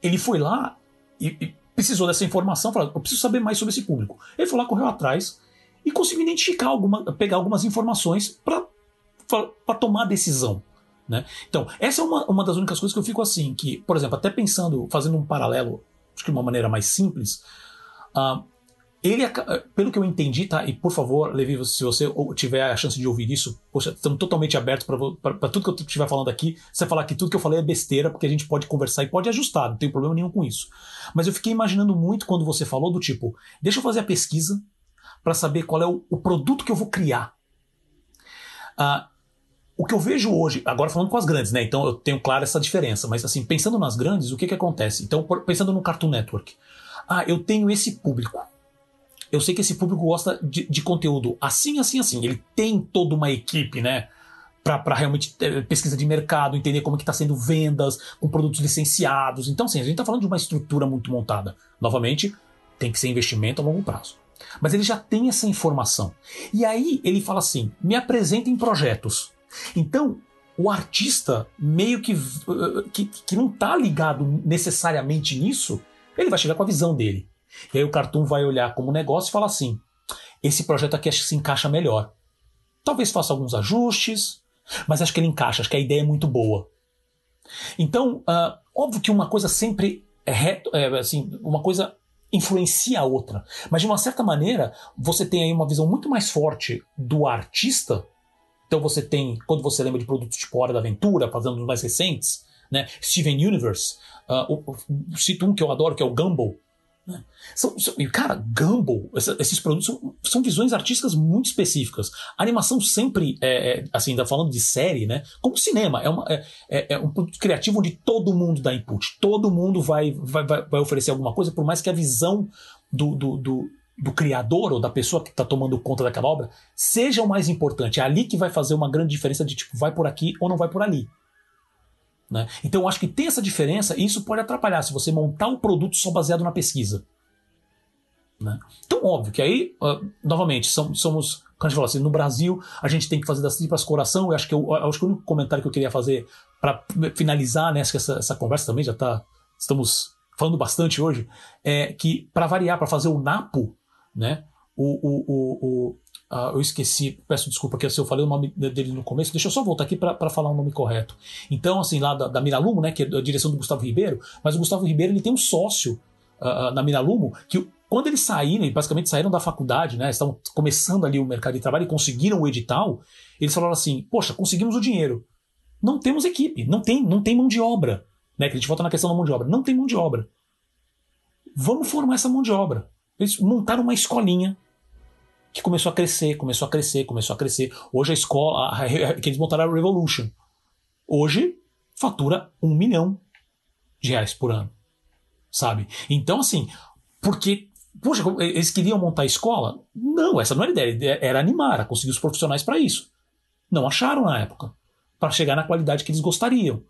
ele foi lá e, e precisou dessa informação, falou, eu preciso saber mais sobre esse público. Ele foi lá, correu atrás e conseguiu identificar alguma, pegar algumas informações para tomar a decisão. Né? Então, essa é uma, uma das únicas coisas que eu fico assim, que, por exemplo, até pensando, fazendo um paralelo, acho que de uma maneira mais simples, uh, ele, pelo que eu entendi, tá? E por favor, Levi, se você tiver a chance de ouvir isso, poxa, estamos totalmente abertos para tudo que eu estiver falando aqui. Você falar que tudo que eu falei é besteira, porque a gente pode conversar e pode ajustar, não tem problema nenhum com isso. Mas eu fiquei imaginando muito quando você falou do tipo, deixa eu fazer a pesquisa para saber qual é o, o, produto que eu vou criar. Ah, o que eu vejo hoje, agora falando com as grandes, né? Então eu tenho claro essa diferença, mas assim, pensando nas grandes, o que que acontece? Então, pensando no Cartoon Network. Ah, eu tenho esse público eu sei que esse público gosta de, de conteúdo assim, assim, assim. Ele tem toda uma equipe, né? para realmente pesquisa de mercado, entender como é que está sendo vendas com produtos licenciados. Então, sim, a gente está falando de uma estrutura muito montada. Novamente, tem que ser investimento a longo prazo. Mas ele já tem essa informação. E aí ele fala assim: me apresentem projetos. Então, o artista meio que, que, que não está ligado necessariamente nisso, ele vai chegar com a visão dele. E aí o Cartoon vai olhar como negócio e falar assim: esse projeto aqui acho que se encaixa melhor. Talvez faça alguns ajustes, mas acho que ele encaixa, acho que a ideia é muito boa. Então, uh, óbvio que uma coisa sempre é, reto, é assim, uma coisa influencia a outra. Mas de uma certa maneira, você tem aí uma visão muito mais forte do artista. Então você tem, quando você lembra de produtos tipo Hora da Aventura, fazendo os mais recentes, né? Steven Universe, uh, o, o, cito um que eu adoro, que é o Gumball, né? São, são, cara, Gumball, esses produtos são, são, visões artísticas muito específicas. A animação sempre, é, é, assim, ainda falando de série, né? Como cinema, é, uma, é, é, é, um produto criativo onde todo mundo dá input, todo mundo vai, vai, vai, vai oferecer alguma coisa, por mais que a visão do, do, do, do criador ou da pessoa que está tomando conta daquela obra seja o mais importante. É ali que vai fazer uma grande diferença de tipo, vai por aqui ou não vai por ali. Né? Então eu acho que tem essa diferença e isso pode atrapalhar se você montar um produto só baseado na pesquisa. Né? Então, óbvio que aí, uh, novamente, somos, somos, quando a gente fala assim, no Brasil a gente tem que fazer das tripas coração. Eu acho que, eu, acho que o único comentário que eu queria fazer para finalizar né, essa, essa conversa também já está, estamos falando bastante hoje, é que para variar, para fazer o Napo, né, o, o, o, Uh, eu esqueci, peço desculpa que se eu falei o nome dele no começo, deixa eu só voltar aqui para falar o nome correto. Então, assim, lá da, da Miralumo, né, que é a direção do Gustavo Ribeiro, mas o Gustavo Ribeiro ele tem um sócio uh, na Miralumo que quando eles saíram, basicamente saíram da faculdade, né, estavam começando ali o mercado de trabalho e conseguiram o edital, eles falaram assim: Poxa, conseguimos o dinheiro. Não temos equipe, não tem, não tem mão de obra. Né, que a gente volta na questão da mão de obra. Não tem mão de obra. Vamos formar essa mão de obra. Eles montaram uma escolinha que começou a crescer, começou a crescer, começou a crescer. Hoje a escola, a, a, que eles montaram a Revolution, hoje fatura um milhão de reais por ano, sabe? Então, assim, porque, poxa, eles queriam montar a escola? Não, essa não era a ideia, era animar, era conseguir os profissionais para isso. Não acharam na época, para chegar na qualidade que eles gostariam.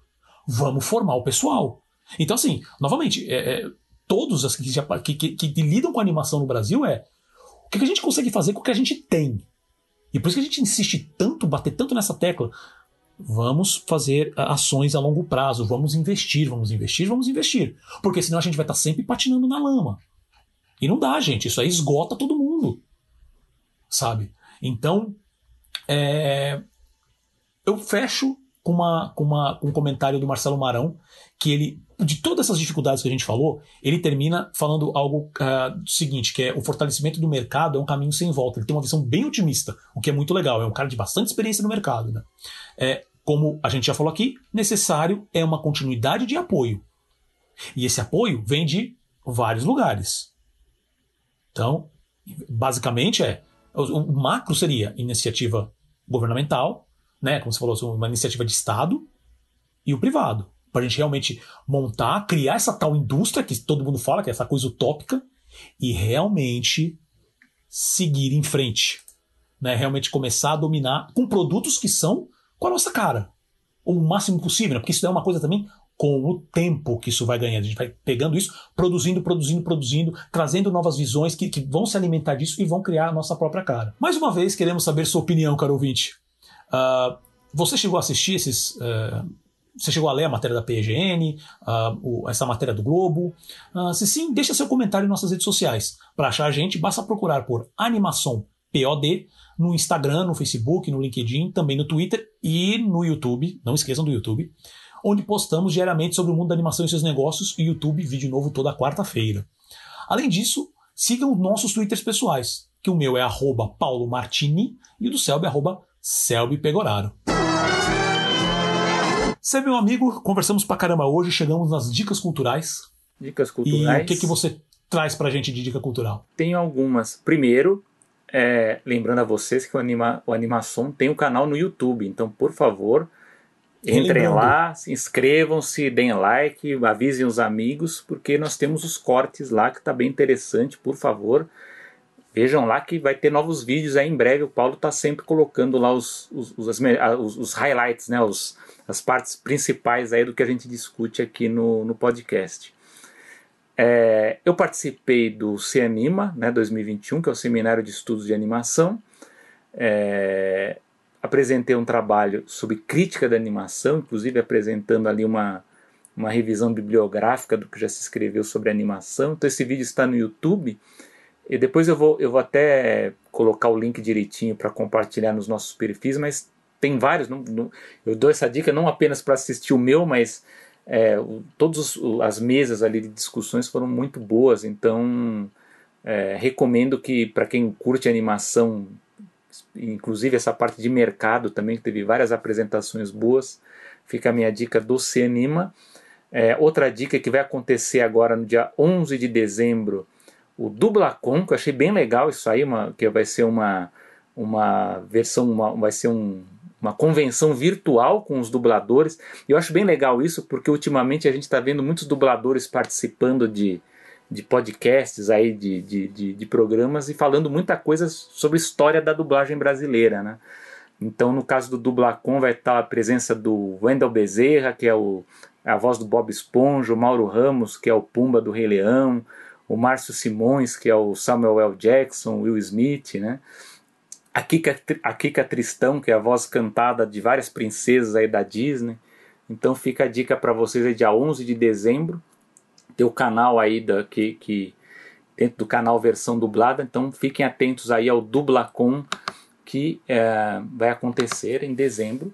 Vamos formar o pessoal. Então, assim, novamente, é, é, todos as que, que, que, que lidam com animação no Brasil é o que a gente consegue fazer com o que a gente tem? E por isso que a gente insiste tanto, bater tanto nessa tecla. Vamos fazer ações a longo prazo, vamos investir, vamos investir, vamos investir. Porque senão a gente vai estar sempre patinando na lama. E não dá, gente. Isso aí esgota todo mundo. Sabe? Então, é... eu fecho com, uma, com, uma, com um comentário do Marcelo Marão, que ele de todas essas dificuldades que a gente falou, ele termina falando algo uh, seguinte, que é o fortalecimento do mercado é um caminho sem volta. Ele tem uma visão bem otimista, o que é muito legal. É um cara de bastante experiência no mercado. Né? É, como a gente já falou aqui, necessário é uma continuidade de apoio. E esse apoio vem de vários lugares. Então, basicamente é o, o macro seria iniciativa governamental, né, como você falou, uma iniciativa de Estado e o privado para a gente realmente montar, criar essa tal indústria que todo mundo fala, que é essa coisa utópica, e realmente seguir em frente. Né? Realmente começar a dominar com produtos que são com a nossa cara. O máximo possível, né? porque isso é uma coisa também com o tempo que isso vai ganhando. A gente vai pegando isso, produzindo, produzindo, produzindo, trazendo novas visões que, que vão se alimentar disso e vão criar a nossa própria cara. Mais uma vez, queremos saber sua opinião, caro ouvinte. Uh, você chegou a assistir esses, uh, você chegou a ler a matéria da PGN, uh, essa matéria do Globo? Uh, se sim, deixa seu comentário em nossas redes sociais. Para achar a gente, basta procurar por Animação POD no Instagram, no Facebook, no LinkedIn, também no Twitter e no YouTube. Não esqueçam do YouTube, onde postamos diariamente sobre o mundo da animação e seus negócios. E YouTube, vídeo novo toda quarta-feira. Além disso, sigam nossos Twitters pessoais, que o meu é Paulo Martini e o do Selby é Selby Pegoraro. Você, meu amigo, conversamos pra caramba hoje, chegamos nas dicas culturais. Dicas culturais. E o que, que você traz pra gente de dica cultural? Tenho algumas. Primeiro, é, lembrando a vocês que o, Anima, o Animação tem um canal no YouTube, então, por favor, entrem lá, se inscrevam-se, deem like, avisem os amigos, porque nós temos os cortes lá que tá bem interessante, por favor. Vejam lá que vai ter novos vídeos aí em breve. O Paulo está sempre colocando lá os, os, os, os, os highlights, né? Os, as partes principais aí do que a gente discute aqui no, no podcast. É, eu participei do CEANIMA né, 2021, que é o Seminário de Estudos de Animação. É, apresentei um trabalho sobre crítica da animação, inclusive apresentando ali uma, uma revisão bibliográfica do que já se escreveu sobre animação. Então esse vídeo está no YouTube e depois eu vou, eu vou até colocar o link direitinho para compartilhar nos nossos perfis, mas tem vários. Não, não, eu dou essa dica não apenas para assistir o meu, mas é, todas as mesas ali de discussões foram muito boas. Então é, recomendo que para quem curte animação, inclusive essa parte de mercado também, que teve várias apresentações boas, fica a minha dica do Cianima. É, outra dica que vai acontecer agora no dia 11 de dezembro, o Dublacon, que eu achei bem legal isso aí, uma, que vai ser uma, uma versão, uma, vai ser um, uma convenção virtual com os dubladores. E eu acho bem legal isso, porque ultimamente a gente está vendo muitos dubladores participando de, de podcasts aí, de, de, de, de, programas e falando muita coisa sobre história da dublagem brasileira, né? Então, no caso do Dublacon, vai estar a presença do Wendel Bezerra, que é o, a voz do Bob Esponja, o Mauro Ramos, que é o Pumba do Rei Leão, o Márcio Simões, que é o Samuel L. Jackson, Will Smith, né? A Kika, a Kika Tristão, que é a voz cantada de várias princesas aí da Disney. Então fica a dica para vocês aí dia 11 de dezembro. Tem o canal aí da, que, que dentro do canal versão dublada. Então fiquem atentos aí ao Dublacon que é, vai acontecer em dezembro.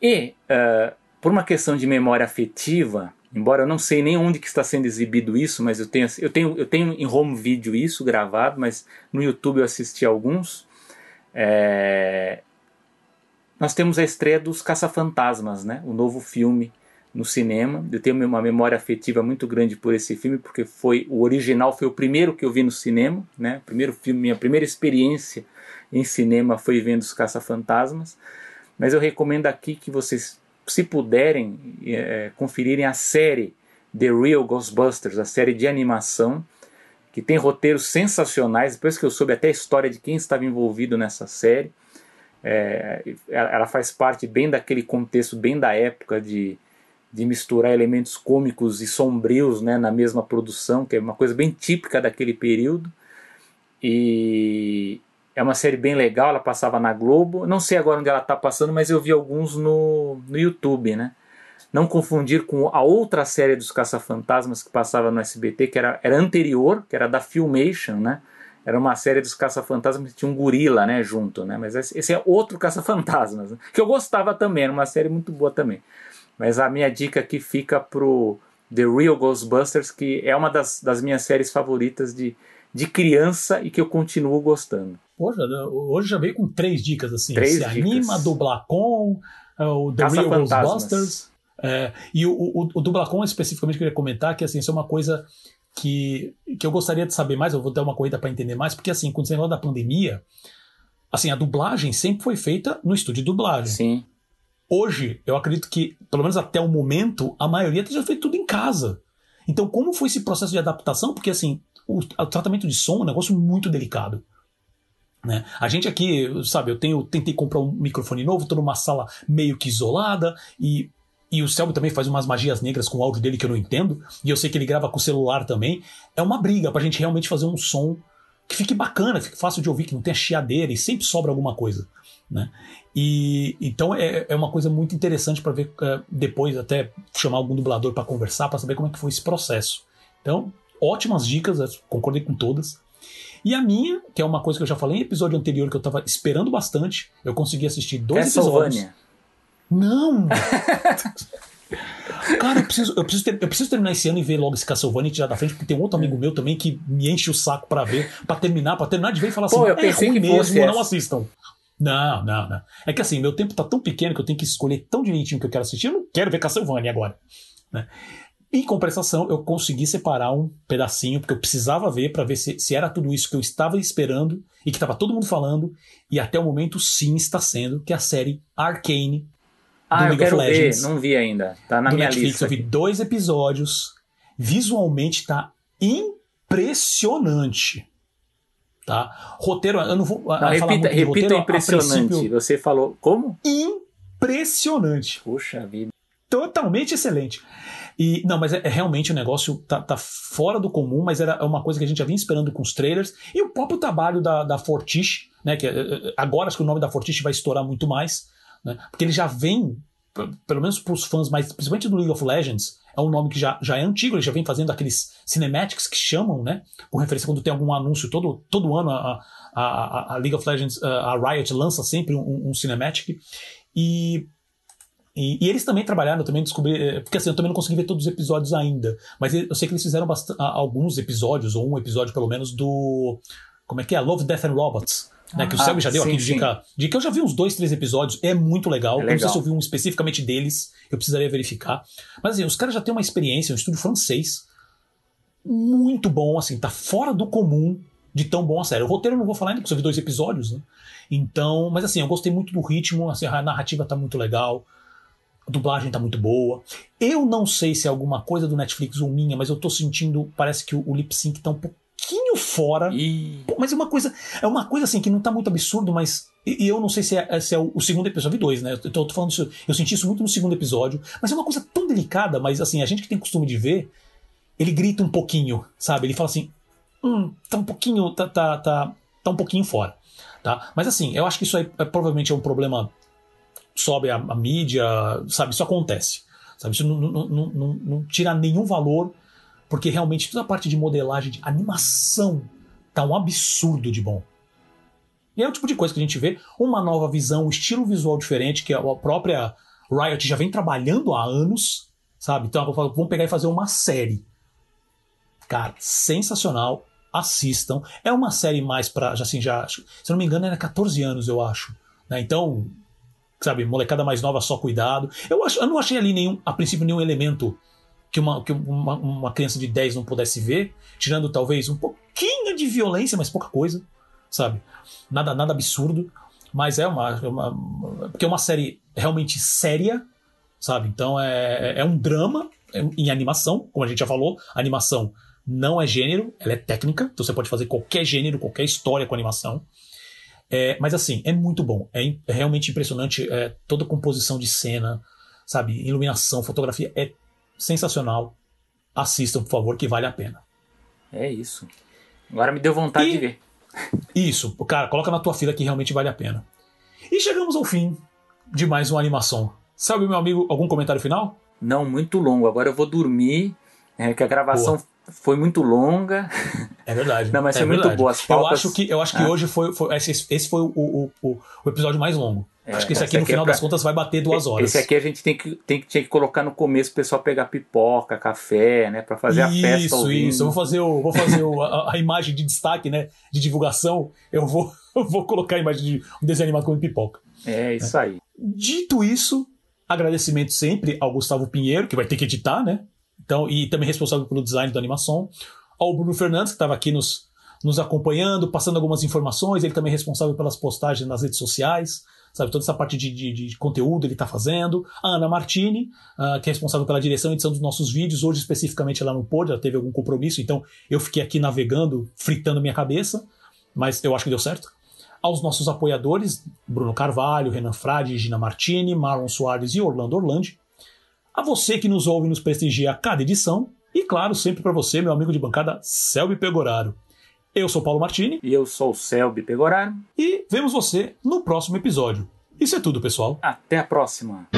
E é, por uma questão de memória afetiva, embora eu não sei nem onde que está sendo exibido isso, mas eu tenho, eu tenho, eu tenho em home video isso gravado, mas no YouTube eu assisti alguns. É... Nós temos a estreia dos Caça-Fantasmas, né? o novo filme no cinema. Eu tenho uma memória afetiva muito grande por esse filme, porque foi o original foi o primeiro que eu vi no cinema, né? Primeiro filme, minha primeira experiência em cinema foi vendo os Caça-Fantasmas. Mas eu recomendo aqui que vocês, se puderem, é, conferirem a série The Real Ghostbusters, a série de animação que tem roteiros sensacionais. Depois que eu soube até a história de quem estava envolvido nessa série, é, ela faz parte bem daquele contexto, bem da época de, de misturar elementos cômicos e sombrios né, na mesma produção, que é uma coisa bem típica daquele período. E é uma série bem legal, ela passava na Globo. Não sei agora onde ela está passando, mas eu vi alguns no, no YouTube, né? Não confundir com a outra série dos Caça-Fantasmas que passava no SBT, que era, era anterior, que era da Filmation, né? Era uma série dos Caça-Fantasmas que tinha um gorila, né, junto, né? Mas esse é outro Caça-Fantasmas, né? que eu gostava também, era uma série muito boa também. Mas a minha dica aqui fica pro The Real Ghostbusters, que é uma das, das minhas séries favoritas de, de criança e que eu continuo gostando. Poxa, hoje já veio com três dicas assim. Três Se dicas. anima, dublar com, é, o The Caça Real. Ghostbusters. É, e o, o, o Dublacon especificamente eu queria comentar que assim, isso é uma coisa que, que eu gostaria de saber mais, eu vou dar uma corrida para entender mais, porque assim, quando você fala da pandemia, assim, a dublagem sempre foi feita no estúdio de dublagem. Sim. Hoje, eu acredito que, pelo menos até o momento, a maioria tenha feito tudo em casa. Então, como foi esse processo de adaptação? Porque, assim, o, o tratamento de som é um negócio muito delicado. Né? A gente aqui, sabe, eu tenho, tentei comprar um microfone novo, estou numa sala meio que isolada e, e o Selby também faz umas magias negras com o áudio dele que eu não entendo, e eu sei que ele grava com o celular também. É uma briga pra gente realmente fazer um som que fique bacana, fique fácil de ouvir, que não tenha chiadeira e sempre sobra alguma coisa. Né? E então é, é uma coisa muito interessante para ver é, depois até chamar algum dublador para conversar para saber como é que foi esse processo. Então ótimas dicas, concordei com todas. E a minha, que é uma coisa que eu já falei em episódio anterior que eu tava esperando bastante, eu consegui assistir dois episódios. Não! [laughs] Cara, eu preciso, eu, preciso ter- eu preciso terminar esse ano e ver logo esse Castlevania e tirar da frente, porque tem um outro amigo meu também que me enche o saco pra ver, pra terminar, pra terminar de ver e falar Pô, assim, eu pensei é ruim que mesmo, não essa. assistam. Não, não, não. É que assim, meu tempo tá tão pequeno que eu tenho que escolher tão direitinho o que eu quero assistir, eu não quero ver Castlevania agora. Né? Em compensação, eu consegui separar um pedacinho, porque eu precisava ver pra ver se, se era tudo isso que eu estava esperando e que tava todo mundo falando, e até o momento sim está sendo, que é a série Arcane Ah, eu League of quero ver, Legends. não vi ainda. Tá na do minha Netflix. lista. Eu vi dois episódios. Visualmente tá impressionante. Tá? Roteiro, eu não vou não, falar repita, repita roteiro, impressionante. Você falou como? Impressionante. Puxa vida. Totalmente excelente. E não, mas é, é, realmente o negócio tá, tá, fora do comum, mas era uma coisa que a gente já vinha esperando com os trailers. E o próprio trabalho da, da Fortiche, né? Que é, é, agora acho que o nome da Fortiche vai estourar muito mais, né? Porque ele já vem, pelo menos para os fãs mais, principalmente do League of Legends, é um nome que já, já é antigo, ele já vem fazendo aqueles cinematics que chamam, né? Com referência quando tem algum anúncio, todo, todo ano a, a, a League of Legends, a Riot lança sempre um, um cinematic. E e, e, eles também trabalharam, eu também descobri, eh, porque assim, eu também não consegui ver todos os episódios ainda, mas eu sei que eles fizeram alguns episódios, ou um episódio pelo menos, do. Como é que é? Love, Death and Robots. Né, que o Selby já deu sim, aqui de dica, dica. Eu já vi uns dois, três episódios, é muito legal. É legal. não sei se eu vi um especificamente deles, eu precisaria verificar. Mas assim, os caras já têm uma experiência, um estúdio francês, muito bom, assim, tá fora do comum de tão bom a série. O roteiro eu não vou falar ainda, porque eu vi dois episódios, né? Então, mas assim, eu gostei muito do ritmo, assim, a narrativa tá muito legal. A dublagem tá muito boa. Eu não sei se é alguma coisa do Netflix ou minha, mas eu tô sentindo, parece que o, o lip sync tá um pouquinho fora. E... Mas é uma coisa, é uma coisa assim que não tá muito absurdo, mas e, e eu não sei se é, se é o, o, segundo episódio, eu vi dois, né? Eu tô, tô, falando isso, eu senti isso muito no segundo episódio, mas é uma coisa tão delicada, mas assim, a gente que tem costume de ver, ele grita um pouquinho, sabe? Ele fala assim, hum, tá um pouquinho, tá, tá, tá, tá um pouquinho fora, tá? Mas assim, eu acho que isso aí é, provavelmente é um problema sobe a, a mídia, sabe? Isso acontece. Sabe? Isso não, não, não, não, tira nenhum valor, porque realmente toda a parte de modelagem, de animação, tá um absurdo de bom. E é o tipo de coisa que a gente vê, uma nova visão, um estilo visual diferente, que a própria Riot já vem trabalhando há anos, sabe? Então vamos pegar e fazer uma série. Cara, sensacional. Assistam. É uma série mais pra. Assim, já. Se eu não me engano, era 14 anos, eu acho. Né? Então, sabe, molecada mais nova, só cuidado. Eu, acho, eu não achei ali nenhum, a princípio, nenhum elemento que uma, que uma, uma criança de 10 não pudesse ver, tirando talvez um pouquinho de violência, mas pouca coisa, sabe? Nada, nada absurdo. Mas é uma, é uma. Porque é uma série realmente séria, sabe? Então é, é um drama em animação, como a gente já falou. Animação não é gênero, ela é técnica. Então você pode fazer qualquer gênero, qualquer história com animação. É, mas assim, é muito bom. É, é realmente impressionante é, toda a composição de cena, sabe? Iluminação, fotografia é sensacional. Assistam, por favor, que vale a pena. É isso. Agora me deu vontade e, de ver. Isso, cara, coloca na tua fila que realmente vale a pena. E chegamos ao fim de mais uma animação. Sabe, meu amigo, algum comentário final? Não, muito longo. Agora eu vou dormir, é, que a gravação Boa foi muito longa. É verdade. Não, mas é foi verdade. muito boa. As pautas... Eu acho que, eu acho que ah. hoje foi, foi esse, esse, foi o, o, o, o, episódio mais longo. É, acho que esse aqui, no aqui é final é pra... das contas, vai bater duas horas. Esse aqui a gente tem que, tem, tinha que colocar no começo o pessoal pegar pipoca, café, né? Pra fazer isso, a festa. Isso, isso. Eu vou fazer, o, vou fazer o, a, a, imagem de destaque, né? De divulgação. Eu vou, [laughs] eu vou colocar a imagem de um desenho animado com pipoca. É, isso aí. Dito isso, agradecimento sempre ao Gustavo Pinheiro, que vai ter que editar, né? Então, e também responsável pelo design da animação ao Bruno Fernandes, que estava aqui nos, nos acompanhando, passando algumas informações, ele também é responsável pelas postagens nas redes sociais, sabe, toda essa parte de, de, de conteúdo ele está fazendo. A Ana Martini, uh, que é responsável pela direção e edição dos nossos vídeos, hoje especificamente ela não pôde, ela teve algum compromisso, então eu fiquei aqui navegando, fritando minha cabeça, mas eu acho que deu certo. Aos nossos apoiadores, Bruno Carvalho, Renan Frade, Gina Martini, Marlon Soares e Orlando Orlandi. A você que nos ouve e nos prestigia a cada edição, e claro, sempre para você, meu amigo de bancada, Selby Pegoraro. Eu sou Paulo Martini. E eu sou o Selby Pegoraro. E vemos você no próximo episódio. Isso é tudo, pessoal. Até a próxima.